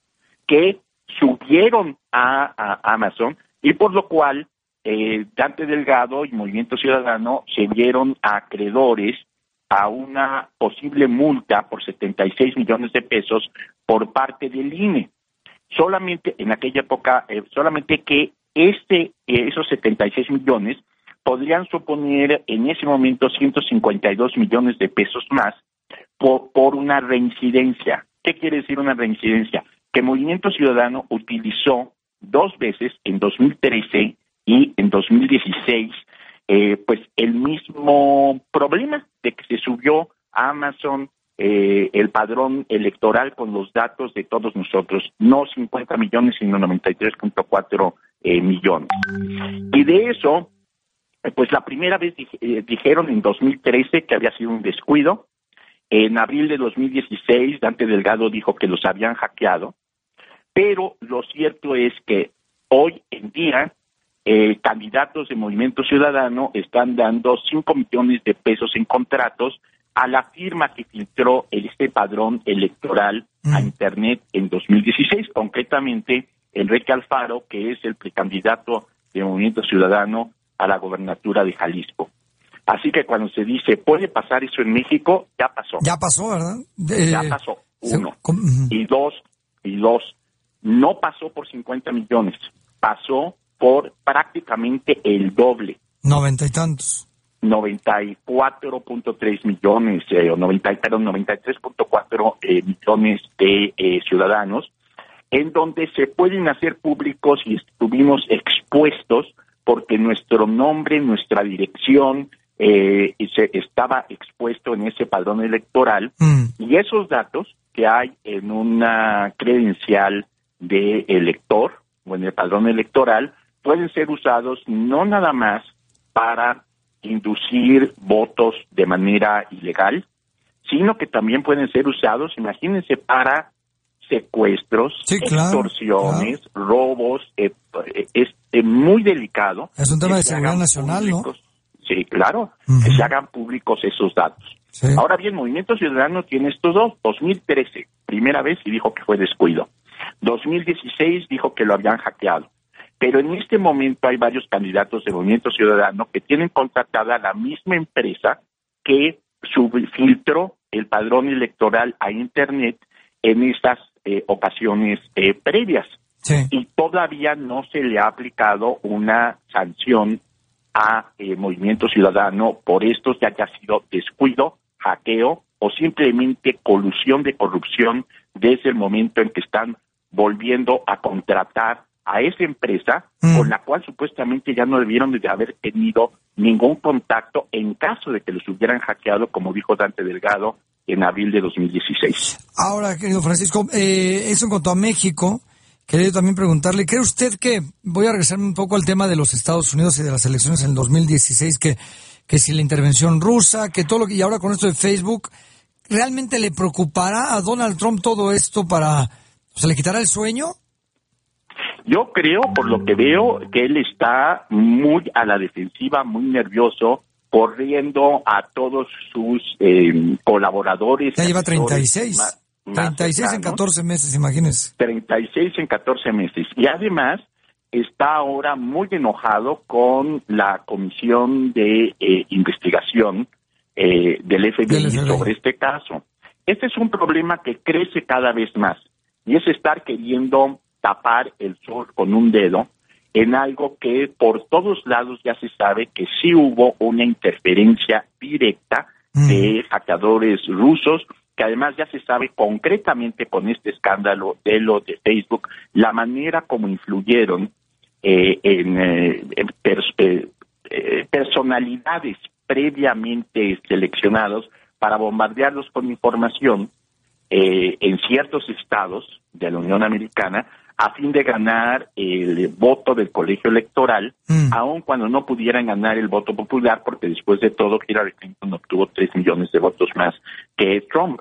[SPEAKER 60] que subieron a, Amazon y por lo cual eh, Dante Delgado y Movimiento Ciudadano se vieron acreedores a una posible multa por 76 millones de pesos por parte del INE solamente en aquella época, eh, solamente que este, eh, esos 76 millones podrían suponer en ese momento 152 millones de pesos más por, una reincidencia. ¿Qué quiere decir una reincidencia? Que Movimiento Ciudadano utilizó dos veces, en 2013 y en 2016, eh, pues el mismo problema de que se subió a Amazon eh, el padrón electoral con los datos de todos nosotros, no 50 millones, sino 93.4 eh, millones. Y de eso, eh, pues la primera vez eh, dijeron en 2013 que había sido un descuido. En abril de 2016, Dante Delgado dijo que los habían hackeado. Pero lo cierto es que hoy en día candidatos de Movimiento Ciudadano están dando 5 millones de pesos en contratos a la firma que filtró este padrón electoral a mm. Internet en 2016, concretamente Enrique Alfaro, que es el precandidato de Movimiento Ciudadano a la gobernatura de Jalisco. Así que cuando se dice, ¿puede pasar eso en México? Ya pasó.
[SPEAKER 2] Ya pasó, ¿verdad?
[SPEAKER 60] Ya pasó, uno. Y dos, y dos, no pasó por 50 millones, pasó por prácticamente el doble.
[SPEAKER 2] Noventa y tantos.
[SPEAKER 60] 94.3 millones, eh, o 90, perdón, 93.4 eh, millones de eh, ciudadanos, en donde se pueden hacer públicos y estuvimos expuestos porque nuestro nombre, nuestra dirección, eh, se estaba expuesto en ese padrón electoral mm. y esos datos que hay en una credencial de elector o en el padrón electoral pueden ser usados no nada más para inducir votos de manera ilegal, sino que también pueden ser usados, imagínense, para secuestros, extorsiones, robos, eh, eh, es eh, muy delicado.
[SPEAKER 2] Es un tema de seguridad nacional, ¿no?
[SPEAKER 60] Sí, claro, que se hagan públicos esos datos. Ahora bien, Movimiento Ciudadano tiene estos dos. 2013, primera vez y dijo que fue descuido. 2016 dijo que lo habían hackeado. Pero en este momento hay varios candidatos de Movimiento Ciudadano que tienen contratada la misma empresa que filtró el padrón electoral a Internet en estas eh, ocasiones eh, previas. Y todavía no se le ha aplicado una sanción a eh, Movimiento Ciudadano por esto, ya haya sido descuido, hackeo o simplemente colusión de corrupción desde el momento en que están volviendo a contratar a esa empresa mm. con la cual supuestamente ya no debieron de haber tenido ningún contacto en caso de que los hubieran hackeado, como dijo Dante Delgado en abril de 2016.
[SPEAKER 2] Ahora, querido Francisco, eh, eso en cuanto a México, quería también preguntarle, ¿cree usted que, voy a regresarme un poco al tema de los Estados Unidos y de las elecciones en el 2016, que, que si la intervención rusa, que todo lo que, y ahora con esto de Facebook, ¿realmente le preocupará a Donald Trump todo esto para, se le quitará el sueño?
[SPEAKER 60] Yo creo, por lo que veo, que él está muy a la defensiva, muy nervioso, corriendo a todos sus eh, colaboradores.
[SPEAKER 2] Ya lleva 36.
[SPEAKER 60] más
[SPEAKER 2] 36 en
[SPEAKER 60] cercanos.
[SPEAKER 2] 14 meses, imagínense.
[SPEAKER 60] 36 en 14 meses. Y además está ahora muy enojado con la comisión de eh, investigación eh, del FBI,
[SPEAKER 2] Del FBI.
[SPEAKER 60] sobre este caso. Este es un problema que crece cada vez más y es estar queriendo tapar el sol con un dedo en algo que por todos lados ya se sabe que sí hubo una interferencia directa de hackeadores rusos, que además ya se sabe concretamente con este escándalo de lo de Facebook, la manera como influyeron eh, en, eh, en pers- eh, eh, personalidades previamente seleccionados para bombardearlos con información eh, en ciertos estados de la Unión Americana a fin de ganar el voto del colegio electoral, aun cuando no pudieran ganar el voto popular, porque después de todo Hillary Clinton obtuvo 3 millones de votos más que Trump.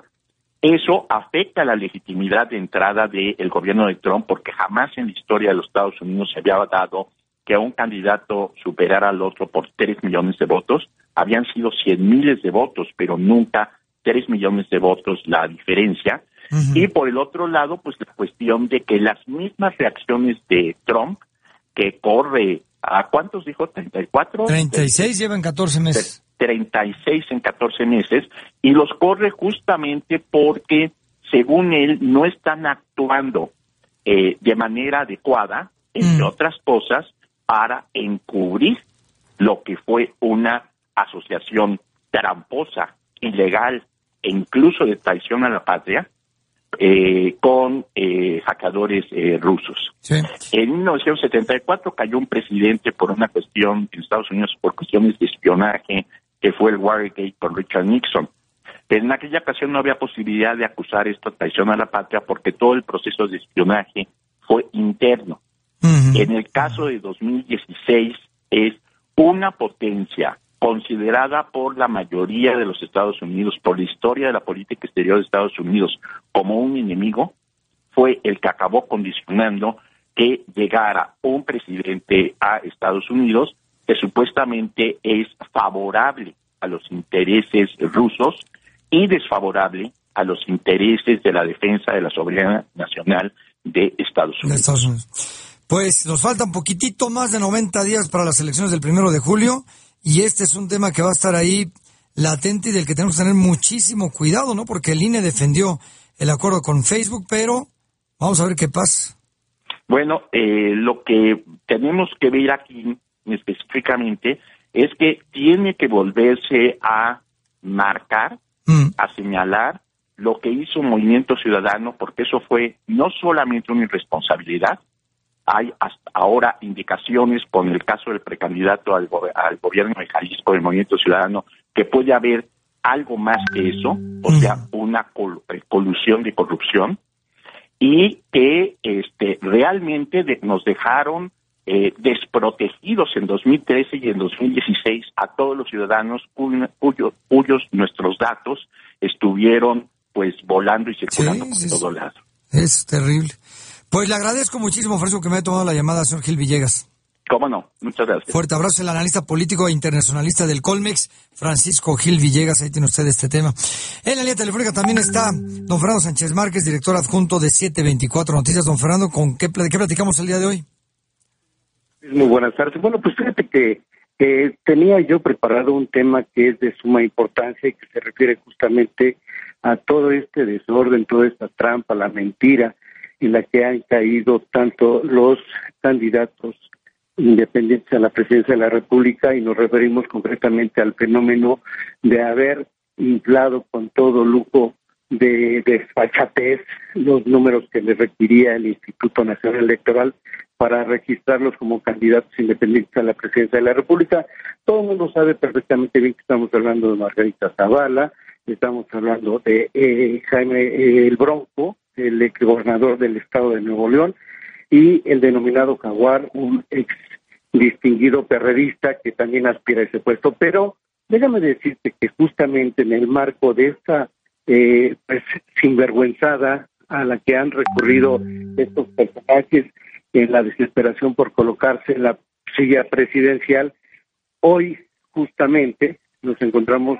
[SPEAKER 60] Eso afecta la legitimidad de entrada del gobierno de Trump, porque jamás en la historia de los Estados Unidos se había dado que un candidato superara al otro por 3 millones de votos. Habían sido 100 miles de votos, pero nunca 3 millones de votos la diferencia. Y por el otro lado, pues la cuestión de que las mismas reacciones de Trump, que corre a cuántos dijo, 34,
[SPEAKER 2] 36 llevan 14 meses.
[SPEAKER 60] 36 en 14 meses, y los corre justamente porque, según él, no están actuando eh, de manera adecuada, entre otras cosas, para encubrir lo que fue una asociación tramposa, ilegal e incluso de traición a la patria eh, con eh, eh, rusos. En 1974 cayó un presidente por una cuestión en Estados Unidos, por cuestiones de espionaje, que fue el Watergate con Richard Nixon. Pero en aquella ocasión no había posibilidad de acusar esto de traición a la patria porque todo el proceso de espionaje fue interno. En el caso de 2016 es una potencia considerada por la mayoría de los Estados Unidos, por la historia de la política exterior de Estados Unidos, como un enemigo, fue el que acabó condicionando que llegara un presidente a Estados Unidos que supuestamente es favorable a los intereses rusos y desfavorable a los intereses de la defensa de la soberanía nacional de Estados
[SPEAKER 2] de
[SPEAKER 60] Unidos.
[SPEAKER 2] Estados Unidos. Pues nos falta un poquitito más de 90 días para las elecciones del primero de julio y este es un tema que va a estar ahí latente y del que tenemos que tener muchísimo cuidado, ¿no? Porque el INE defendió el acuerdo con Facebook, pero vamos a ver qué pasa.
[SPEAKER 60] Bueno, eh, lo que tenemos que ver aquí específicamente es que tiene que volverse a marcar, a señalar lo que hizo Movimiento Ciudadano, porque eso fue no solamente una irresponsabilidad, hay hasta ahora indicaciones con el caso del precandidato al, go- al gobierno de Jalisco del Movimiento Ciudadano que puede haber algo más que eso, o sea, una col- eh, colusión de corrupción, y que este, realmente de- nos dejaron eh, desprotegidos en 2013 y en 2016 a todos los ciudadanos cuyo- cuyo- cuyos nuestros datos estuvieron pues volando y circulando por todo lado.
[SPEAKER 2] Es terrible. Pues le agradezco muchísimo, Francisco, que me haya tomado la llamada, señor Gil Villegas.
[SPEAKER 60] ¿Cómo no? Muchas gracias.
[SPEAKER 2] Fuerte abrazo, el analista político e internacionalista del Colmex, Francisco Gil Villegas. Ahí tiene usted este tema. En la línea telefónica también está don Fernando Sánchez Márquez, director adjunto de 724 Noticias. Don Fernando, ¿con qué, de qué platicamos el día de hoy?
[SPEAKER 61] Muy buenas tardes. Bueno, pues fíjate que eh, tenía yo preparado un tema que es de suma importancia y que se refiere justamente a todo este desorden, toda esta trampa, la mentira en la que han caído tanto los candidatos independientes a la presidencia de la República y nos referimos concretamente al fenómeno de haber inflado con todo lujo de desfachatez los números que le requería el Instituto Nacional Electoral para registrarlos como candidatos independientes a la presidencia de la República. Todo el mundo sabe perfectamente bien que estamos hablando de Margarita Zavala, estamos hablando de eh, Jaime eh, el Bronco, el ex gobernador del estado de Nuevo León, y el denominado Jaguar, un ex distinguido perredista que también aspira a ese puesto. Pero déjame decirte que justamente en el marco de esta eh, pues, sinvergüenzada a la que han recurrido estos personajes en la desesperación por colocarse en la silla presidencial, hoy justamente nos encontramos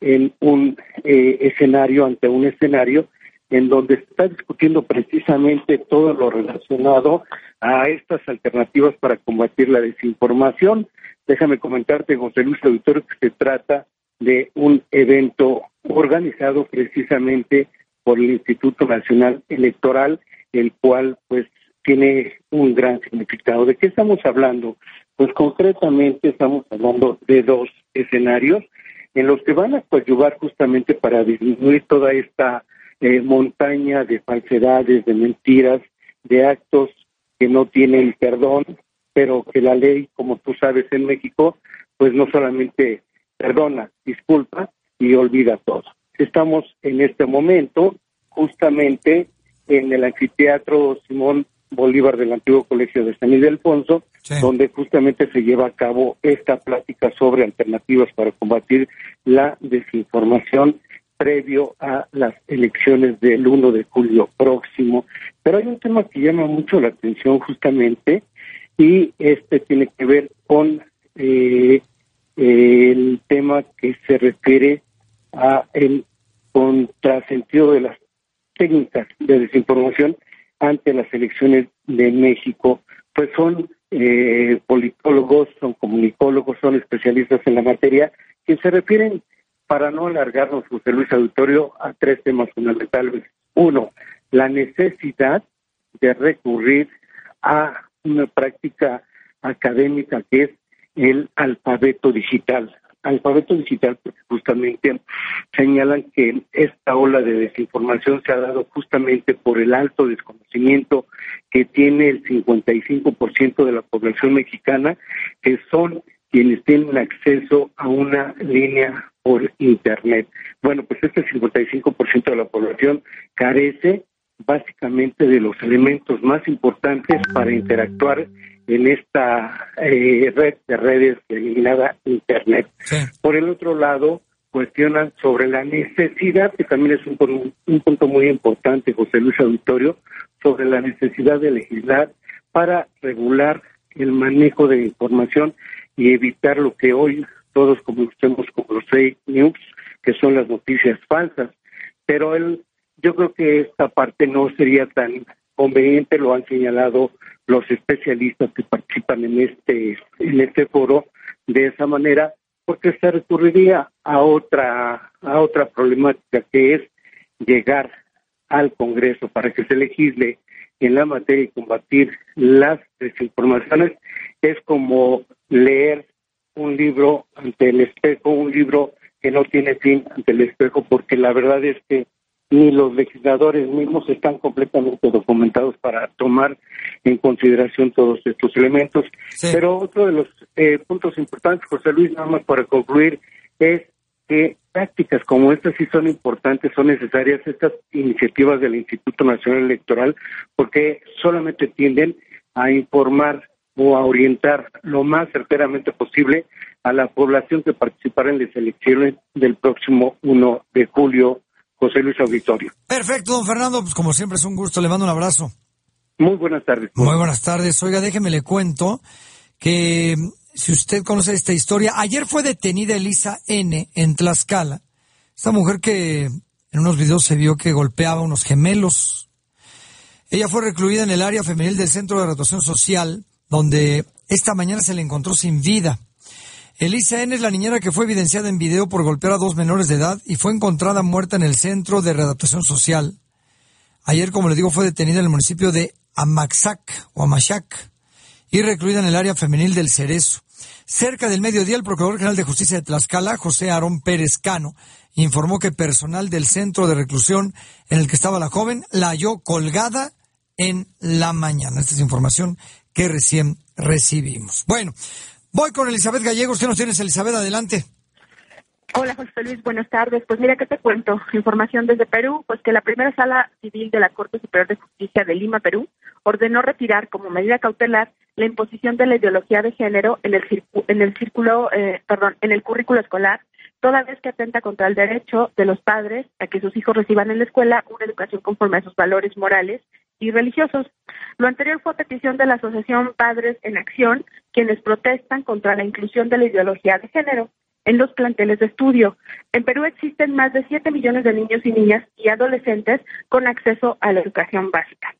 [SPEAKER 61] en un eh, escenario, ante un escenario en donde se está discutiendo precisamente todo lo relacionado a estas alternativas para combatir la desinformación. Déjame comentarte, José Luis Auditorio, que se trata de un evento organizado precisamente por el Instituto Nacional Electoral, el cual pues tiene un gran significado. ¿De qué estamos hablando? Pues concretamente estamos hablando de dos escenarios en los que van a coadyuvar justamente para disminuir toda esta eh, montaña de falsedades, de mentiras, de actos que no tienen perdón, pero que la ley, como tú sabes en México, pues no solamente perdona, disculpa y olvida todo. Estamos en este momento justamente en el anfiteatro Simón Bolívar del antiguo Colegio de San Ildefonso, donde justamente se lleva a cabo esta plática sobre alternativas para combatir la desinformación previo a las elecciones del 1 de julio próximo. Pero hay un tema que llama mucho la atención justamente y este tiene que ver con eh, el tema que se refiere a el contrasentido de las técnicas de desinformación ante las elecciones de México. Pues son eh, politólogos, son comunicólogos, son especialistas en la materia que se refieren para no alargarnos, José Luis Auditorio, a tres temas fundamentales. Uno, la necesidad de recurrir a una práctica académica que es el alfabeto digital. Alfabeto digital porque justamente señalan que esta ola de desinformación se ha dado justamente por el alto desconocimiento que tiene el 55% de la población mexicana, que son quienes tienen acceso a una línea por Internet. Bueno, pues este 55% de la población carece básicamente de los elementos más importantes para interactuar en esta eh, red de redes denominada Internet. Por el otro lado, cuestionan sobre la necesidad, que también es un, un punto muy importante, José Luis Auditorio, sobre la necesidad de legislar para regular el manejo de información y evitar lo que hoy todos conocemos como los fake news, que son las noticias falsas. Pero él, yo creo que esta parte no sería tan conveniente, lo han señalado los especialistas que participan en este en este foro de esa manera, porque se recurriría a otra a otra problemática que es llegar al Congreso para que se legisle en la materia y combatir las desinformaciones es como leer un libro ante el espejo, un libro que no tiene fin ante el espejo, porque la verdad es que ni los legisladores mismos están completamente documentados para tomar en consideración todos estos elementos. Pero otro de los eh, puntos importantes, José Luis, nada más para concluir, es que prácticas como estas sí son importantes, son necesarias estas iniciativas del Instituto Nacional Electoral, porque solamente tienden a informar o a orientar lo más certeramente posible a la población que participará en las elecciones del próximo 1 de julio. José Luis Auditorio.
[SPEAKER 2] Perfecto, don Fernando, pues como siempre es un gusto, le mando un abrazo.
[SPEAKER 61] Muy buenas tardes.
[SPEAKER 2] Muy buenas tardes. Oiga, déjeme le cuento que si usted conoce esta historia, ayer fue detenida Elisa N en Tlaxcala. Esta mujer que en unos videos se vio que golpeaba a unos gemelos. Ella fue recluida en el área femenil del Centro de Rotación Social donde esta mañana se le encontró sin vida. Elisa N es la niñera que fue evidenciada en video por golpear a dos menores de edad y fue encontrada muerta en el centro de readaptación social. Ayer, como le digo, fue detenida en el municipio de Amaxac o Amachac y recluida en el área femenil del Cerezo. Cerca del mediodía, el Procurador General de Justicia de Tlaxcala, José Aarón Pérez Cano, informó que personal del centro de reclusión en el que estaba la joven la halló colgada en la mañana. Esta es información que recién recibimos. Bueno, voy con Elizabeth Gallegos. ¿Qué nos tienes, Elizabeth? Adelante.
[SPEAKER 62] Hola José Luis, buenas tardes. Pues mira, ¿qué te cuento? Información desde Perú, pues que la primera sala civil de la Corte Superior de Justicia de Lima, Perú, ordenó retirar como medida cautelar la imposición de la ideología de género en el, en el círculo, eh, perdón, en el currículo escolar, toda vez que atenta contra el derecho de los padres a que sus hijos reciban en la escuela una educación conforme a sus valores morales y religiosos. Lo anterior fue petición de la Asociación Padres en Acción, quienes protestan contra la inclusión de la ideología de género. en los planteles de estudio. En Perú existen más de 7 millones de niños y niñas y adolescentes con acceso a la educación básica.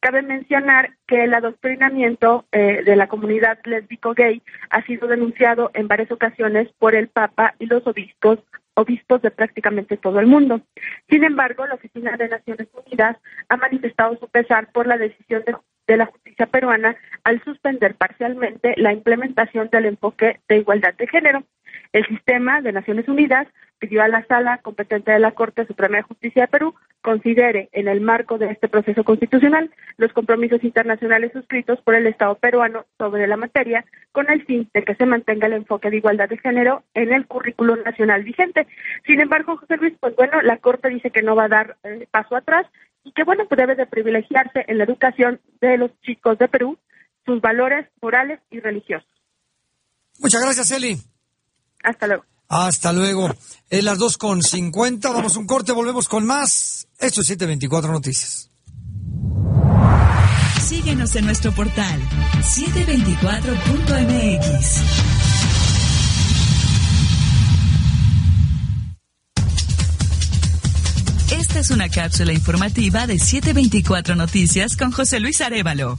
[SPEAKER 62] Cabe mencionar que el adoctrinamiento eh, de la comunidad lésbico-gay ha sido denunciado en varias ocasiones por el Papa y los obispos obispos de prácticamente todo el mundo. Sin embargo, la Oficina de Naciones Unidas ha manifestado su pesar por la decisión de, de, la justicia peruana al suspender parcialmente la implementación del enfoque de igualdad de género. El sistema de Naciones Unidas pidió a la sala competente de la Corte Suprema de Justicia de Perú considere en el marco de este proceso constitucional los compromisos internacionales suscritos por el Estado peruano sobre la materia con el fin de que se mantenga el enfoque de igualdad de género en el currículo nacional vigente. Sin embargo, José Luis, pues bueno, la Corte dice que no va a dar eh, paso atrás y que bueno, pues debe de privilegiarse en la educación de los chicos de Perú sus valores morales y religiosos.
[SPEAKER 2] Muchas gracias, Eli.
[SPEAKER 62] Hasta luego.
[SPEAKER 2] Hasta luego. En las 2.50, vamos a un corte, volvemos con más. Esto es 724 Noticias.
[SPEAKER 1] Síguenos en nuestro portal 724.mx. Esta es una cápsula informativa de 724 Noticias con José Luis Arevalo.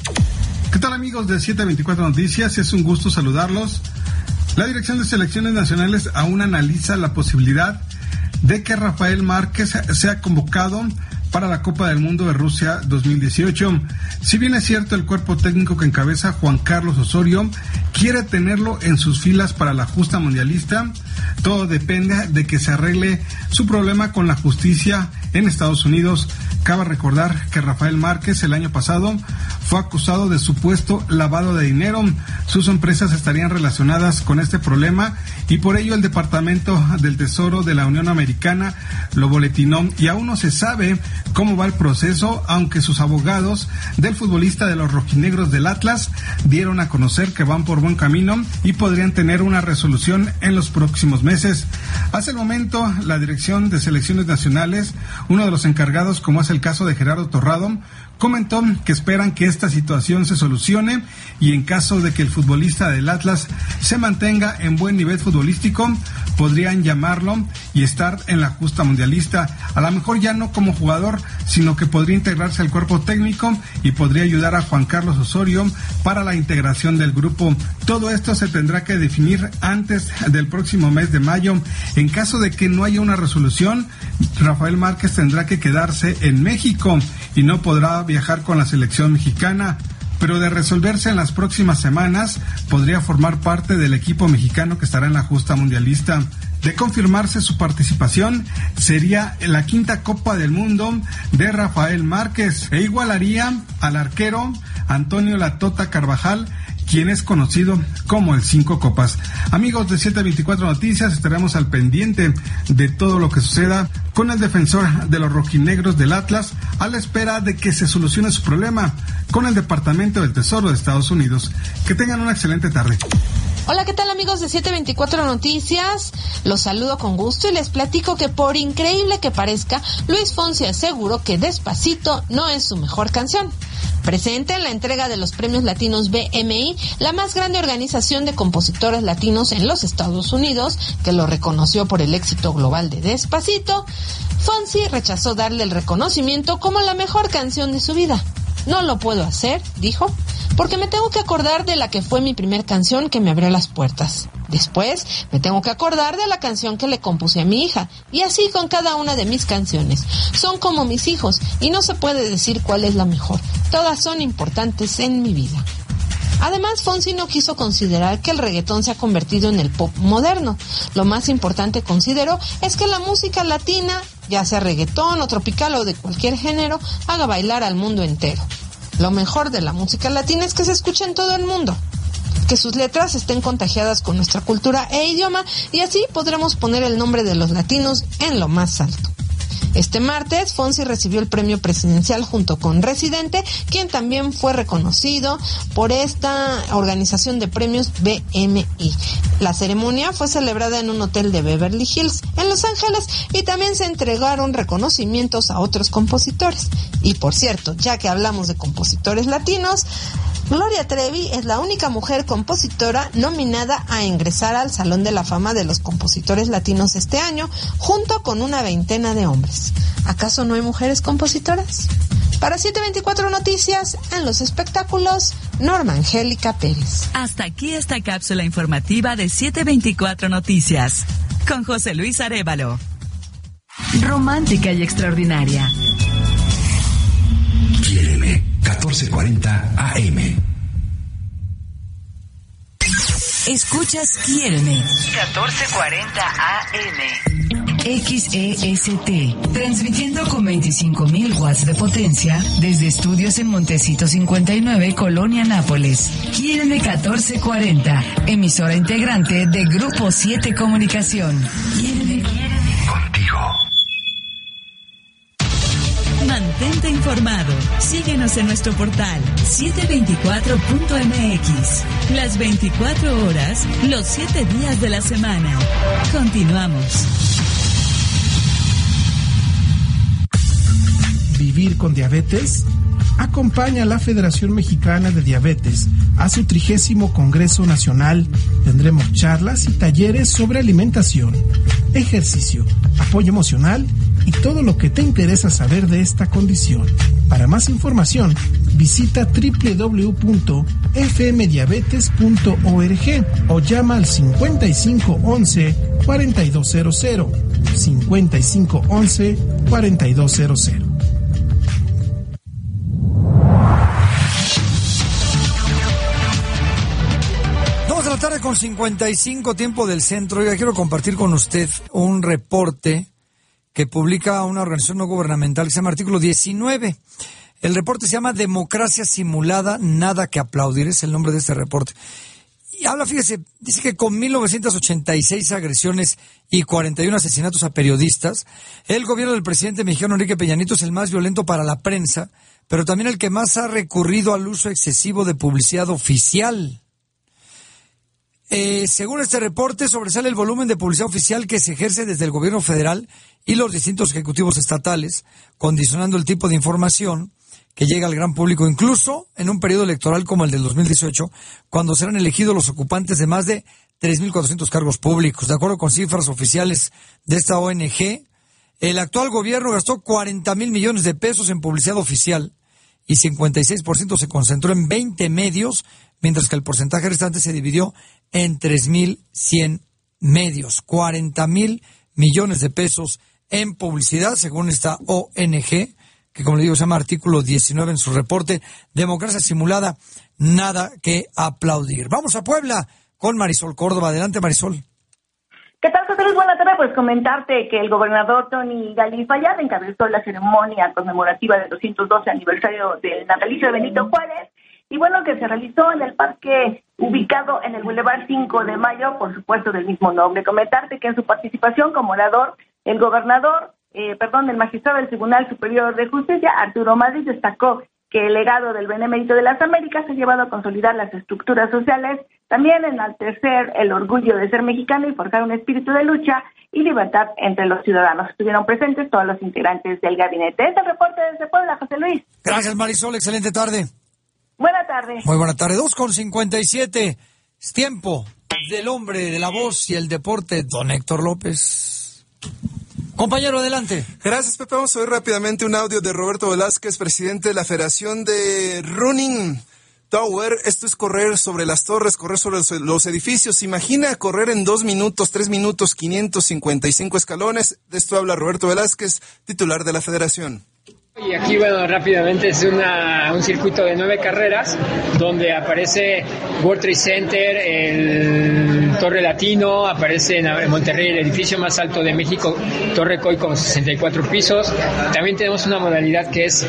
[SPEAKER 63] ¿Qué tal amigos de 724 Noticias? Es un gusto saludarlos. La Dirección de Selecciones Nacionales aún analiza la posibilidad de que Rafael Márquez sea convocado para la Copa del Mundo de Rusia 2018. Si bien es cierto el cuerpo técnico que encabeza Juan Carlos Osorio quiere tenerlo en sus filas para la justa mundialista, todo depende de que se arregle su problema con la justicia en Estados Unidos. Cabe recordar que Rafael Márquez el año pasado fue acusado de supuesto lavado de dinero. Sus empresas estarían relacionadas con este problema y por ello el Departamento del Tesoro de la Unión Americana lo boletinó y aún no se sabe cómo va el proceso, aunque sus abogados del futbolista de los rojinegros del Atlas dieron a conocer que van por buen camino y podrían tener una resolución en los próximos meses. Hace el momento, la Dirección de Selecciones Nacionales, uno de los encargados, como es el caso de Gerardo Torrado, comentó que esperan que esta situación se solucione y en caso de que el futbolista del Atlas se mantenga en buen nivel futbolístico, podrían llamarlo y estar en la justa mundialista. A lo mejor ya no como jugador, sino que podría integrarse al cuerpo técnico y podría ayudar a Juan Carlos Osorio para la integración del grupo. Todo esto se tendrá que definir antes del próximo mes de mayo. En caso de que no haya una resolución, Rafael Márquez tendrá que quedarse en México y no podrá viajar con la selección mexicana pero de resolverse en las próximas semanas, podría formar parte del equipo mexicano que estará en la justa mundialista. De confirmarse su participación, sería la quinta Copa del Mundo de Rafael Márquez e igualaría al arquero Antonio Latota Carvajal quien es conocido como el Cinco Copas. Amigos de 724 Noticias, estaremos al pendiente de todo lo que suceda con el defensor de los rojinegros del Atlas a la espera de que se solucione su problema con el Departamento del Tesoro de Estados Unidos. Que tengan una excelente tarde.
[SPEAKER 64] Hola, ¿qué tal amigos de 724 Noticias? Los saludo con gusto y les platico que por increíble que parezca, Luis Fonsi aseguró que Despacito no es su mejor canción. Presente en la entrega de los premios latinos BMI, la más grande organización de compositores latinos en los Estados Unidos, que lo reconoció por el éxito global de Despacito, Fonsi rechazó darle el reconocimiento como la mejor canción de su vida. No lo puedo hacer, dijo, porque me tengo que acordar de la que fue mi primer canción que me abrió las puertas. Después me tengo que acordar de la canción que le compuse a mi hija, y así con cada una de mis canciones. Son como mis hijos, y no se puede decir cuál es la mejor. Todas son importantes en mi vida. Además, Fonsi no quiso considerar que el reggaetón se ha convertido en el pop moderno. Lo más importante, consideró, es que la música latina, ya sea reggaetón o tropical o de cualquier género, haga bailar al mundo entero. Lo mejor de la música latina es que se escucha en todo el mundo que sus letras estén contagiadas con nuestra cultura e idioma y así podremos poner el nombre de los latinos en lo más alto. Este martes, Fonsi recibió el premio presidencial junto con Residente, quien también fue reconocido por esta organización de premios BMI. La ceremonia fue celebrada en un hotel de Beverly Hills, en Los Ángeles, y también se entregaron reconocimientos a otros compositores. Y por cierto, ya que hablamos de compositores latinos, Gloria Trevi es la única mujer compositora nominada a ingresar al Salón de la Fama de los Compositores Latinos este año, junto con una veintena de hombres. ¿Acaso no hay mujeres compositoras? Para 724 Noticias, en los espectáculos, Norma Angélica Pérez.
[SPEAKER 1] Hasta aquí esta cápsula informativa de 724 Noticias, con José Luis Arevalo. Romántica y extraordinaria.
[SPEAKER 24] Quiéreme, 1440 AM.
[SPEAKER 1] Escuchas Quiéreme.
[SPEAKER 64] 1440 AM.
[SPEAKER 1] XEST, transmitiendo con 25.000 watts de potencia desde estudios en Montecito 59, Colonia Nápoles. Quiéreme 1440, emisora integrante de Grupo 7 Comunicación.
[SPEAKER 24] Contigo.
[SPEAKER 1] Mantente informado. Síguenos en nuestro portal 724.mx. Las 24 horas, los 7 días de la semana. Continuamos.
[SPEAKER 59] ¿Vivir con diabetes? Acompaña a la Federación Mexicana de Diabetes a su trigésimo Congreso Nacional. Tendremos charlas y talleres sobre alimentación, ejercicio, apoyo emocional y todo lo que te interesa saber de esta condición. Para más información, visita www.fmdiabetes.org o llama al 5511 4200 5511 4200.
[SPEAKER 2] Con 55 tiempo del centro. Oiga, quiero compartir con usted un reporte que publica una organización no gubernamental que se llama Artículo 19. El reporte se llama Democracia Simulada, Nada que Aplaudir, es el nombre de este reporte. Y habla, fíjese, dice que con 1986 agresiones y 41 asesinatos a periodistas, el gobierno del presidente mexicano Enrique Peñanito es el más violento para la prensa, pero también el que más ha recurrido al uso excesivo de publicidad oficial. Eh, según este reporte, sobresale el volumen de publicidad oficial que se ejerce desde el gobierno federal y los distintos ejecutivos estatales, condicionando el tipo de información que llega al gran público, incluso en un periodo electoral como el del 2018, cuando serán elegidos los ocupantes de más de 3.400 cargos públicos. De acuerdo con cifras oficiales de esta ONG, el actual gobierno gastó 40 mil millones de pesos en publicidad oficial y 56% se concentró en 20 medios, mientras que el porcentaje restante se dividió en 3.100 medios. 40 mil millones de pesos en publicidad, según esta ONG, que como le digo se llama artículo 19 en su reporte, Democracia Simulada, nada que aplaudir. Vamos a Puebla con Marisol Córdoba. Adelante, Marisol.
[SPEAKER 65] ¿Qué tal, José Luis? Buenas tardes. Pues comentarte que el gobernador Tony Galín Fallada encabezó la ceremonia conmemorativa del 212 aniversario del natalicio de Benito Juárez y bueno, que se realizó en el parque ubicado en el Boulevard 5 de Mayo, por supuesto del mismo nombre. Comentarte que en su participación como orador, el gobernador, eh, perdón, el magistrado del Tribunal Superior de Justicia, Arturo Madrid, destacó que el legado del Benemérito de las Américas ha llevado a consolidar las estructuras sociales, también enaltecer el orgullo de ser mexicano y forjar un espíritu de lucha y libertad entre los ciudadanos. Estuvieron presentes todos los integrantes del gabinete. Este reporte desde Puebla, José Luis.
[SPEAKER 2] Gracias, Marisol. Excelente tarde.
[SPEAKER 65] Buena tarde.
[SPEAKER 2] Muy buena tarde. 2 con 57. Es tiempo del hombre de la voz y el deporte, don Héctor López. Compañero, adelante.
[SPEAKER 66] Gracias, Pepe. Vamos a ver rápidamente un audio de Roberto Velázquez, presidente de la Federación de Running Tower. Esto es correr sobre las torres, correr sobre los, los edificios. Imagina correr en dos minutos, tres minutos, 555 escalones. De esto habla Roberto Velázquez, titular de la Federación.
[SPEAKER 67] Y aquí, bueno, rápidamente es una, un circuito de nueve carreras donde aparece World Trade Center, el Torre Latino, aparece en Monterrey el edificio más alto de México, Torre Coy con 64 pisos. También tenemos una modalidad que es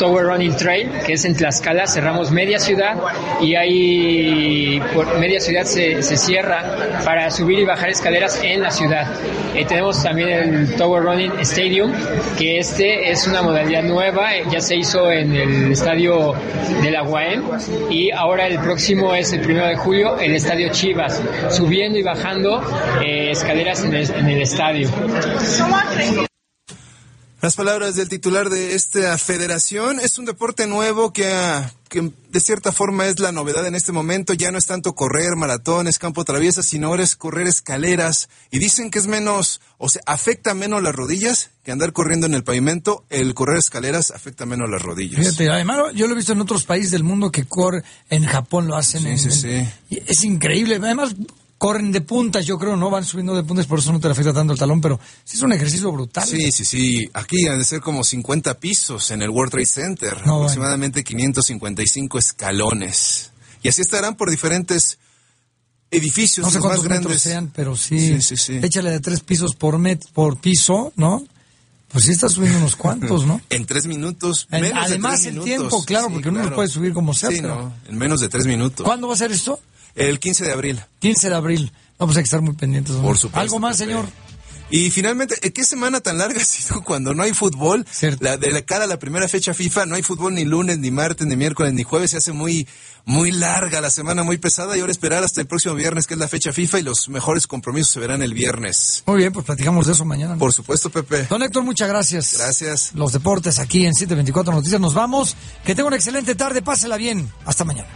[SPEAKER 67] Tower Running Trail, que es en Tlaxcala, cerramos media ciudad y ahí por media ciudad se, se cierra para subir y bajar escaleras en la ciudad. Eh, tenemos también el Tower Running Stadium, que este es una modalidad nueva, eh, ya se hizo en el estadio de la UAM y ahora el próximo es el primero de julio, el estadio Chivas, subiendo y bajando eh, escaleras en el, en el estadio.
[SPEAKER 66] Las palabras del titular de esta federación es un deporte nuevo que, ha- que de cierta forma es la novedad en este momento. Ya no es tanto correr maratones, campo traviesa, sino ahora es correr escaleras. Y dicen que es menos, o sea, afecta menos las rodillas que andar corriendo en el pavimento. El correr escaleras afecta menos las rodillas.
[SPEAKER 2] Fíjate, además yo lo he visto en otros países del mundo que corren, en Japón lo hacen.
[SPEAKER 66] Sí,
[SPEAKER 2] en-
[SPEAKER 66] sí,
[SPEAKER 2] en-
[SPEAKER 66] sí.
[SPEAKER 2] y Es increíble. Además, corren de puntas, yo creo, no van subiendo de puntas, por eso no te afecta tanto el talón, pero sí es un ejercicio brutal.
[SPEAKER 66] Sí, sí, sí. Aquí han de ser como 50 pisos en el World Trade Center.
[SPEAKER 2] No,
[SPEAKER 66] aproximadamente 555 escalones. Y así estarán por diferentes edificios
[SPEAKER 2] No sé
[SPEAKER 66] los más
[SPEAKER 2] cuántos metros
[SPEAKER 66] grandes.
[SPEAKER 2] sean, pero sí,
[SPEAKER 66] Sí, sí, sí.
[SPEAKER 2] échale de tres pisos por met, por piso, ¿no? Pues sí está subiendo unos cuantos, ¿no?
[SPEAKER 66] En tres minutos.
[SPEAKER 2] En-
[SPEAKER 66] menos de
[SPEAKER 2] además
[SPEAKER 66] tres
[SPEAKER 2] el
[SPEAKER 66] minutos.
[SPEAKER 2] tiempo, claro, porque uno lo puede subir como sea,
[SPEAKER 66] Sí,
[SPEAKER 2] pero-
[SPEAKER 66] no, en menos de tres minutos.
[SPEAKER 2] ¿Cuándo va a ser esto?
[SPEAKER 66] El 15 de abril.
[SPEAKER 2] 15 de abril. No, pues que estar muy pendientes.
[SPEAKER 66] Por supuesto,
[SPEAKER 2] ¿Algo más, señor?
[SPEAKER 66] Y finalmente, ¿eh, ¿qué semana tan larga ha sido cuando no hay fútbol? La, de la cara a la primera fecha FIFA, no hay fútbol ni lunes, ni martes, ni miércoles, ni jueves. Se hace muy, muy larga la semana, muy pesada. Y ahora esperar hasta el próximo viernes, que es la fecha FIFA, y los mejores compromisos se verán el viernes.
[SPEAKER 2] Muy bien, pues platicamos de eso mañana. ¿no?
[SPEAKER 66] Por supuesto, Pepe.
[SPEAKER 2] Don Héctor, muchas gracias.
[SPEAKER 66] Gracias.
[SPEAKER 2] Los deportes aquí en 724 Noticias. Nos vamos. Que tenga una excelente tarde. Pásela bien. Hasta mañana.